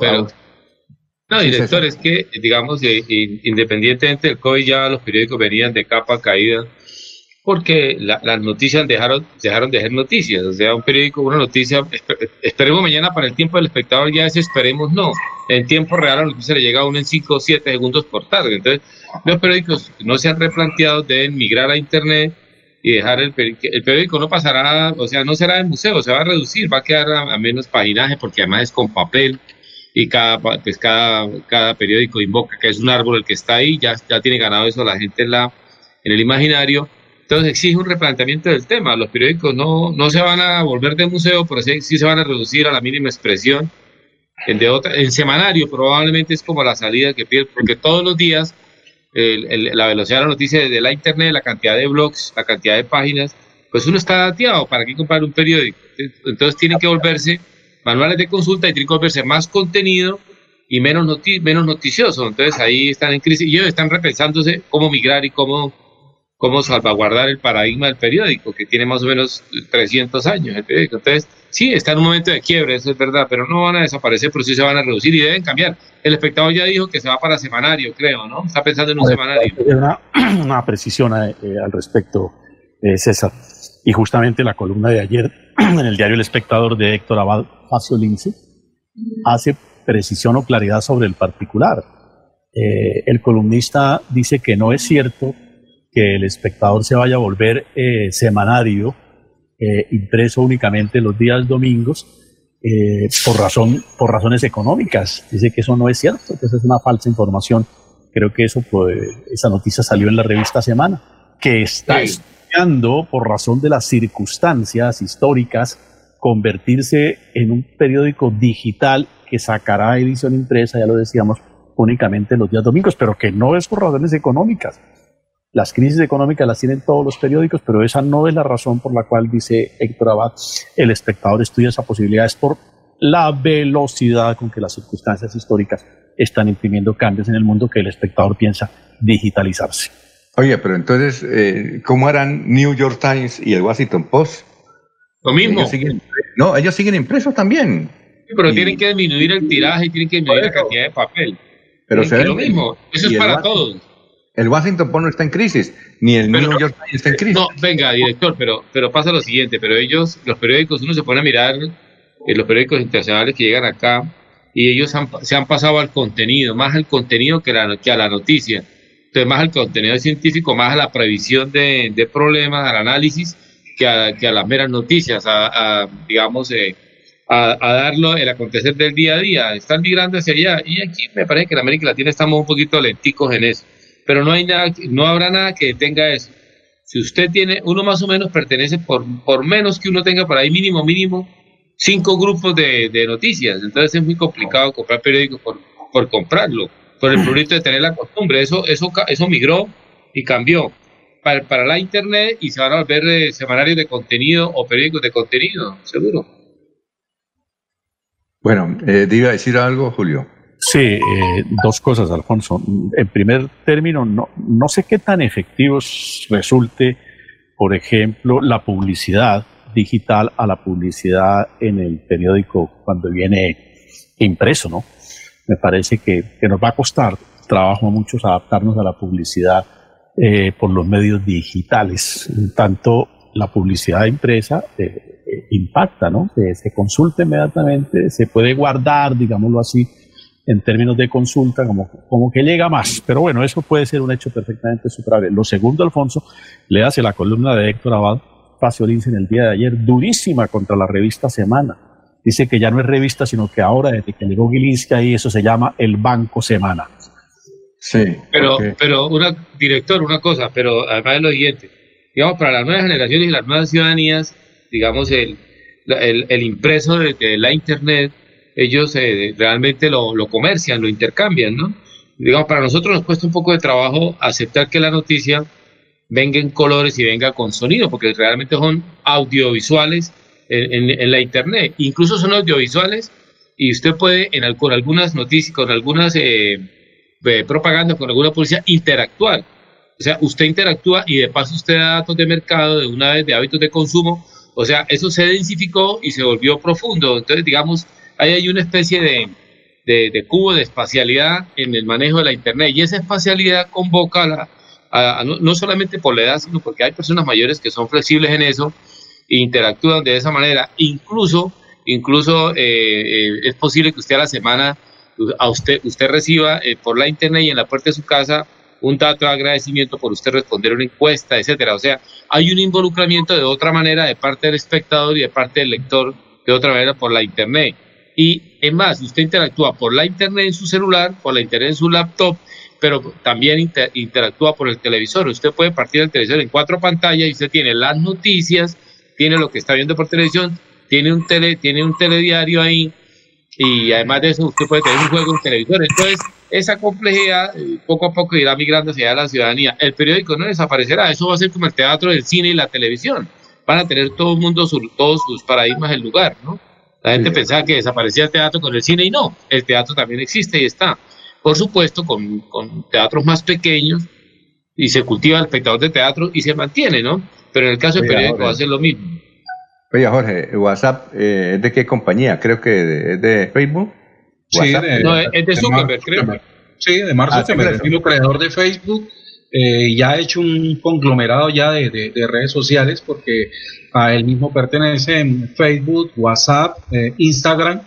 no, director, es que, digamos, independientemente del COVID, ya los periódicos venían de capa caída, porque las noticias dejaron, dejaron de ser noticias. O sea, un periódico, una noticia, esperemos mañana para el tiempo del espectador, ya es esperemos no. En tiempo real la noticia le llega a uno en 5 o 7 segundos por tarde. Entonces, los periódicos no se han replanteado, deben migrar a Internet y dejar el, el periódico no pasará, o sea, no será de museo, se va a reducir, va a quedar a, menos paginaje porque además es con papel y cada, pues cada, cada periódico invoca que es un árbol el que está ahí, ya, ya tiene ganado eso la gente en, la, en el imaginario. Entonces exige un replanteamiento del tema. Los periódicos no, no se van a volver de museo, pero sí, sí se van a reducir a la mínima expresión. En, de otra, en semanario probablemente es como la salida que pide, porque todos los días la velocidad de la noticia de la internet, la cantidad de blogs, la cantidad de páginas, pues uno está dateado, ¿para qué comprar un periódico? Entonces tiene que volverse manuales de consulta y tiene que volverse más contenido y menos, menos noticioso. Entonces ahí están en crisis y ellos están repensándose cómo migrar y cómo, cómo salvaguardar el paradigma del periódico, que tiene más o menos 300 años el periódico. Entonces, sí, está en un momento de quiebre, eso es verdad, pero no van a desaparecer, pero sí se van a reducir y deben cambiar. El espectador ya dijo que se va para semanario, creo, ¿no? Está pensando en un semanario. Una, una precisión eh, al respecto, eh, César. Y justamente la columna de ayer en el diario El Espectador de Héctor Abad Facio Lince hace precisión o claridad sobre el particular. Eh, el columnista dice que no es cierto que el espectador se vaya a volver semanario eh, impreso únicamente los días domingos eh, por, razón, por razones económicas. Dice que eso no es cierto, que esa es una falsa información. Creo que eso, pues, esa noticia salió en la revista Semana, que está estudiando por razón de las circunstancias históricas convertirse en un periódico digital que sacará edición impresa, ya lo decíamos, únicamente los días domingos, pero que no es por razones económicas. Las crisis económicas las tienen todos los periódicos, pero esa no es la razón por la cual, dice Héctor Abad, el espectador estudia esa posibilidad, es por la velocidad con que las circunstancias históricas están imprimiendo cambios en el mundo que el espectador piensa digitalizarse. Oye, pero entonces, eh, ¿cómo harán New York Times y el Washington Post? Lo mismo. no, ellos siguen impresos también. pero tienen que disminuir el tiraje y tienen que disminuir la cantidad de papel. Pero es lo mismo. Eso es para todos. El Washington Post no está en crisis, ni el New York Times está en crisis. No, venga, director, pero, pero pasa lo siguiente, pero ellos, los periódicos, uno se pone a mirar eh, los periódicos internacionales que llegan acá y ellos se han pasado al contenido, más al contenido que, la, que a la noticia. Entonces, más al contenido científico, más a la previsión de, de problemas, al análisis, que a, que a las meras noticias, a, digamos, eh, a, a, darlo el acontecer del día a día. Están migrando hacia allá. Y aquí me parece que en América Latina estamos un poquito lenticos en eso pero no hay nada, no habrá nada que detenga eso. Si usted tiene, uno más o menos pertenece por, por menos que uno tenga por ahí mínimo, mínimo, cinco grupos de, noticias. Entonces es muy complicado comprar periódicos por, por comprarlo. por el prurito de tener la costumbre. Eso, eso, eso migró y cambió para, para la internet y se van a volver eh, semanarios de contenido o periódicos de contenido, seguro. Bueno, eh, ¿iba a decir algo, Julio? Sí, eh, dos cosas, Alfonso. En primer término, no, no sé qué tan efectivos resulte, por ejemplo, la publicidad digital a la publicidad en el periódico cuando viene impreso, ¿no? Me parece que, nos va a costar trabajo a muchos adaptarnos a la publicidad eh, por los medios digitales. Tanto la publicidad impresa eh, eh, impacta, ¿no? se consulta inmediatamente, se puede guardar, digámoslo así, en términos de consulta, como, como que llega más. Pero bueno, eso puede ser un hecho perfectamente superable. Lo segundo, Alfonso, le hace la columna de Héctor Abad Faciolince en el día de ayer, durísima contra la revista Semana. Dice que ya no es revista, sino que ahora, desde que llegó Gilinski ahí, eso se llama el Banco Semana. Sí. Pero, pero una, director, una cosa, pero además de lo siguiente, digamos, para las nuevas generaciones y las nuevas ciudadanías, digamos, el, el, impreso de, la Internet, ellos eh, realmente lo, lo comercian, lo intercambian, ¿no? Digamos, para nosotros nos cuesta un poco de trabajo aceptar que la noticia venga en colores y venga con sonido, porque realmente son audiovisuales en, la internet. Incluso son audiovisuales y usted puede en, con algunas noticias, con algunas eh, eh, propagandas, con alguna publicidad interactuar. O sea, usted interactúa y de paso usted da datos de mercado, de una vez de hábitos de consumo. O sea, eso se densificó y se volvió profundo. Entonces, digamos, hay una especie de, de, cubo de espacialidad en el manejo de la Internet y esa espacialidad convoca a la, no, solamente por la edad, sino porque hay personas mayores que son flexibles en eso e interactúan de esa manera. Incluso, incluso eh, eh, es posible que usted a la semana, a usted, usted reciba eh, por la internet y en la puerta de su casa un dato de agradecimiento por usted responder una encuesta, etcétera. O sea, hay un involucramiento de otra manera de parte del espectador y de parte del lector de otra manera por la internet. Y es más, usted interactúa por la internet en su celular, por la internet en su laptop pero también interactúa por el televisor. Usted puede partir el televisor en cuatro pantallas y usted tiene las noticias, tiene lo que está viendo por televisión, tiene un, tele, tiene un telediario ahí y además de eso usted puede tener un juego en televisor. Entonces, esa complejidad eh, poco a poco irá migrando hacia la ciudadanía. El periódico no desaparecerá, eso va a ser como el teatro, el cine y la televisión. Van a tener todo el mundo, todos sus paradigmas en lugar, ¿no? La gente pensaba que desaparecía el teatro con el cine y no, el teatro también existe y está por supuesto, con, con teatros más pequeños y se cultiva el espectador de teatro y se mantiene, ¿no? Pero en el caso del periódico va a ser lo mismo. Oye, Jorge, ¿WhatsApp eh, es de qué compañía? Creo que es de Facebook. Sí, no, es de Zuckerberg, creo. Sí, de Mark ah, Zuckerberg, el mismo creador de Facebook. Eh, ya ha hecho un conglomerado ya de, de, redes sociales porque a él mismo pertenecen Facebook, WhatsApp, eh, Instagram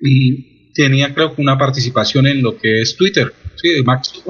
y tenía creo que una participación en lo que es Twitter. Sí, Max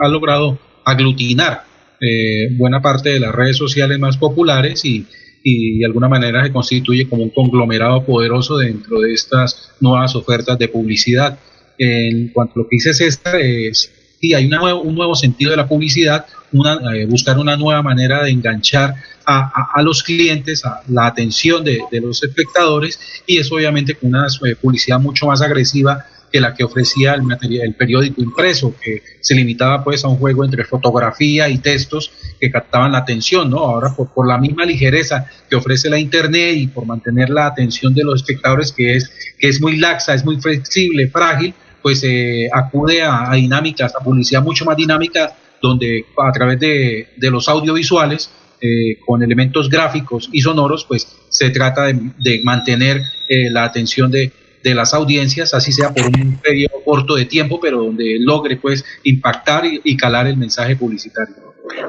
ha, logrado aglutinar eh, buena parte de las redes sociales más populares y, y, de alguna manera se constituye como un conglomerado poderoso dentro de estas nuevas ofertas de publicidad. En cuanto a lo que dice César, es, sí, hay un nuevo sentido de la publicidad, una, eh, buscar una nueva manera de enganchar a, los clientes, a la atención de, los espectadores y es obviamente con una eh, publicidad mucho más agresiva que la que ofrecía el, el periódico impreso, que se limitaba pues a un juego entre fotografía y textos que captaban la atención, ¿no? Ahora por, por la misma ligereza que ofrece la internet y por mantener la atención de los espectadores que es, que es muy laxa, es muy flexible, frágil, pues eh, acude a, dinámicas, a publicidad mucho más dinámica, donde a través de, de los audiovisuales eh, con elementos gráficos y sonoros, pues se trata de, mantener eh, la atención de, de, las audiencias, así sea por un periodo corto de tiempo, pero donde logre pues impactar y, calar el mensaje publicitario.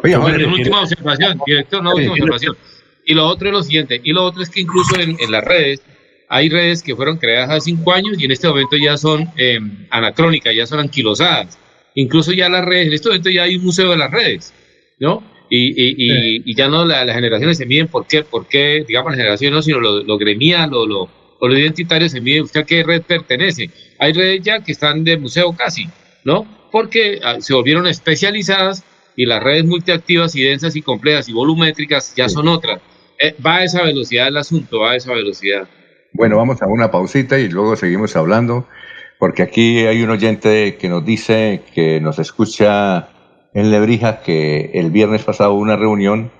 Oye, una última observación, director, una última observación. Y lo otro es lo siguiente, y lo otro es que incluso en, las redes, hay redes que fueron creadas hace cinco años y en este momento ya son eh, anacrónicas, ya son anquilosadas. Incluso ya las redes, en este momento ya hay un museo de las redes, ¿no? Y, y, y, ya no las generaciones se miden por qué, por qué, digamos, las generaciones no, sino lo, lo gremial o lo, lo identitario se mide usted a qué red pertenece. Hay redes ya que están de museo casi, ¿no? Porque ah, se volvieron especializadas y las redes multiactivas y densas y complejas y volumétricas ya son otras. Eh, va a esa velocidad el asunto, va a esa velocidad. Bueno, vamos a una pausita y luego seguimos hablando porque aquí hay un oyente que nos dice que nos escucha en Lebrija que el viernes pasado hubo una reunión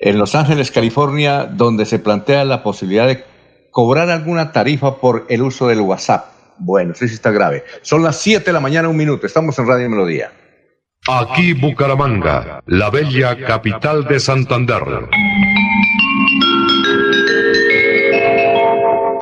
en Los Ángeles, California, donde se plantea la posibilidad de cobrar alguna tarifa por el uso del WhatsApp. Bueno, eso sí está grave. Son las 7 de la mañana, un minuto. Estamos en Radio Melodía. Aquí Bucaramanga, la bella capital de Santander.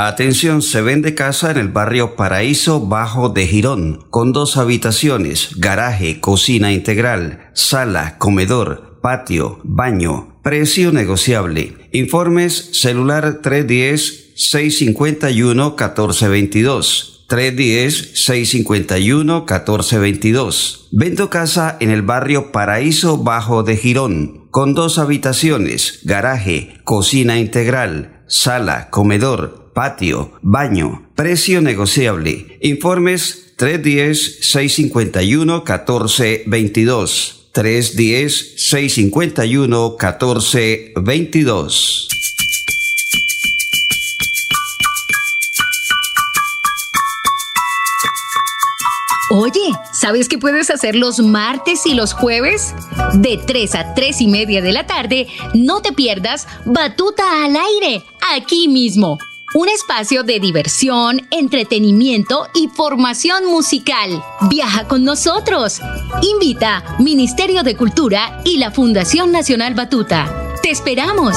Atención, se vende casa en el barrio Paraíso Bajo de Girón, con dos habitaciones, garaje, cocina integral, sala, comedor, patio, baño, precio negociable. Informes celular 310-651-1422. 310-651-1422. Vendo casa en el barrio Paraíso Bajo de Girón, con dos habitaciones, garaje, cocina integral, sala, comedor, patio, baño, precio negociable. Informes 310-651-1422. 310-651-1422. Oye, ¿sabes qué puedes hacer los martes y los jueves? De 3 a 3 y media de la tarde, no te pierdas Batuta al aire, aquí mismo un espacio de diversión, entretenimiento y formación musical. Viaja con nosotros. Invita Ministerio de Cultura y la Fundación Nacional Batuta. ¡Te esperamos!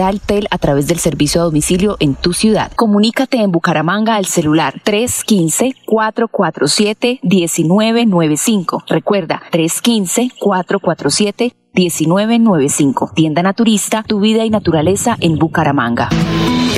a través del servicio a domicilio en tu ciudad. Comunícate en Bucaramanga al celular 315-447-1995. Recuerda, 315-447 1995. Tienda Naturista, tu vida y naturaleza en Bucaramanga.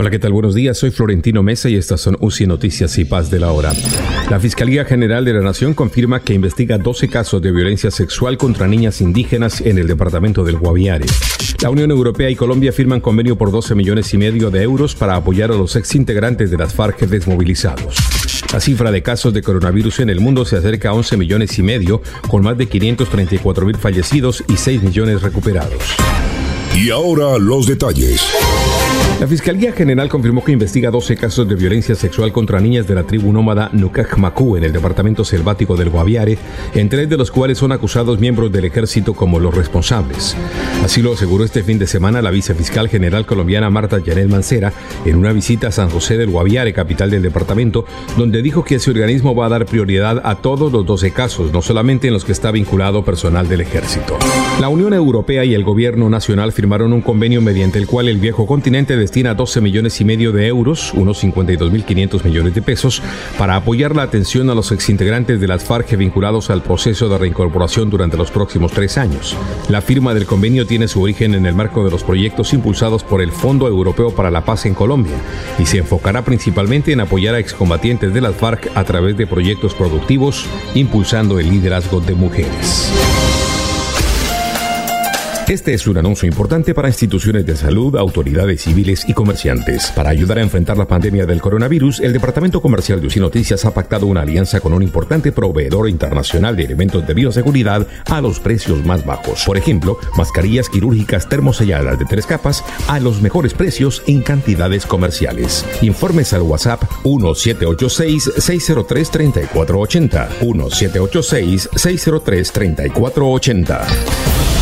Hola, ¿qué tal? Buenos días, soy Florentino Mesa y estas son UCI Noticias y Paz de la Hora. La Fiscalía General de la Nación confirma que investiga 12 casos de violencia sexual contra niñas indígenas en el departamento del Guaviare. La Unión Europea y Colombia firman convenio por 12 millones y medio de euros para apoyar a los exintegrantes de las FARC desmovilizados. La cifra de casos de coronavirus en el mundo se acerca a 11 millones y medio, con más de 534 mil fallecidos y 6 millones recuperados. Y ahora los detalles. La Fiscalía General confirmó que investiga 12 casos de violencia sexual contra niñas de la tribu nómada Nukajmaku en el departamento selvático del Guaviare, en tres de los cuales son acusados miembros del ejército como los responsables. Así lo aseguró este fin de semana la vicefiscal general colombiana Marta Yanel Mancera en una visita a San José del Guaviare, capital del departamento, donde dijo que ese organismo va a dar prioridad a todos los 12 casos, no solamente en los que está vinculado personal del ejército. La Unión Europea y el gobierno nacional firmaron un convenio mediante el cual el viejo continente destina 12 millones y medio de euros, unos 52.500 millones de pesos, para apoyar la atención a los exintegrantes de las FARC vinculados al proceso de reincorporación durante los próximos tres años. La firma del convenio tiene su origen en el marco de los proyectos impulsados por el Fondo Europeo para la Paz en Colombia y se enfocará principalmente en apoyar a excombatientes de las FARC a través de proyectos productivos, impulsando el liderazgo de mujeres. Este es un anuncio importante para instituciones de salud, autoridades civiles y comerciantes. Para ayudar a enfrentar la pandemia del coronavirus, el Departamento Comercial de UCI Noticias ha pactado una alianza con un importante proveedor internacional de elementos de bioseguridad a los precios más bajos. Por ejemplo, mascarillas quirúrgicas termoselladas de tres capas a los mejores precios en cantidades comerciales. Informes al WhatsApp 1786-603-3480. 1786-603-3480.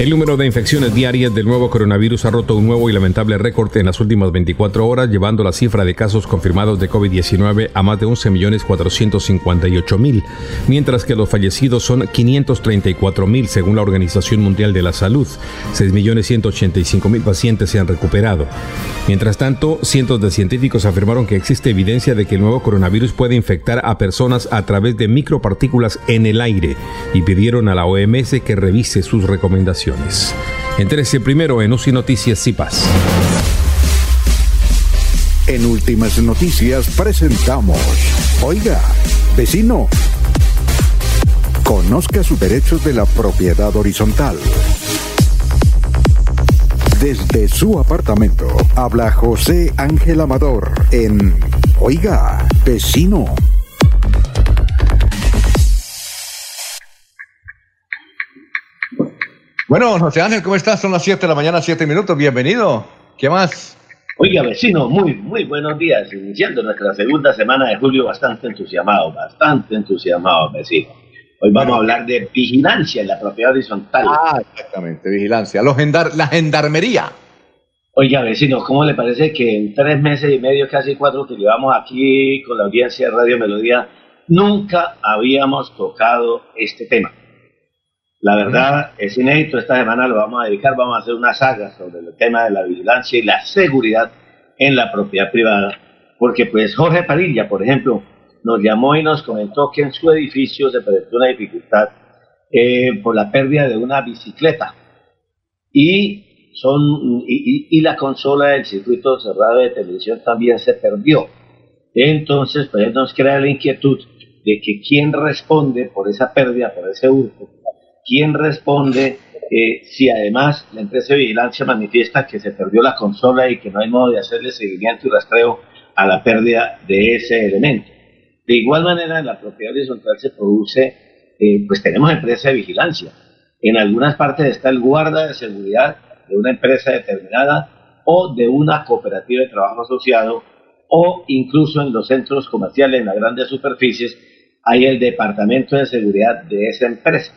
El número de infecciones diarias del nuevo coronavirus ha roto un nuevo y lamentable récord en las últimas 24 horas, llevando la cifra de casos confirmados de COVID-19 a más de 11.458.000, mientras que los fallecidos son 534.000 según la Organización Mundial de la Salud. 6.185.000 pacientes se han recuperado. Mientras tanto, cientos de científicos afirmaron que existe evidencia de que el nuevo coronavirus puede infectar a personas a través de micropartículas en el aire y pidieron a la OMS que revise sus recomendaciones. Entérese primero en UCI Noticias y Paz. En Últimas Noticias presentamos, oiga, vecino, conozca sus derechos de la propiedad horizontal. Desde su apartamento habla José Ángel Amador en Oiga, vecino. Bueno, José Ángel, ¿cómo estás? Son las 7 de la mañana, 7 minutos. Bienvenido. ¿Qué más? Oiga, vecino, muy, muy buenos días. Iniciando nuestra segunda semana de julio, bastante entusiasmado, bastante entusiasmado, vecino. Hoy vamos a hablar de vigilancia en la propiedad horizontal. Ah, exactamente, vigilancia. Los la gendarmería. Oiga, vecino, ¿cómo le parece que en tres meses y medio, casi cuatro que llevamos aquí con la audiencia de Radio Melodía, nunca habíamos tocado este tema? La verdad es inédito, esta semana lo vamos a dedicar, vamos a hacer una saga sobre el tema de la vigilancia y la seguridad en la propiedad privada, porque pues Jorge Padilla, por ejemplo, nos llamó y nos comentó que en su edificio se presentó una dificultad eh, por la pérdida de una bicicleta y, son, y, la consola del circuito cerrado de televisión también se perdió. Entonces, pues nos crea la inquietud de que quién responde por esa pérdida, por ese hurto, quién responde eh, si además la empresa de vigilancia manifiesta que se perdió la consola y que no hay modo de hacerle seguimiento y rastreo a la pérdida de ese elemento. De igual manera, en la propiedad horizontal se produce, eh, pues tenemos empresa de vigilancia. En algunas partes está el guarda de seguridad de una empresa determinada o de una cooperativa de trabajo asociado o incluso en los centros comerciales, en las grandes superficies, hay el departamento de seguridad de esa empresa.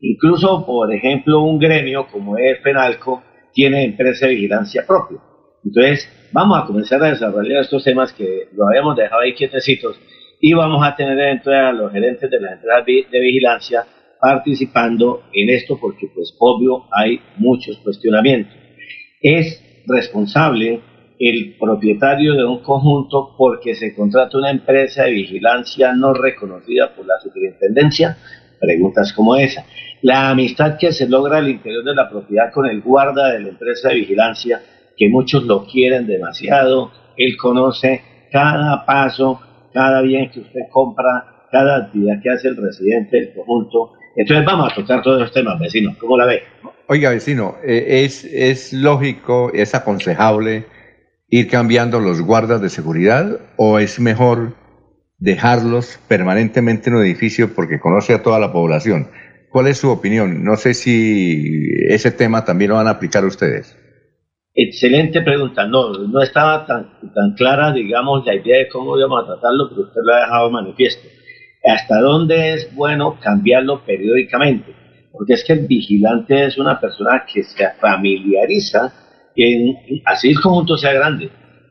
Incluso, por ejemplo, un gremio como es FENALCO tiene empresa de vigilancia propia. Entonces, vamos a comenzar a desarrollar estos temas que lo habíamos dejado ahí quietecitos y vamos a tener dentro a los gerentes de las empresas de vigilancia participando en esto porque, pues, obvio, hay muchos cuestionamientos. Es responsable el propietario de un conjunto porque se contrata una empresa de vigilancia no reconocida por la superintendencia. Preguntas como esa la amistad que se logra al interior de la propiedad con el guarda de la empresa de vigilancia, que muchos lo quieren demasiado, él conoce cada paso, cada bien que usted compra, cada actividad que hace el residente del conjunto. Entonces vamos a tocar todos los temas, vecino. ¿Cómo la ve? Oiga, vecino, eh, ¿es, ¿es lógico, es aconsejable ir cambiando los guardas de seguridad o es mejor dejarlos permanentemente en un edificio porque conoce a toda la población? ¿Cuál es su opinión? No sé si ese tema también lo van a aplicar ustedes. Excelente pregunta. No, no estaba tan, tan clara, digamos, la idea de cómo íbamos a tratarlo, pero usted lo ha dejado manifiesto. ¿Hasta dónde es bueno cambiarlo periódicamente? Porque es que el vigilante es una persona que se familiariza, en, así el conjunto sea grande,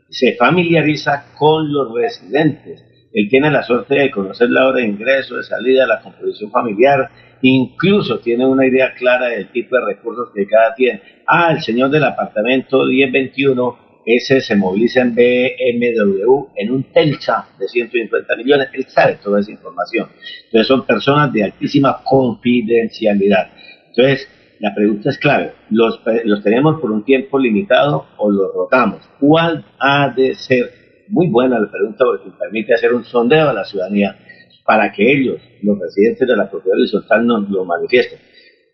se familiariza con los residentes. Él tiene la suerte de conocer la hora de ingreso, de salida, la composición familiar, incluso tiene una idea clara del tipo de recursos que cada tiene. Ah, el señor del apartamento 1021, ese se moviliza en BMW en un Telsa de 150 millones, él sabe toda esa información. Entonces son personas de altísima confidencialidad. Entonces, la pregunta es clave, ¿los, los tenemos por un tiempo limitado o los rotamos? ¿Cuál ha de ser? Muy buena la pregunta porque permite hacer un sondeo a la ciudadanía para que ellos, los residentes de la propiedad horizontal, nos lo manifiesten.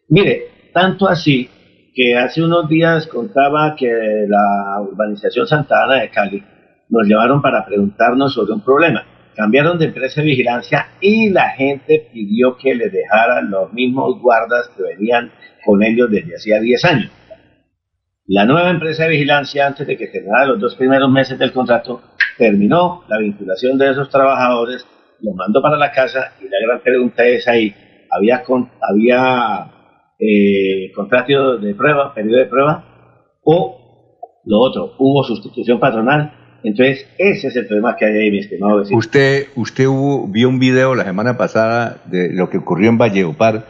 Mire, tanto así que hace unos días contaba que la urbanización Santa Ana de Cali nos llevaron para preguntarnos sobre un problema. Cambiaron de empresa de vigilancia y la gente pidió que le dejaran los mismos guardas que venían con ellos desde hacía 10 años. La nueva empresa de vigilancia, antes de que terminara los dos primeros meses del contrato, terminó la vinculación de esos trabajadores, los mandó para la casa y la gran pregunta es ahí, ¿había, había eh, contrato de prueba, periodo de prueba, o lo otro, hubo sustitución patronal. Entonces, ese es el problema que hay ahí, mi estimado vecino. Usted, usted vio un video la semana pasada de lo que ocurrió en Valleupar,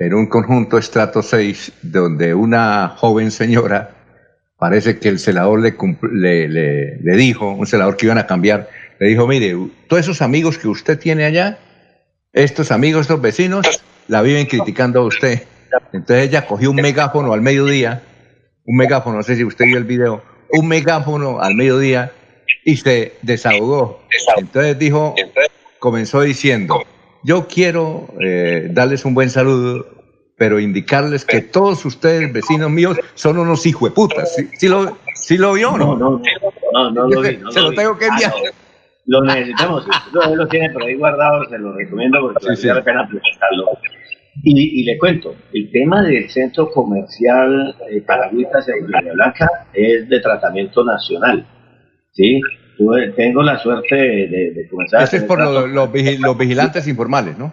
en un conjunto estrato 6, donde una joven señora, parece que el celador le, le, le, dijo, un celador que iban a cambiar, le dijo, mire, todos esos amigos que usted tiene allá, estos amigos, estos vecinos, la viven criticando a usted. Entonces ella cogió un megáfono al mediodía, un megáfono, no sé si usted vio el video, un megáfono al mediodía y se desahogó. Entonces dijo, comenzó diciendo, yo quiero eh, darles un buen saludo, pero indicarles que todos ustedes, vecinos míos, son unos hijos de putas. ¿Sí, lo, ¿sí lo vio o no? No, no, no, no, lo vi. se lo, tengo que enviar. lo necesitamos. Si lo tiene por ahí guardado, se lo recomiendo porque sí, vale la pena presentarlo. Y, le cuento, el tema del centro comercial eh, Paragüitas en Blanca es de tratamiento nacional. ¿sí? Tengo la suerte de, comenzar. Ese es por los vigilantes informales, ¿no?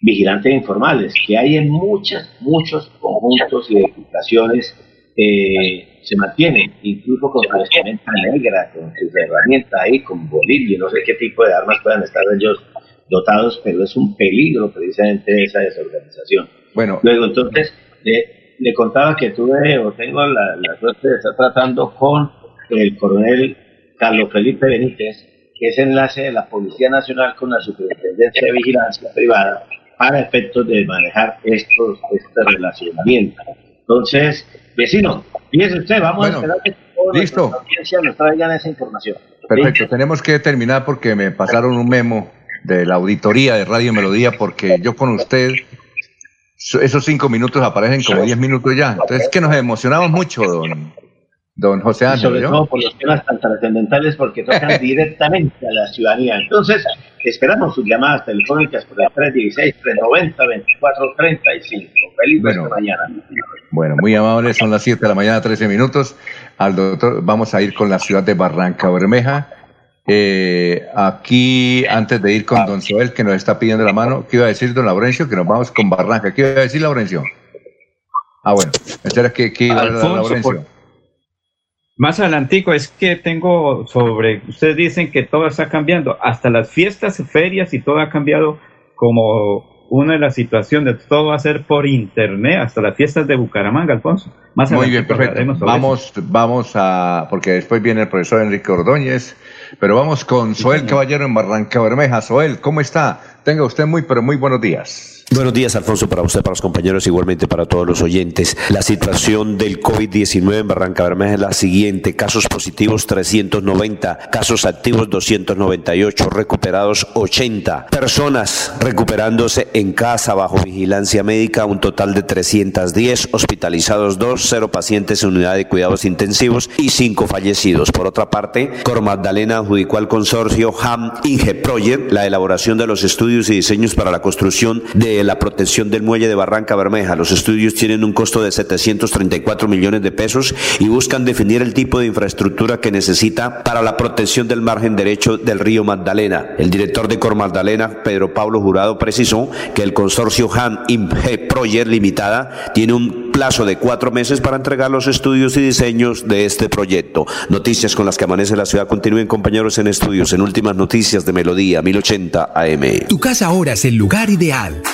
Vigilantes informales, que hay en muchas, muchos conjuntos y edificaciones eh, se mantienen, incluso con su vestimenta negra, con sus herramientas ahí, con bolillo, no sé qué tipo de armas puedan estar ellos dotados, pero es un peligro precisamente esa desorganización. Bueno, luego entonces le, contaba que tuve o tengo la, suerte de estar tratando con el coronel Carlos Felipe Benítez, que es enlace de la Policía Nacional con la Superintendencia de Vigilancia Privada para efectos de manejar estos este relacionamiento. Entonces, vecino, fíjese usted, vamos a esperar que listo. la audiencia nos traigan esa información. Perfecto, tenemos que terminar porque me pasaron un memo de la auditoría de Radio Melodía, porque yo con usted, esos cinco minutos aparecen como diez minutos ya. Entonces es que nos emocionamos mucho, don, don José Ángel. Sobre todo por los temas tan trascendentales, porque tocan directamente a la ciudadanía. Entonces, esperamos sus llamadas telefónicas por la 316-390-2435. Feliz bueno, mañana. Bueno, muy amables, son las 7 de la mañana, 13 minutos. Al doctor, vamos a ir con la ciudad de Barranca Bermeja eh, aquí, antes de ir con don Soel, que nos está pidiendo la mano, ¿qué iba a decir don Laurencio? Que nos vamos con Barranca. ¿Qué iba a decir Laurencio? Ah, bueno, espera que, que iba a decir Laurencio. Más adelantico, es que tengo sobre, ustedes dicen que todo está cambiando, hasta las fiestas, ferias y todo ha cambiado como una de las situaciones, todo va a ser por internet, hasta las fiestas de Bucaramanga, Alfonso. Más Muy bien, perfecto. Vamos, vamos a, porque después viene el profesor Enrique Ordóñez, pero vamos con Soel Caballero en Barranca Bermeja. Soel, ¿cómo está? Tenga usted muy, pero muy buenos días. Buenos días, Alfonso, para usted, para los compañeros, igualmente para todos los oyentes. La situación del COVID-19 en Barranca Bermeja es la siguiente. Casos positivos 390, casos activos 298, recuperados 80. Personas recuperándose en casa bajo vigilancia médica, un total de 310, hospitalizados 2, 0 pacientes en unidad de cuidados intensivos y 5 fallecidos. Por otra parte, Cor Magdalena adjudicó al consorcio HAM Inge Project la elaboración de los estudios y diseños para la construcción de la protección del muelle de Barranca Bermeja. Los estudios tienen un costo de 734 millones de pesos y buscan definir el tipo de infraestructura que necesita para la protección del margen derecho del río Magdalena. El director de Cor Magdalena, Pedro Pablo Jurado, precisó que el consorcio Han Imge Project Limitada tiene un plazo de cuatro meses para entregar los estudios y diseños de este proyecto. Noticias con las que amanece la ciudad. Continúen compañeros en estudios en últimas noticias de Melodía 1080 AM. Tu casa ahora es el lugar ideal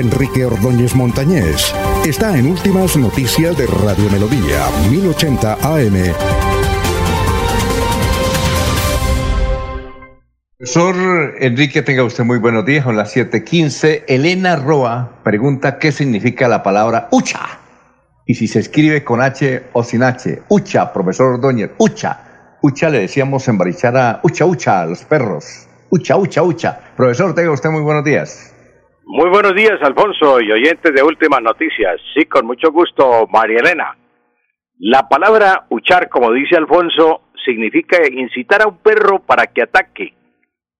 Enrique Ordóñez Montañés está en Últimas Noticias de Radio Melodía, 1080 AM. Profesor Enrique, tenga usted muy buenos días. Son las 7:15. Elena Roa pregunta qué significa la palabra ucha y si se escribe con H o sin H. Ucha, profesor Ordóñez, ucha. Ucha le decíamos en Barichara, ucha, ucha a los perros. Ucha, ucha, ucha. Profesor, tenga usted muy buenos días. Muy buenos días, Alfonso y oyentes de Últimas Noticias. Sí, con mucho gusto, María Elena. La palabra uchar, como dice Alfonso, significa incitar a un perro para que ataque.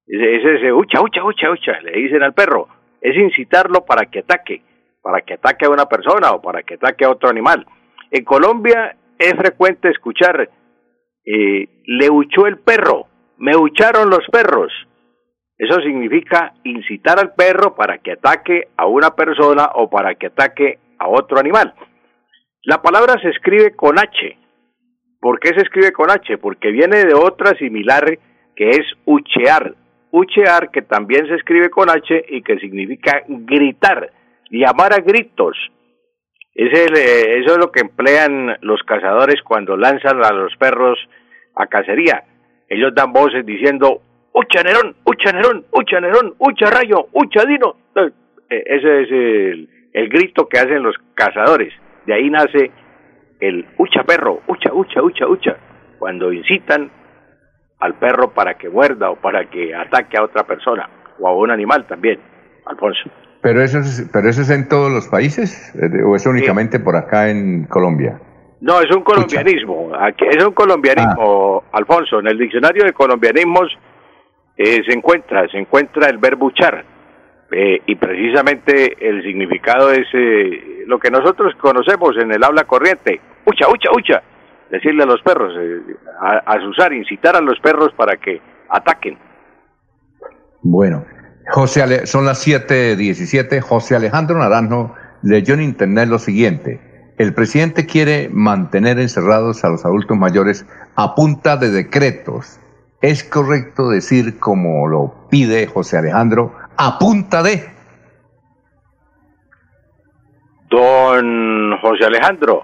Ese, ese, ucha, ucha, ucha, ucha, le dicen al perro. Es incitarlo para que ataque, para que ataque a una persona o para que ataque a otro animal. En Colombia es frecuente escuchar, eh, le huchó el perro, me hucharon los perros. Eso significa incitar al perro para que ataque a una persona o para que ataque a otro animal. La palabra se escribe con H. ¿Por qué se escribe con H? Porque viene de otra similar que es uchear. Uchear que también se escribe con H y que significa gritar, llamar a gritos. Eh, eso es lo que emplean los cazadores cuando lanzan a los perros a cacería. Ellos dan voces diciendo Ucha Nerón, Ucha Nerón, Ucha Nerón, Ucha Rayo, Ucha Dino. Eh, ese es el, grito que hacen los cazadores. De ahí nace el Ucha Perro, Ucha, Ucha, Ucha, Ucha. Cuando incitan al perro para que muerda o para que ataque a otra persona o a un animal también, Alfonso. Pero eso es, pero eso es en todos los países eh, o es únicamente por acá en Colombia. No, es un colombianismo. Aquí, es un colombianismo, ah. Alfonso. En el diccionario de colombianismos eh, se encuentra, se encuentra el verbo uchar. Eh, y precisamente el significado es eh, lo que nosotros conocemos en el habla corriente, ucha, ucha, ucha, decirle a los perros, a, usar, incitar a los perros para que ataquen. Bueno, José son las 7:17. José Alejandro Naranjo leyó en internet lo siguiente: el presidente quiere mantener encerrados a los adultos mayores a punta de decretos ¿Es correcto decir, como lo pide José Alejandro, a punta de? Don José Alejandro,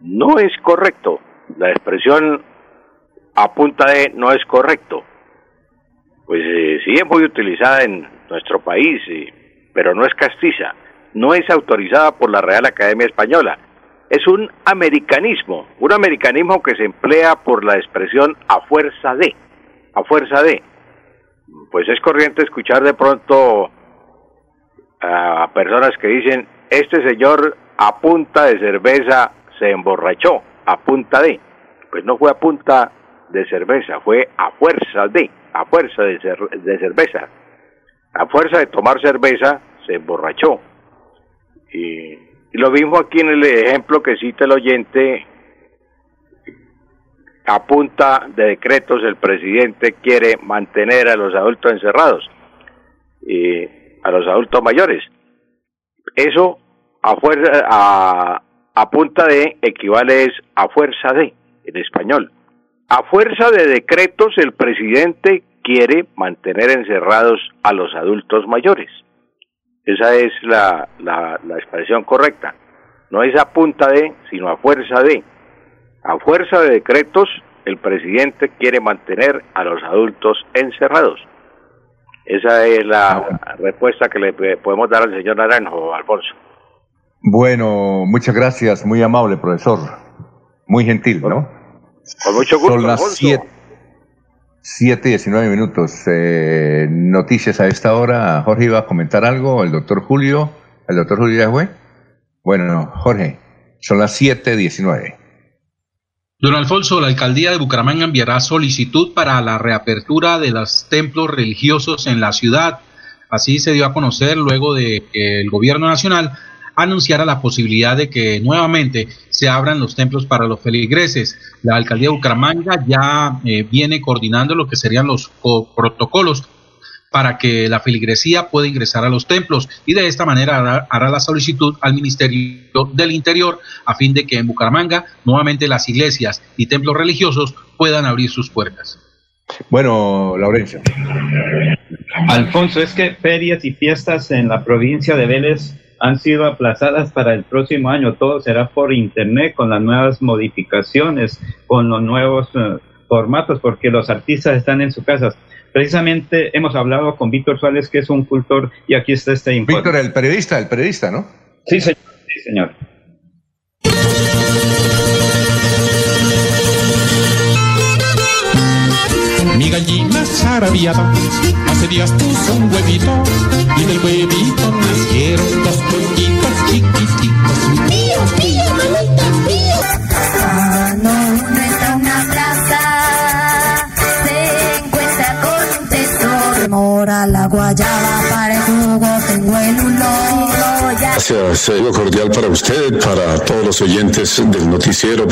no es correcto. La expresión a punta de no es correcto. Pues eh, sí es muy utilizada en nuestro país, pero no es castiza. No es autorizada por la Real Academia Española. Es un americanismo, un americanismo que se emplea por la expresión a fuerza de a fuerza de. Pues es corriente escuchar de pronto a personas que dicen, este señor a punta de cerveza se emborrachó, a punta de. Pues no fue a punta de cerveza, fue a fuerza de, a fuerza de, de cerveza. A fuerza de tomar cerveza se emborrachó. Y lo mismo aquí en el ejemplo que cita el oyente a punta de decretos el presidente quiere mantener a los adultos encerrados y a los adultos mayores. Eso a fuerza a, a punta de equivale es a fuerza de en español. A fuerza de decretos el presidente quiere mantener encerrados a los adultos mayores. Esa es la, la, la expresión correcta. No es a punta de, sino a fuerza de. A fuerza de decretos, el presidente quiere mantener a los adultos encerrados. Esa es la respuesta que le podemos dar al señor Naranjo, Alfonso. Bueno, muchas gracias, muy amable, profesor. Muy gentil, ¿no? Con mucho gusto. Son las 7 siete, y 19 minutos. Eh, noticias a esta hora. Jorge iba a comentar algo, el doctor Julio. ¿El doctor Julio ya fue? Bueno, Jorge, son las 7.19. Don Alfonso, la alcaldía de Bucaramanga enviará solicitud para la reapertura de los templos religiosos en la ciudad. Así se dio a conocer luego de que el gobierno nacional anunciara la posibilidad de que nuevamente se abran los templos para los feligreses. La alcaldía de Bucaramanga ya eh, viene coordinando lo que serían los protocolos para que la feligresía pueda ingresar a los templos y de esta manera hará, la solicitud al Ministerio del Interior a fin de que en Bucaramanga nuevamente las iglesias y templos religiosos puedan abrir sus puertas. Bueno, Laurencio. Alfonso, es que ferias y fiestas en la provincia de Vélez han sido aplazadas para el próximo año. Todo será por internet con las nuevas modificaciones, con los nuevos eh, formatos, porque los artistas están en su casa. Precisamente hemos hablado con Víctor Suárez, que es un cultor, y aquí está este informe. Víctor, el periodista, el periodista, ¿no? Sí, señor. Sí, señor. Gallina zarabiada hace días puso un huevito y del huevito nacieron dos pollitos chiquititos. Pío, pío, mamita, pío. Ah, no está una plaza, se encuentra con un tesoro. Mora la guayaba para el jugo, tengo el ulón. Gracias, saludo cordial para usted, para todos los oyentes del noticiero,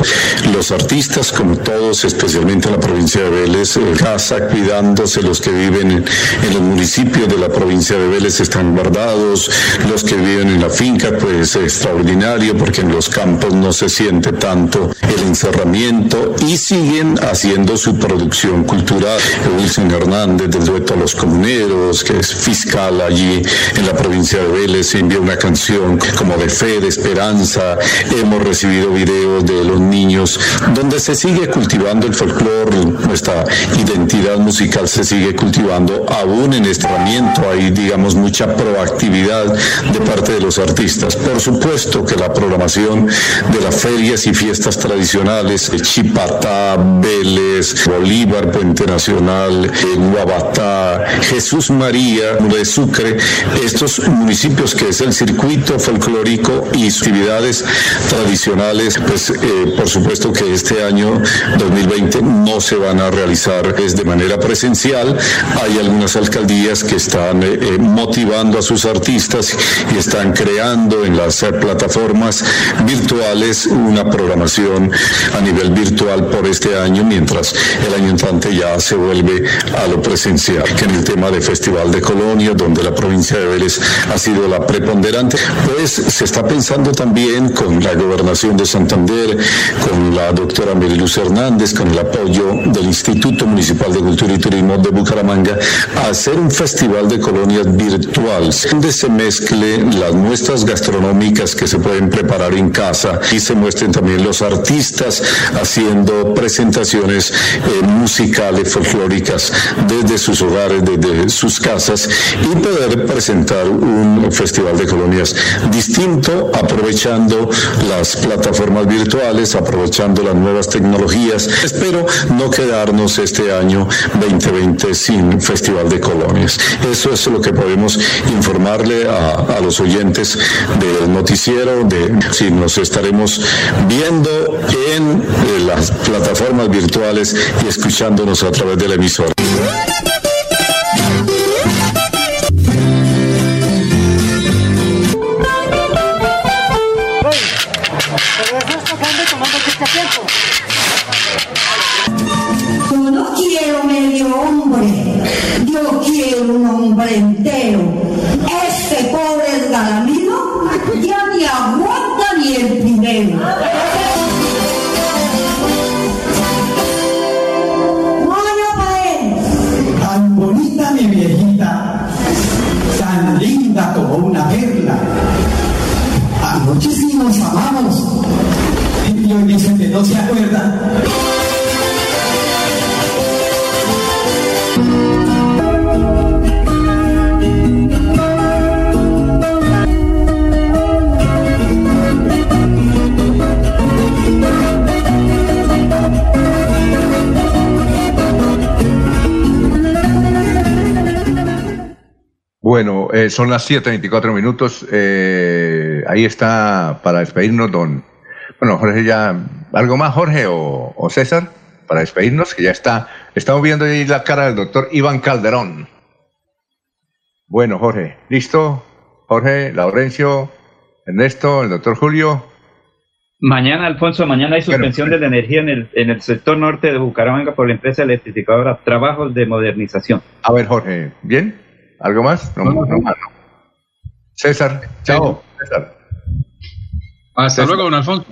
los artistas como todos, especialmente en la provincia de Vélez, eh, casa cuidándose, los que viven en, en los municipios de la provincia de Vélez están guardados, los que viven en la finca, pues extraordinario, porque en los campos no se siente tanto el encerramiento y siguen haciendo su producción cultural. Wilson Hernández del dueto a los comuneros, que es fiscal allí en la provincia de Vélez, envía una canción como de fe, de esperanza. Hemos recibido videos de los niños donde se sigue cultivando el folclore, nuestra identidad musical se sigue cultivando aún en estramiento. Hay, digamos, mucha proactividad de parte de los artistas. Por supuesto que la programación de las ferias y fiestas tradicionales, Chipatá, Vélez, Bolívar, Puente Nacional, Guabatá, Jesús María de Sucre, estos municipios que es el circuito folclórico y actividades tradicionales, pues eh, por supuesto que este año 2020 no se van a realizar es de manera presencial. Hay algunas alcaldías que están eh, eh, motivando a sus artistas y están creando en las plataformas virtuales una programación a nivel virtual por este año, mientras el año entrante ya se vuelve a lo presencial. En el tema de Festival de Colonia, donde la provincia de Vélez ha sido la preponderante, pues se está pensando también con la gobernación de Santander, con la doctora Mariluz Hernández, con el apoyo del Instituto Municipal de Cultura y Turismo de Bucaramanga, hacer un festival de colonias virtual, donde se mezcle las muestras gastronómicas que se pueden preparar en casa y se muestren también los artistas haciendo presentaciones eh, musicales, folclóricas desde sus hogares, desde sus casas y poder presentar un festival de colonias distinto, aprovechando las plataformas virtuales, aprovechando las nuevas tecnologías. Espero no quedarnos este año 2020 sin Festival de Colonias. Eso es lo que podemos informarle a, los oyentes del noticiero, de si nos estaremos viendo en eh, las plataformas virtuales y escuchándonos a través de la emisora. Son las 7.24 minutos. Eh, ahí está para despedirnos don... Bueno, Jorge ya... ¿Algo más, Jorge o, o César? Para despedirnos, que ya está... Estamos viendo ahí la cara del doctor Iván Calderón. Bueno, Jorge, ¿listo? Jorge, Laurencio, Ernesto, el doctor Julio. Mañana, Alfonso, mañana hay suspensión de la energía en el, en el sector norte de Bucaramanga por la empresa electrificadora Trabajos de Modernización. A ver, Jorge, ¿bien? ¿Algo más? No, no, no, no. César, chao. César. Hasta luego, don Alfonso.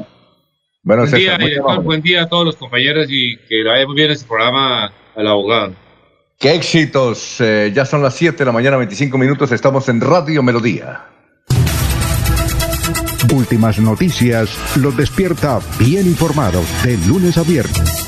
Bueno, buen, César, día, amable. buen día a todos los compañeros y que le vaya muy bien este programa al abogado. ¡Qué éxitos! Eh, ya son las 7 de la mañana, 25 minutos. Estamos en Radio Melodía. Últimas noticias los despierta bien informados de lunes a viernes.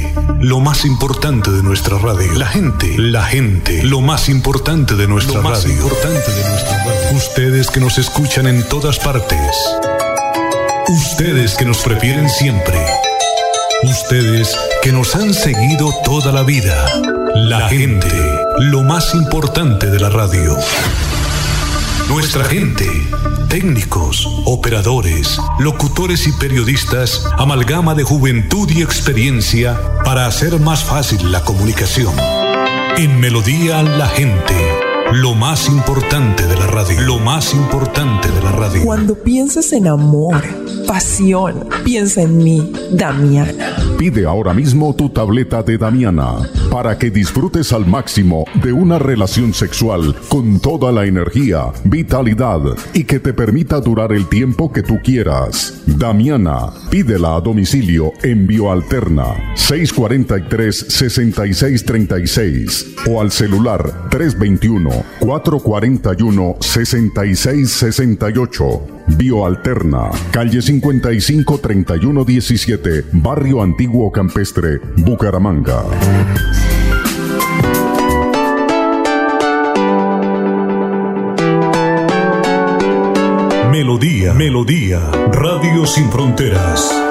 lo más importante de nuestra radio. La gente, la gente, lo más importante de nuestra lo más Importante de nuestra radio. Ustedes que nos escuchan en todas partes. Ustedes que nos prefieren siempre. Ustedes que nos han seguido toda la vida. La gente, lo más importante de la radio. Nuestra gente, técnicos, operadores, locutores y periodistas, amalgama de juventud y experiencia para hacer más fácil la comunicación. En Melodía la gente, lo más importante de la radio, lo más importante de la radio. Cuando pienses en amor, pasión, piensa en mí, Damiana. Pide ahora mismo tu tableta de Damiana para que disfrutes al máximo de una relación sexual con toda la energía, vitalidad y que te permita durar el tiempo que tú quieras. Damiana, pídela a domicilio en Bioalterna 643-6636 o al celular 321 441 6668. Bioalterna, calle 55 31 17, Barrio Antiguo Campestre, Bucaramanga. Melodía, Melodía, Radio Sin Fronteras.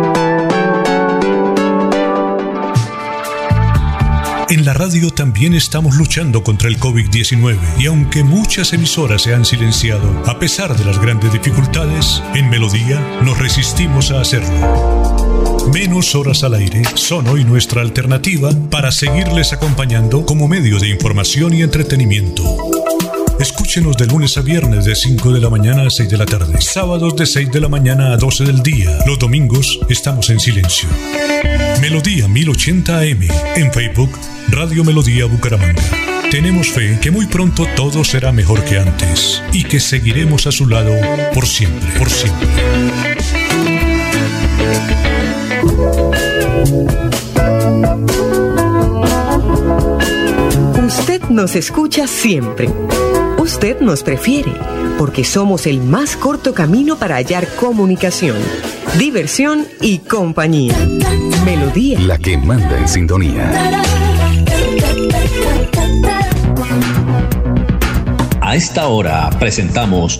En la radio también estamos luchando contra el COVID-19 y aunque muchas emisoras se han silenciado, a pesar de las grandes dificultades, en Melodía nos resistimos a hacerlo. Menos horas al aire son hoy nuestra alternativa para seguirles acompañando como medio de información y entretenimiento. Escúchenos de lunes a viernes de 5 de la mañana a 6 de la tarde, sábados de 6 de la mañana a 12 del día. Los domingos estamos en silencio. Melodía 1080 AM en Facebook Radio Melodía Bucaramanga. Tenemos fe que muy pronto todo será mejor que antes y que seguiremos a su lado por siempre, por siempre. Usted nos escucha siempre. Usted nos prefiere porque somos el más corto camino para hallar comunicación, diversión y compañía. Melodía. La que manda en sintonía. A esta hora presentamos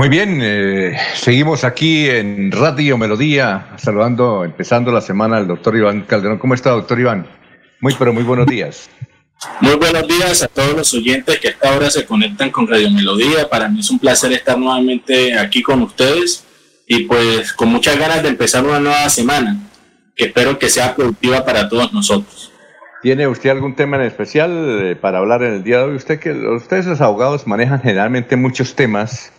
Muy bien, eh, seguimos aquí en Radio Melodía, saludando, empezando la semana al doctor Iván Calderón. ¿Cómo está, doctor Iván? Muy, pero muy buenos días. Muy buenos días a todos los oyentes que a esta hora se conectan con Radio Melodía. Para mí es un placer estar nuevamente aquí con ustedes y pues con muchas ganas de empezar una nueva semana que espero que sea productiva para todos nosotros. ¿Tiene usted algún tema en especial eh, para hablar en el día de hoy? Usted que ustedes los abogados manejan generalmente muchos temas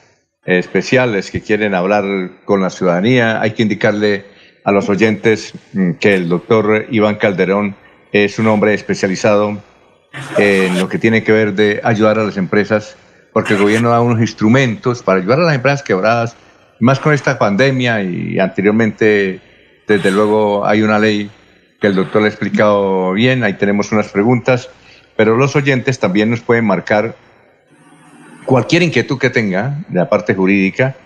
especiales que quieren hablar con la ciudadanía. Hay que indicarle a los oyentes mm, que el doctor Iván Calderón es un hombre especializado en lo que tiene que ver de ayudar a las empresas, porque el gobierno da unos instrumentos para ayudar a las empresas quebradas, más con esta pandemia y anteriormente, desde luego, hay una ley que el doctor le ha explicado bien, ahí tenemos unas preguntas, pero los oyentes también nos pueden marcar cualquier inquietud que tenga de la parte jurídica,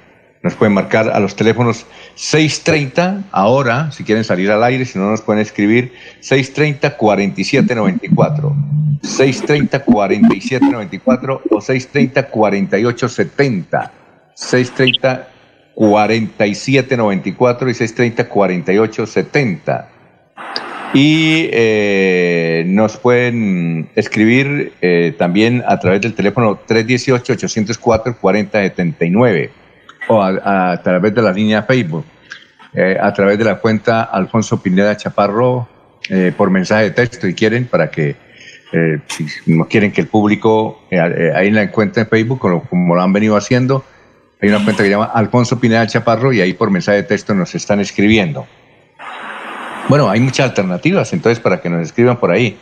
nos pueden marcar a los teléfonos 630, ahora, si quieren salir al aire, si no nos pueden escribir, 630-4794, 630-4794 o 630-4870, 630-4794 y 630-4870. Y eh, nos pueden escribir eh, también a través del teléfono 318-804-4079 o a, través de la línea Facebook, eh, a través de la cuenta Alfonso Pineda Chaparro por mensaje de texto y quieren para que si no quieren que el público ahí en la cuenta de Facebook, como, como, lo han venido haciendo, hay una cuenta que se llama Alfonso Pineda Chaparro y ahí por mensaje de texto nos están escribiendo. Bueno, hay muchas alternativas, entonces para que nos escriban por ahí,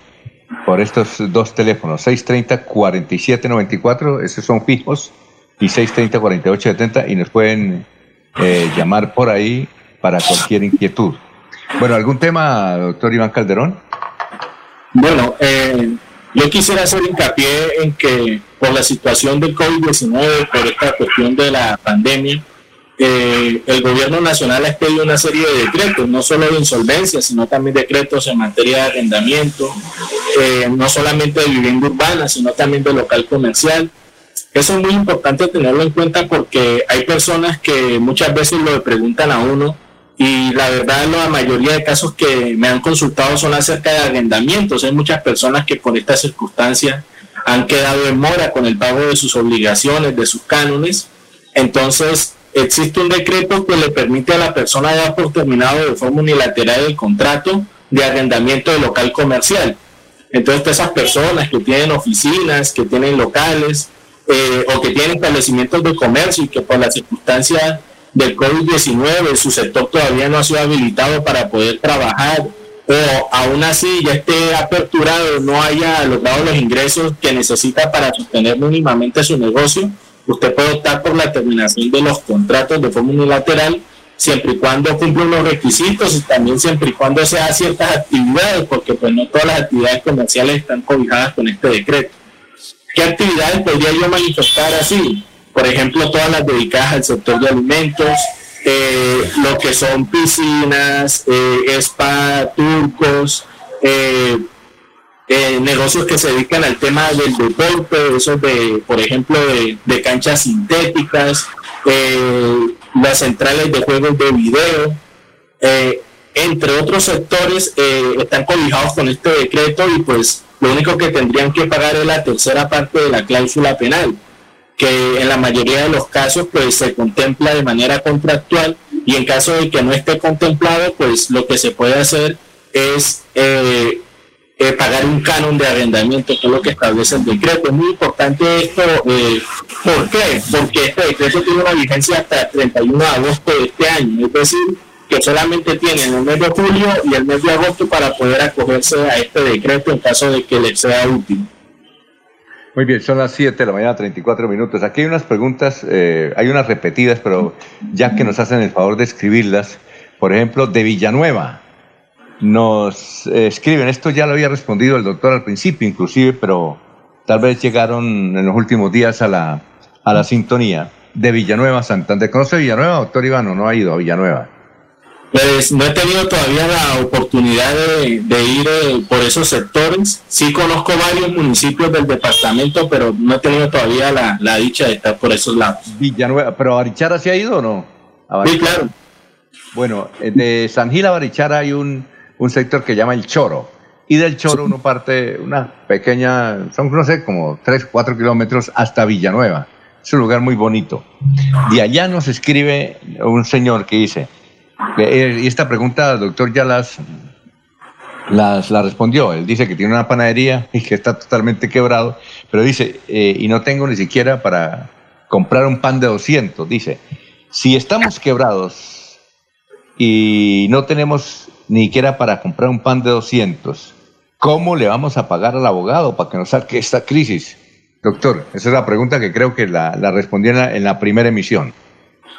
por estos dos teléfonos, 630-4794, esos son fijos, y 630-4870, y nos pueden eh, llamar por ahí para cualquier inquietud. Bueno, ¿algún tema, doctor Iván Calderón? Bueno, eh, yo quisiera hacer hincapié en que por la situación del COVID-19, por esta cuestión de la pandemia, eh, el gobierno nacional ha expedido una serie de decretos, no solo de insolvencia, sino también decretos en materia de arrendamiento, eh, no solamente de vivienda urbana, sino también de local comercial. Eso es muy importante tenerlo en cuenta porque hay personas que muchas veces lo preguntan a uno y la verdad la mayoría de casos que me han consultado son acerca de arrendamientos. Hay muchas personas que por estas circunstancias han quedado en mora con el pago de sus obligaciones, de sus cánones. Entonces, existe un decreto que le permite a la persona dar por terminado de forma unilateral el contrato de arrendamiento de local comercial. Entonces, esas personas que tienen oficinas, que tienen locales eh, o que tienen establecimientos de comercio y que por las circunstancias del COVID-19 su sector todavía no ha sido habilitado para poder trabajar o aún así ya esté aperturado, no haya logrado los ingresos que necesita para sostener mínimamente su negocio, usted puede optar por la terminación de los contratos de forma unilateral siempre y cuando cumpla los requisitos y también siempre y cuando sea ciertas actividades, porque pues no todas las actividades comerciales están cobijadas con este decreto. ¿Qué actividades podría yo manifestar así? Por ejemplo, todas las dedicadas al sector de alimentos, eh, lo que son piscinas, eh, spa, turcos, eh, eh, negocios que se dedican al tema del deporte, esos de, por ejemplo, de, canchas sintéticas, eh, las centrales de juegos de video, eh, entre otros sectores, están cobijados con este decreto y pues lo único que tendrían que pagar es la tercera parte de la cláusula penal, que en la mayoría de los casos pues se contempla de manera contractual y en caso de que no esté contemplado, pues lo que se puede hacer es eh, pagar un canon de arrendamiento, que es lo que establece el decreto. Es muy importante esto. Eh, ¿Por qué? Porque este decreto tiene una vigencia hasta el 31 de agosto de este año. Es decir, que solamente tienen el mes de julio y el mes de agosto para poder acogerse a este decreto en caso de que les sea útil. Muy bien, son las 7 de la mañana, 34 minutos. Aquí hay unas preguntas, eh, hay unas repetidas, pero ya que nos hacen el favor de escribirlas, por ejemplo, de Villanueva nos eh, escriben, esto ya lo había respondido el doctor al principio inclusive, pero tal vez llegaron en los últimos días a la, a la sintonía de Villanueva, Santander. ¿Conoce Villanueva, doctor Ivano? No ha ido a Villanueva. Pues no he tenido todavía la oportunidad de, ir eh, por esos sectores. Sí conozco varios municipios del departamento, pero no he tenido todavía la, dicha de estar por esos lados. Villanueva, ¿pero Barichara sí ha ido o no? Sí, claro. Bueno, eh, de San Gil a Barichara hay un, un sector que llama el Choro. Y del Choro uno parte una pequeña, son no sé, como 3, 4 kilómetros hasta Villanueva. Es un lugar muy bonito. De allá nos escribe un señor que dice, y esta pregunta, doctor, ya las, las la respondió. Él dice que tiene una panadería y que está totalmente quebrado, pero dice, eh, y no tengo ni siquiera para comprar un pan de 200. Dice, si estamos quebrados y no tenemos ni siquiera para comprar un pan de 200, ¿cómo le vamos a pagar al abogado para que nos saque esta crisis? Doctor, esa es la pregunta que creo que la, la respondí en la, primera emisión.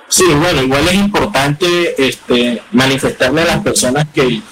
Sí, bueno, igual es importante este, manifestarle a las personas que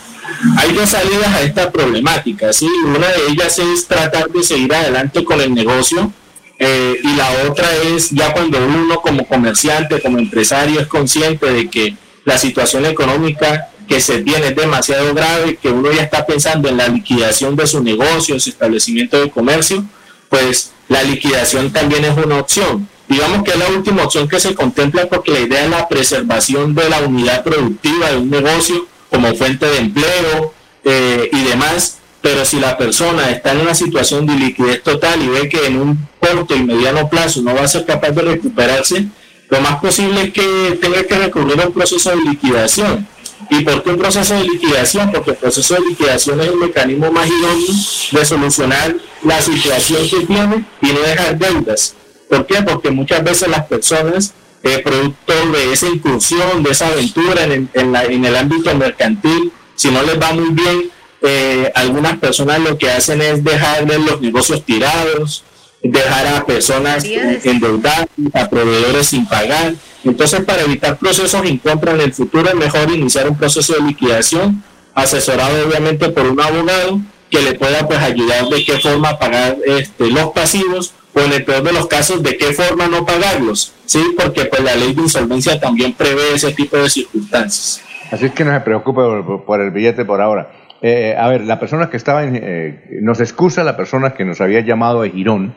hay dos salidas a esta problemática. ¿sí? Una de ellas es tratar de seguir adelante con el negocio eh, y la otra es ya cuando uno como comerciante, como empresario es consciente de que la situación económica que se tiene es demasiado grave, que uno ya está pensando en la liquidación de su negocio, su establecimiento de comercio, pues la liquidación también es una opción. Digamos que es la última opción que se contempla porque la idea es la preservación de la unidad productiva de un negocio como fuente de empleo eh, y demás, pero si la persona está en una situación de liquidez total y ve que en un corto y mediano plazo no va a ser capaz de recuperarse, lo más posible es que tenga que recurrir a un proceso de liquidación. ¿Y por qué un proceso de liquidación? Porque el proceso de liquidación es el mecanismo más idóneo de solucionar la situación que tiene y no dejar deudas. ¿Por qué? Porque muchas veces las personas, eh, producto de esa incursión, de esa aventura en, en, el ámbito mercantil, si no les va muy bien, eh, algunas personas lo que hacen es dejar los negocios tirados, dejar a personas endeudadas, a proveedores sin pagar. Entonces, para evitar procesos en contra en el futuro, es mejor iniciar un proceso de liquidación, asesorado obviamente por un abogado que le pueda pues ayudar de qué forma pagar este, los pasivos o en el peor de los casos de qué forma no pagarlos, ¿sí? Porque pues la ley de insolvencia también prevé ese tipo de circunstancias. Así es que no se preocupe por, el billete por ahora. Eh, a ver, la persona que estaba en, eh, nos excusa la persona que nos había llamado de Girón,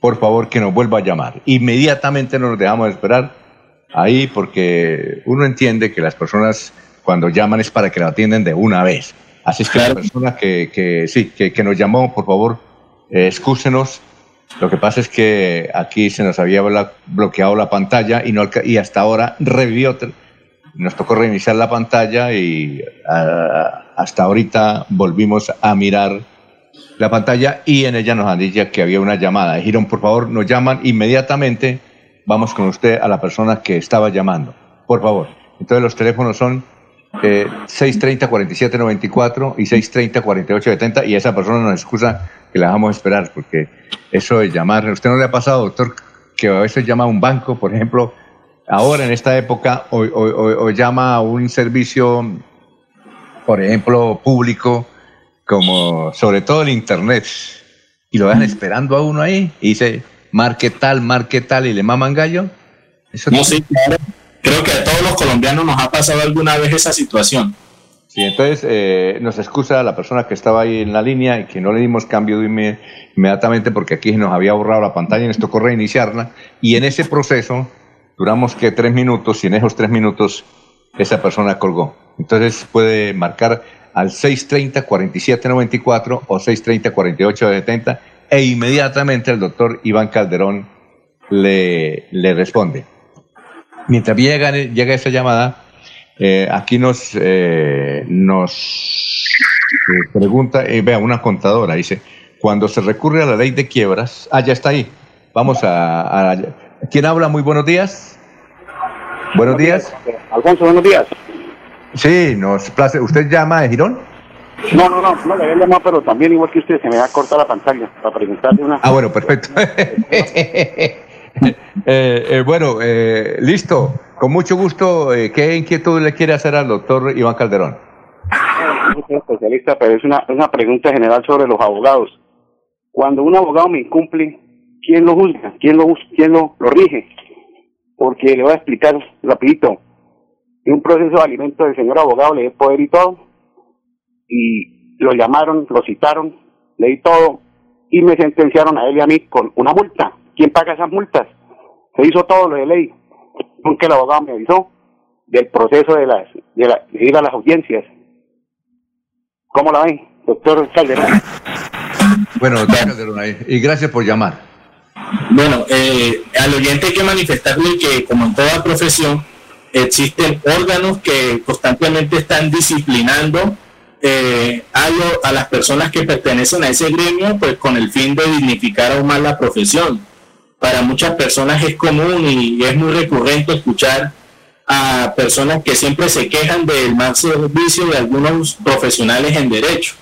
por favor que nos vuelva a llamar. Inmediatamente no nos dejamos de esperar ahí porque uno entiende que las personas cuando llaman es para que lo atienden de una vez. Así es que la persona que, que sí, que, que, nos llamó, por favor, eh, excúsenos. Lo que pasa es que aquí se nos había bloqueado la pantalla y, no, y hasta ahora revivió. Nos tocó reiniciar la pantalla y hasta ahorita volvimos a mirar la pantalla y en ella nos han dicho que había una llamada. Girón, por favor, nos llaman inmediatamente. Vamos con usted a la persona que estaba llamando. Por favor. Entonces los teléfonos son eh, 630-4794 y 630-4870 y esa persona nos excusa que la vamos a esperar porque eso de llamar, ¿usted no le ha pasado, doctor, que a veces llama a un banco, por ejemplo, ahora en esta época, o llama a un servicio, por ejemplo, público, como sobre todo el internet, y lo dejan esperando a uno ahí, y dice, marque tal, marque tal, y le maman gallo. Eso no, sí, claro. Creo que a todos los colombianos nos ha pasado alguna vez esa situación. Sí, entonces eh, nos excusa la persona que estaba ahí en la línea y que no le dimos cambio inmediatamente porque aquí nos había borrado la pantalla y nos tocó reiniciarla. Y en ese proceso duramos que tres minutos y en esos tres minutos esa persona colgó. Entonces puede marcar al 630-4794 o 630-4870 e inmediatamente el doctor Iván Calderón le, le responde. Mientras llega, llega esa llamada, eh, aquí nos, eh, nos eh, pregunta, vea, una contadora, dice, cuando se recurre a la ley de quiebras, ah, ya está ahí, vamos a... a ¿Quién habla? Muy buenos días. Buenos días. Alfonso, buenos días. Sí, nos place. ¿Usted llama de Girón? No, no, no, no le había llamado, pero también igual que usted se me va a cortar la pantalla para preguntarle una. Ah, bueno, perfecto. Eh, eh, bueno, eh, listo. Con mucho gusto. ¿Qué inquietud le quiere hacer al doctor Iván Calderón? No soy especialista, pero es una, una pregunta general sobre los abogados. Cuando un abogado me incumple, ¿quién lo juzga? ¿Quién lo, quién lo, lo rige? Porque le voy a explicar rapidito y un proceso de alimento del señor abogado, le di poder y todo, y lo llamaron, lo citaron, le di todo, y me sentenciaron a él y a mí con una multa. ¿Quién paga esas multas? Se hizo todo lo de ley, aunque el abogado me avisó del proceso de, las, de, la, de ir a las audiencias. ¿Cómo la ven, doctor Calderón? Bueno, doctor Calderón, y gracias por llamar. Bueno, eh, al oyente hay que manifestarle que, como en toda profesión, existen órganos que constantemente están disciplinando eh, a, las personas que pertenecen a ese gremio, pues con el fin de dignificar aún más la profesión. Para muchas personas es común y es muy recurrente escuchar a personas que siempre se quejan del mal servicio de algunos profesionales en derecho.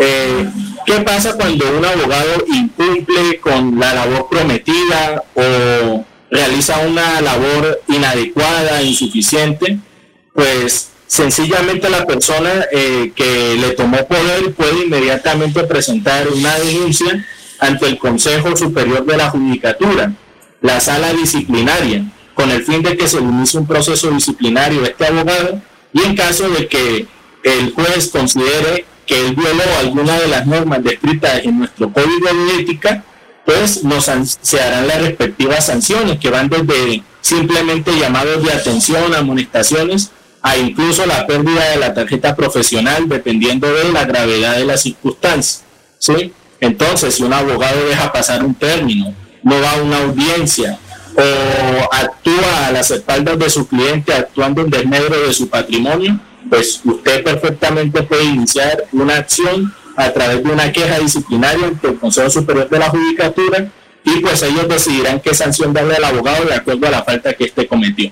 Eh, ¿Qué pasa cuando un abogado incumple con la labor prometida o realiza una labor inadecuada, insuficiente? Pues sencillamente la persona eh, que le tomó poder puede inmediatamente presentar una denuncia ante el Consejo Superior de la Judicatura, la sala disciplinaria, con el fin de que se inicie un proceso disciplinario de este abogado y en caso de que el juez considere que él violó alguna de las normas descritas en nuestro código de ética, pues nos, se harán las respectivas sanciones que van desde simplemente llamados de atención, amonestaciones, a incluso la pérdida de la tarjeta profesional dependiendo de la gravedad de las circunstancias. ¿sí? Entonces, si un abogado deja pasar un término, no va a una audiencia o actúa a las espaldas de su cliente actuando en desmedro de su patrimonio, pues usted perfectamente puede iniciar una acción a través de una queja disciplinaria ante el Consejo Superior de la Judicatura y pues ellos decidirán qué sanción darle al abogado de acuerdo a la falta que éste cometió.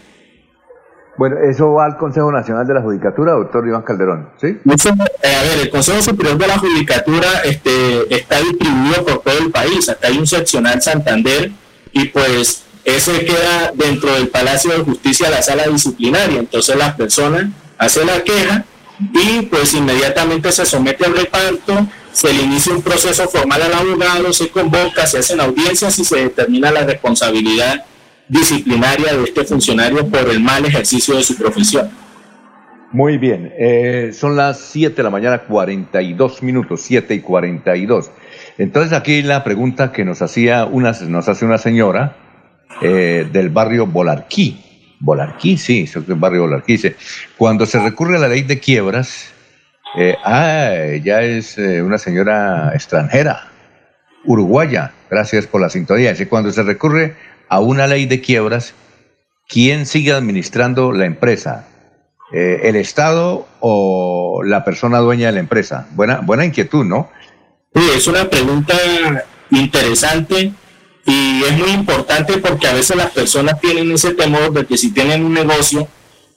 Bueno, eso va al Consejo Nacional de la Judicatura, doctor Iván Calderón, ¿sí? Eh, a ver, el Consejo Superior de la Judicatura este, está distribuido por todo el país. Acá hay un seccional Santander y pues ese queda dentro del Palacio de Justicia, la sala disciplinaria. Entonces las personas hacen la queja y pues inmediatamente se somete al reparto, se le inicia un proceso formal al abogado, se convoca, se hacen audiencias y se determina la responsabilidad disciplinaria de este funcionario por el mal ejercicio de su profesión. Muy bien, eh, son las 7 de la mañana, 42 minutos, 7 y 42. Entonces aquí la pregunta que nos hacía una, nos hace una señora eh, del barrio Bolarquí. Bolarquí, sí, barrio Bolarquí. Dice, cuando se recurre a la ley de quiebras, eh, ah, ya es una señora extranjera, uruguaya, gracias por la sintonía. Dice, cuando se recurre a una ley de quiebras, ¿quién sigue administrando la empresa? Eh, ¿El Estado o la persona dueña de la empresa? Buena, buena inquietud, ¿no? Sí, es una pregunta interesante y es muy importante porque a veces las personas tienen ese temor de que si tienen un negocio,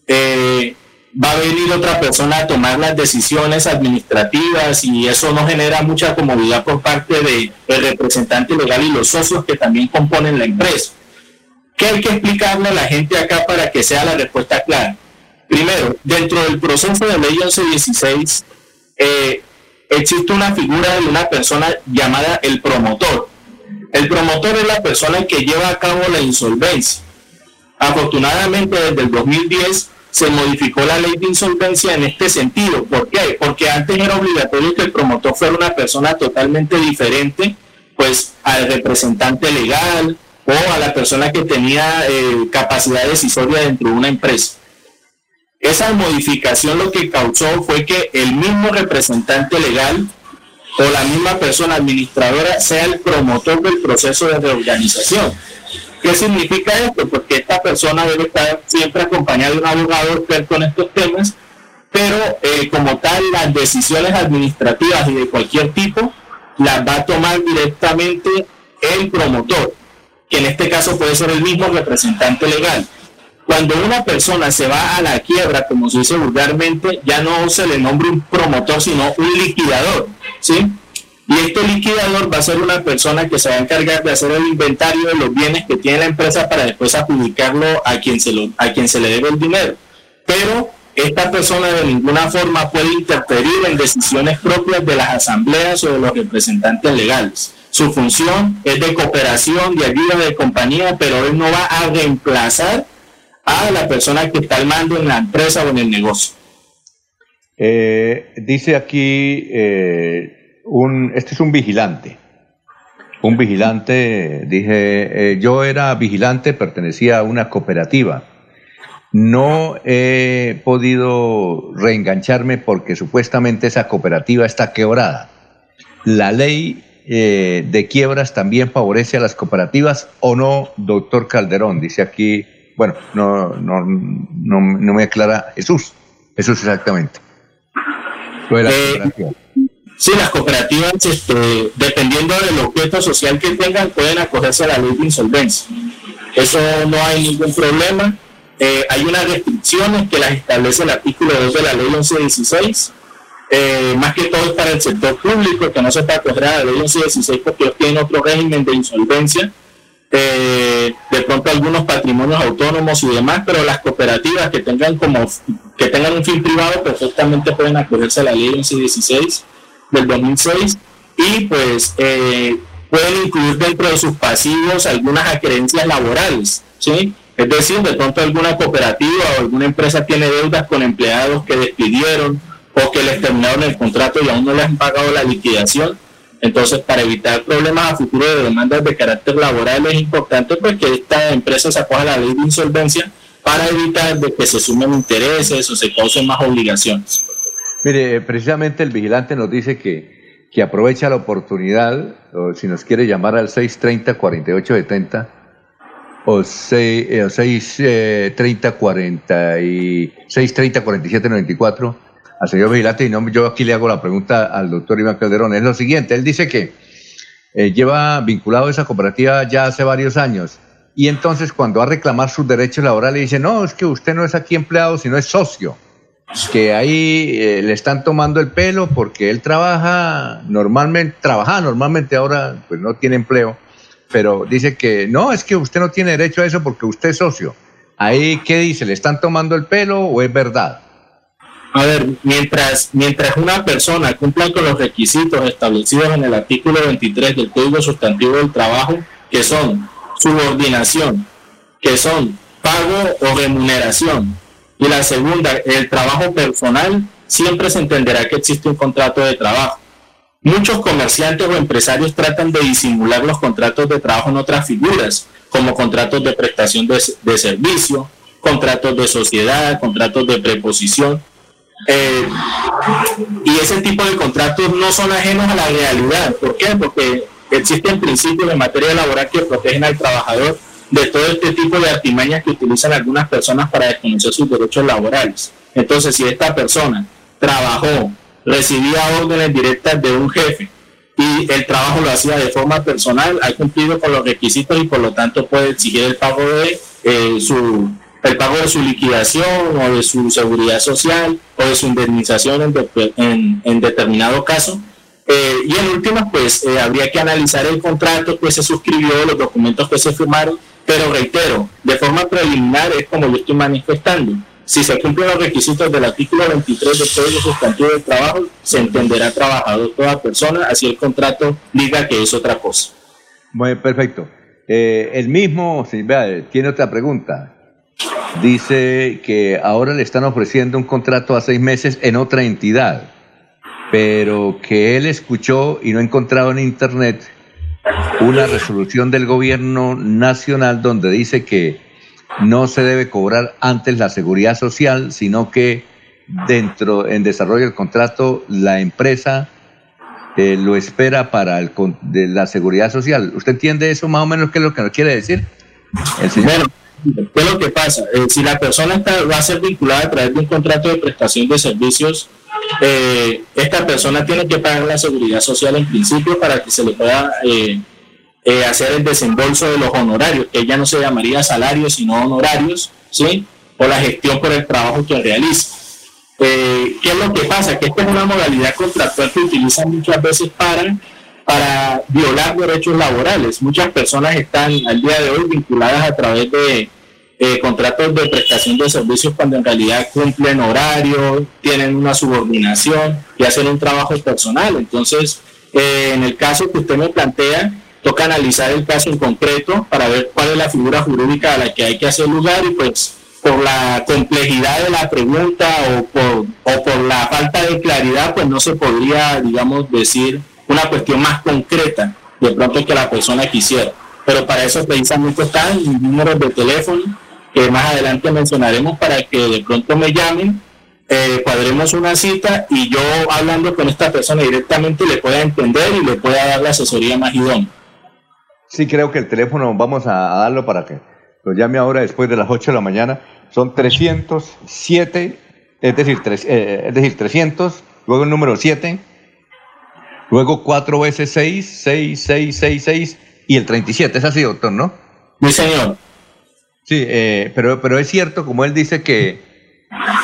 eh, va a venir otra persona a tomar las decisiones administrativas y eso no genera mucha comodidad por parte del representante legal y los socios que también componen la empresa. ¿Qué hay que explicarle a la gente acá para que sea la respuesta clara? Primero, dentro del proceso de ley 1116 eh, existe una figura de una persona llamada el promotor. El promotor es la persona que lleva a cabo la insolvencia. Afortunadamente, desde el 2010 se modificó la ley de insolvencia en este sentido. ¿Por qué? Porque antes era obligatorio que el promotor fuera una persona totalmente diferente pues al representante legal, o a la persona que tenía eh, capacidad decisoria dentro de una empresa. Esa modificación lo que causó fue que el mismo representante legal o la misma persona administradora sea el promotor del proceso de reorganización. ¿Qué significa esto? Porque esta persona debe estar siempre acompañada de un abogado experto en estos temas, pero eh, como tal las decisiones administrativas y de cualquier tipo las va a tomar directamente el promotor que en este caso puede ser el mismo representante legal. Cuando una persona se va a la quiebra, como se dice vulgarmente, ya no se le nombra un promotor, sino un liquidador, ¿sí? Y este liquidador va a ser una persona que se va a encargar de hacer el inventario de los bienes que tiene la empresa para después adjudicarlo a quien se, lo, a quien se le debe el dinero. Pero esta persona de ninguna forma puede interferir en decisiones propias de las asambleas o de los representantes legales. Su función es de cooperación, de ayuda, de compañía, pero él no va a reemplazar a la persona que está al mando en la empresa o en el negocio. Eh, dice aquí, eh, un, este es un vigilante. Un vigilante, dije, eh, yo era vigilante, pertenecía a una cooperativa. No he podido reengancharme porque supuestamente esa cooperativa está quebrada. La ley de quiebras también favorece a las cooperativas o no, doctor Calderón, dice aquí bueno, no, no, no, no me aclara Jesús. Es exactamente. Eh, sí, las cooperativas, este, dependiendo del objeto social que tengan, pueden acogerse a la ley de insolvencia. Eso no hay ningún problema. Eh, hay unas restricciones que las establece el artículo 2 de la ley 1116. Eh, más que todo es para el sector público, que no se puede acoger a la ley 1116 porque ellos tienen otro régimen de insolvencia eh, de pronto algunos patrimonios autónomos y demás, pero las cooperativas que tengan como que tengan un fin privado perfectamente pueden acogerse a la ley 1116 del 2006 y pues eh, pueden incluir dentro de sus pasivos algunas acreencias laborales, ¿sí? Es decir, de pronto alguna cooperativa o alguna empresa tiene deudas con empleados que despidieron o que les terminaron el contrato y aún no les han pagado la liquidación entonces, para evitar problemas a futuro de demandas de carácter laboral, es importante pues, que esta empresa se acoja a la ley de insolvencia para evitar de que se sumen intereses o se causen más obligaciones. Mire, precisamente el vigilante nos dice que, que aprovecha la oportunidad, o si nos quiere llamar al 630-4870 o 630-40 y 630-4794 al señor Vigilante, y yo aquí le hago la pregunta al doctor Iván Calderón. Es lo siguiente, él dice que eh, lleva vinculado a esa cooperativa ya hace varios años. Y entonces cuando va a reclamar sus derechos laborales dice, no, es que usted no es aquí empleado, sino es socio. Que ahí eh, le están tomando el pelo porque él trabaja normalmente, trabaja normalmente ahora, pues no tiene empleo, pero dice que no, es que usted no tiene derecho a eso porque usted es socio. Ahí, ¿qué dice? ¿Le están tomando el pelo o es verdad? A ver, mientras, mientras una persona cumpla con los requisitos establecidos en el artículo 23 del Código Sustantivo del Trabajo, que son subordinación, que son pago o remuneración, y la segunda, el trabajo personal, siempre se entenderá que existe un contrato de trabajo. Muchos comerciantes o empresarios tratan de disimular los contratos de trabajo en otras figuras, como contratos de prestación de, de servicio, contratos de sociedad, contratos de preposición, eh, y ese tipo de contratos no son ajenos a la realidad. ¿Por qué? Porque existen principios en materia laboral que protegen al trabajador de todo este tipo de artimañas que utilizan algunas personas para desconocer sus derechos laborales. Entonces, si esta persona trabajó, recibía órdenes directas de un jefe y el trabajo lo hacía de forma personal, ha cumplido con los requisitos y por lo tanto puede exigir el pago de eh, su el pago de su liquidación o de su seguridad social o de su indemnización en, determinado caso. Eh, y en últimas, pues eh, habría que analizar el contrato que se suscribió, los documentos que se firmaron, pero reitero, de forma preliminar es como yo estoy manifestando. Si se cumplen los requisitos del artículo 23 del Código Sustantivo del Trabajo, se entenderá trabajador toda persona, así el contrato diga que es otra cosa. Muy perfecto. Eh, el mismo, tiene otra pregunta dice que ahora le están ofreciendo un contrato a seis meses en otra entidad, pero que él escuchó y no ha encontrado en internet una resolución del gobierno nacional donde dice que no se debe cobrar antes la seguridad social, sino que dentro, en desarrollo del contrato, la empresa eh, lo espera para el, de la seguridad social. ¿Usted entiende eso más o menos qué es lo que nos quiere decir? El señor. ¿Qué es lo que pasa? Eh, si la persona está, va a ser vinculada a través de un contrato de prestación de servicios, eh, esta persona tiene que pagar la seguridad social en principio para que se le pueda eh, hacer el desembolso de los honorarios, que ya no se llamaría salarios, sino honorarios, ¿sí? O la gestión por el trabajo que realiza. ¿Qué es lo que pasa? Que esta es una modalidad contractual que utilizan muchas veces para para violar derechos laborales. Muchas personas están al día de hoy vinculadas a través de eh, contratos de prestación de servicios cuando en realidad cumplen horario, tienen una subordinación y hacen un trabajo personal. Entonces, eh, en el caso que usted me plantea, toca analizar el caso en concreto para ver cuál es la figura jurídica a la que hay que hacer lugar y pues por la complejidad de la pregunta o por, o por la falta de claridad, pues no se podría, digamos, decir una cuestión más concreta de pronto que la persona quisiera. Pero para eso precisamente están mis números de teléfono que más adelante mencionaremos para que de pronto me llamen, eh, cuadremos una cita y yo hablando con esta persona directamente le pueda entender y le pueda dar la asesoría más idónea. Sí, creo que el teléfono vamos a, darlo para que lo llame ahora después de las 8 de la mañana, son 307, es decir, eh, es decir 300, luego el número 7, luego 4 veces 6, 6, 6, 6, 6 y el 37. Es así, doctor, ¿no? Sí, señor. Sí, eh, pero, pero es cierto, como él dice, que,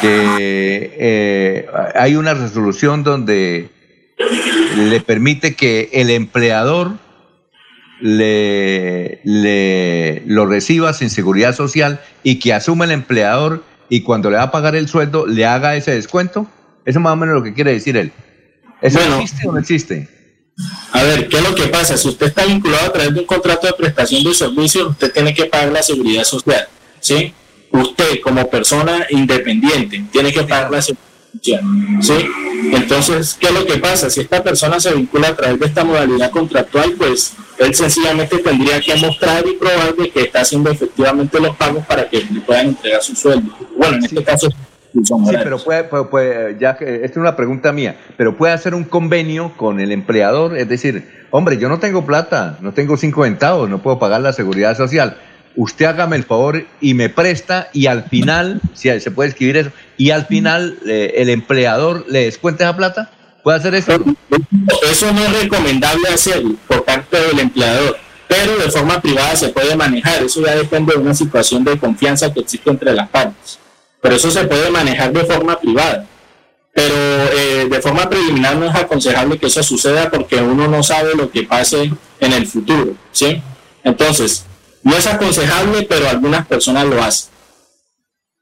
que eh, hay una resolución donde le permite que el empleador le, le, lo reciba sin seguridad social y que asuma el empleador y cuando le va a pagar el sueldo le haga ese descuento. Eso es más o menos lo que quiere decir él. ¿Eso existe o no existe? A ver, ¿qué es lo que pasa? Si usted está vinculado a través de un contrato de prestación de servicios, usted tiene que pagar la seguridad social, ¿sí? Usted como persona independiente tiene que pagar la seguridad ¿sí? Entonces, ¿qué es lo que pasa? Si esta persona se vincula a través de esta modalidad contractual, pues él sencillamente tendría que mostrar y probar de que está haciendo efectivamente los pagos para que le puedan entregar su sueldo. Bueno, en este caso... Sí, pero puede, ya que esta es una pregunta mía, pero puede hacer un convenio con el empleador, es decir, hombre, yo no tengo plata, no tengo cinco centavos, no puedo pagar la seguridad social, usted hágame el favor y me presta y al final, si se puede escribir eso, y al final eh, el empleador le descuente esa plata? ¿Puede hacer eso? Eso no es recomendable hacer por parte del empleador, pero de forma privada se puede manejar. Eso ya depende de una situación de confianza que existe entre las partes. Pero eso se puede manejar de forma privada. Pero eh, de forma preliminar no es aconsejable que eso suceda porque uno no sabe lo que pase en el futuro. ¿sí? Entonces, no es aconsejable, pero algunas personas lo hacen.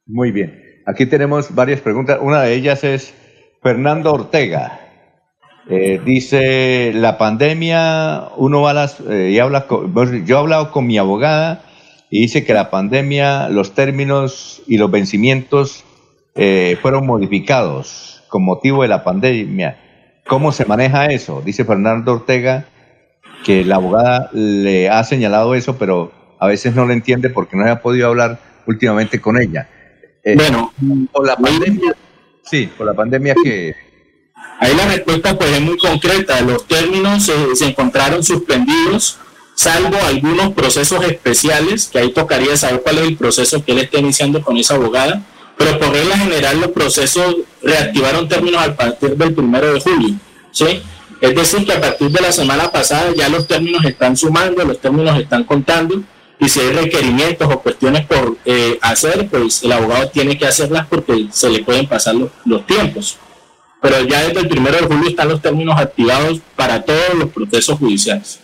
Muy bien. Aquí tenemos varias preguntas. Una de ellas es Fernando Ortega. Eh, dice, la pandemia, uno va a las, eh, y habla yo he hablado con mi abogada y dice que la pandemia, los términos y los vencimientos eh, fueron modificados con motivo de la pandemia. ¿Cómo se maneja eso? Dice Fernando Ortega que la abogada le ha señalado eso, pero a veces no le entiende porque no se ha podido hablar últimamente con ella. Eh, bueno, por la pandemia, sí, por la pandemia que... Ahí la respuesta pues es muy concreta. Los términos se encontraron suspendidos, salvo algunos procesos especiales, que ahí tocaría saber cuál es el proceso que él está iniciando con esa abogada. Pero por regla general los procesos reactivaron términos a partir del primero de julio. ¿sí? Es decir, que a partir de la semana pasada ya los términos están sumando, los términos están contando y si hay requerimientos o cuestiones por eh, hacer, pues el abogado tiene que hacerlas porque se le pueden pasar los, tiempos. Pero ya desde el primero de julio están los términos activados para todos los procesos judiciales.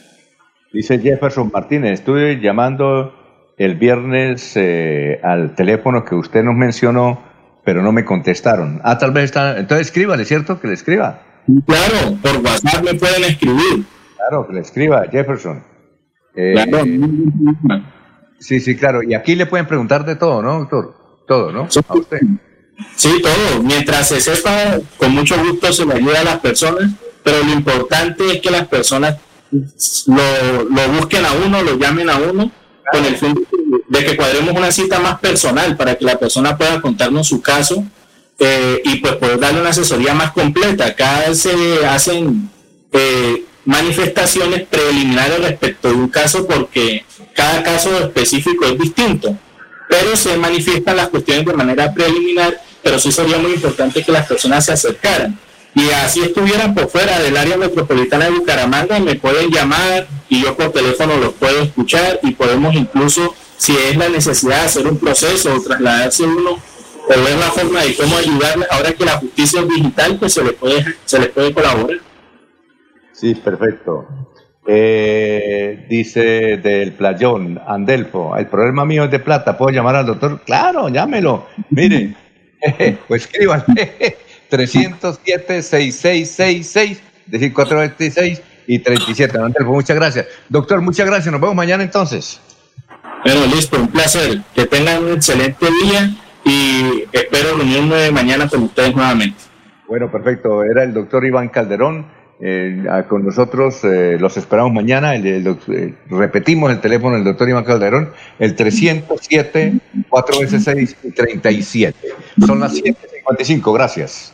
Dice Jefferson Martínez, estuve llamando el viernes eh, al teléfono que usted nos mencionó, pero no me contestaron. Ah, tal vez está. Entonces escríbale, ¿cierto? Que le escriba. Claro, por WhatsApp me pueden escribir. Claro, que le escriba, Jefferson. Eh, sí, sí, claro. Y aquí le pueden preguntar de todo, ¿no, doctor? Todo, ¿no? Sí, todo. Mientras se sepa, con mucho gusto se le ayuda a las personas, pero lo importante es que las personas lo, busquen a uno, lo llamen a uno, con el fin de que cuadremos una cita más personal para que la persona pueda contarnos su caso eh, y pues poder darle una asesoría más completa. Acá se hacen eh, manifestaciones preliminares respecto de un caso porque cada caso específico es distinto, pero se manifiestan las cuestiones de manera preliminar, pero sí sería muy importante que las personas se acercaran. Y así estuvieran por fuera del área metropolitana de Bucaramanga, me pueden llamar y yo por teléfono los puedo escuchar y podemos incluso, si es la necesidad hacer un proceso o trasladarse uno o ver la forma de cómo ayudarles, ahora que la justicia es digital, pues se les puede, se les puede colaborar. Sí, perfecto. Eh, dice del playón, Andelfo, el problema mío es de plata, ¿puedo llamar al doctor? Claro, llámelo. Mire, pues escriban 307-6666, decir 426 y 37. Andelfo, muchas gracias. Doctor, muchas gracias. Nos vemos mañana entonces. Bueno, listo, un placer. Que tengan un excelente día y espero reunirme mañana con ustedes nuevamente. Bueno, perfecto. Era el doctor Iván Calderón eh, con nosotros eh, los esperamos mañana. Eh, repetimos el teléfono del doctor Iván Calderón, el 307 4 veces 6 37. Son las 7.55. Gracias.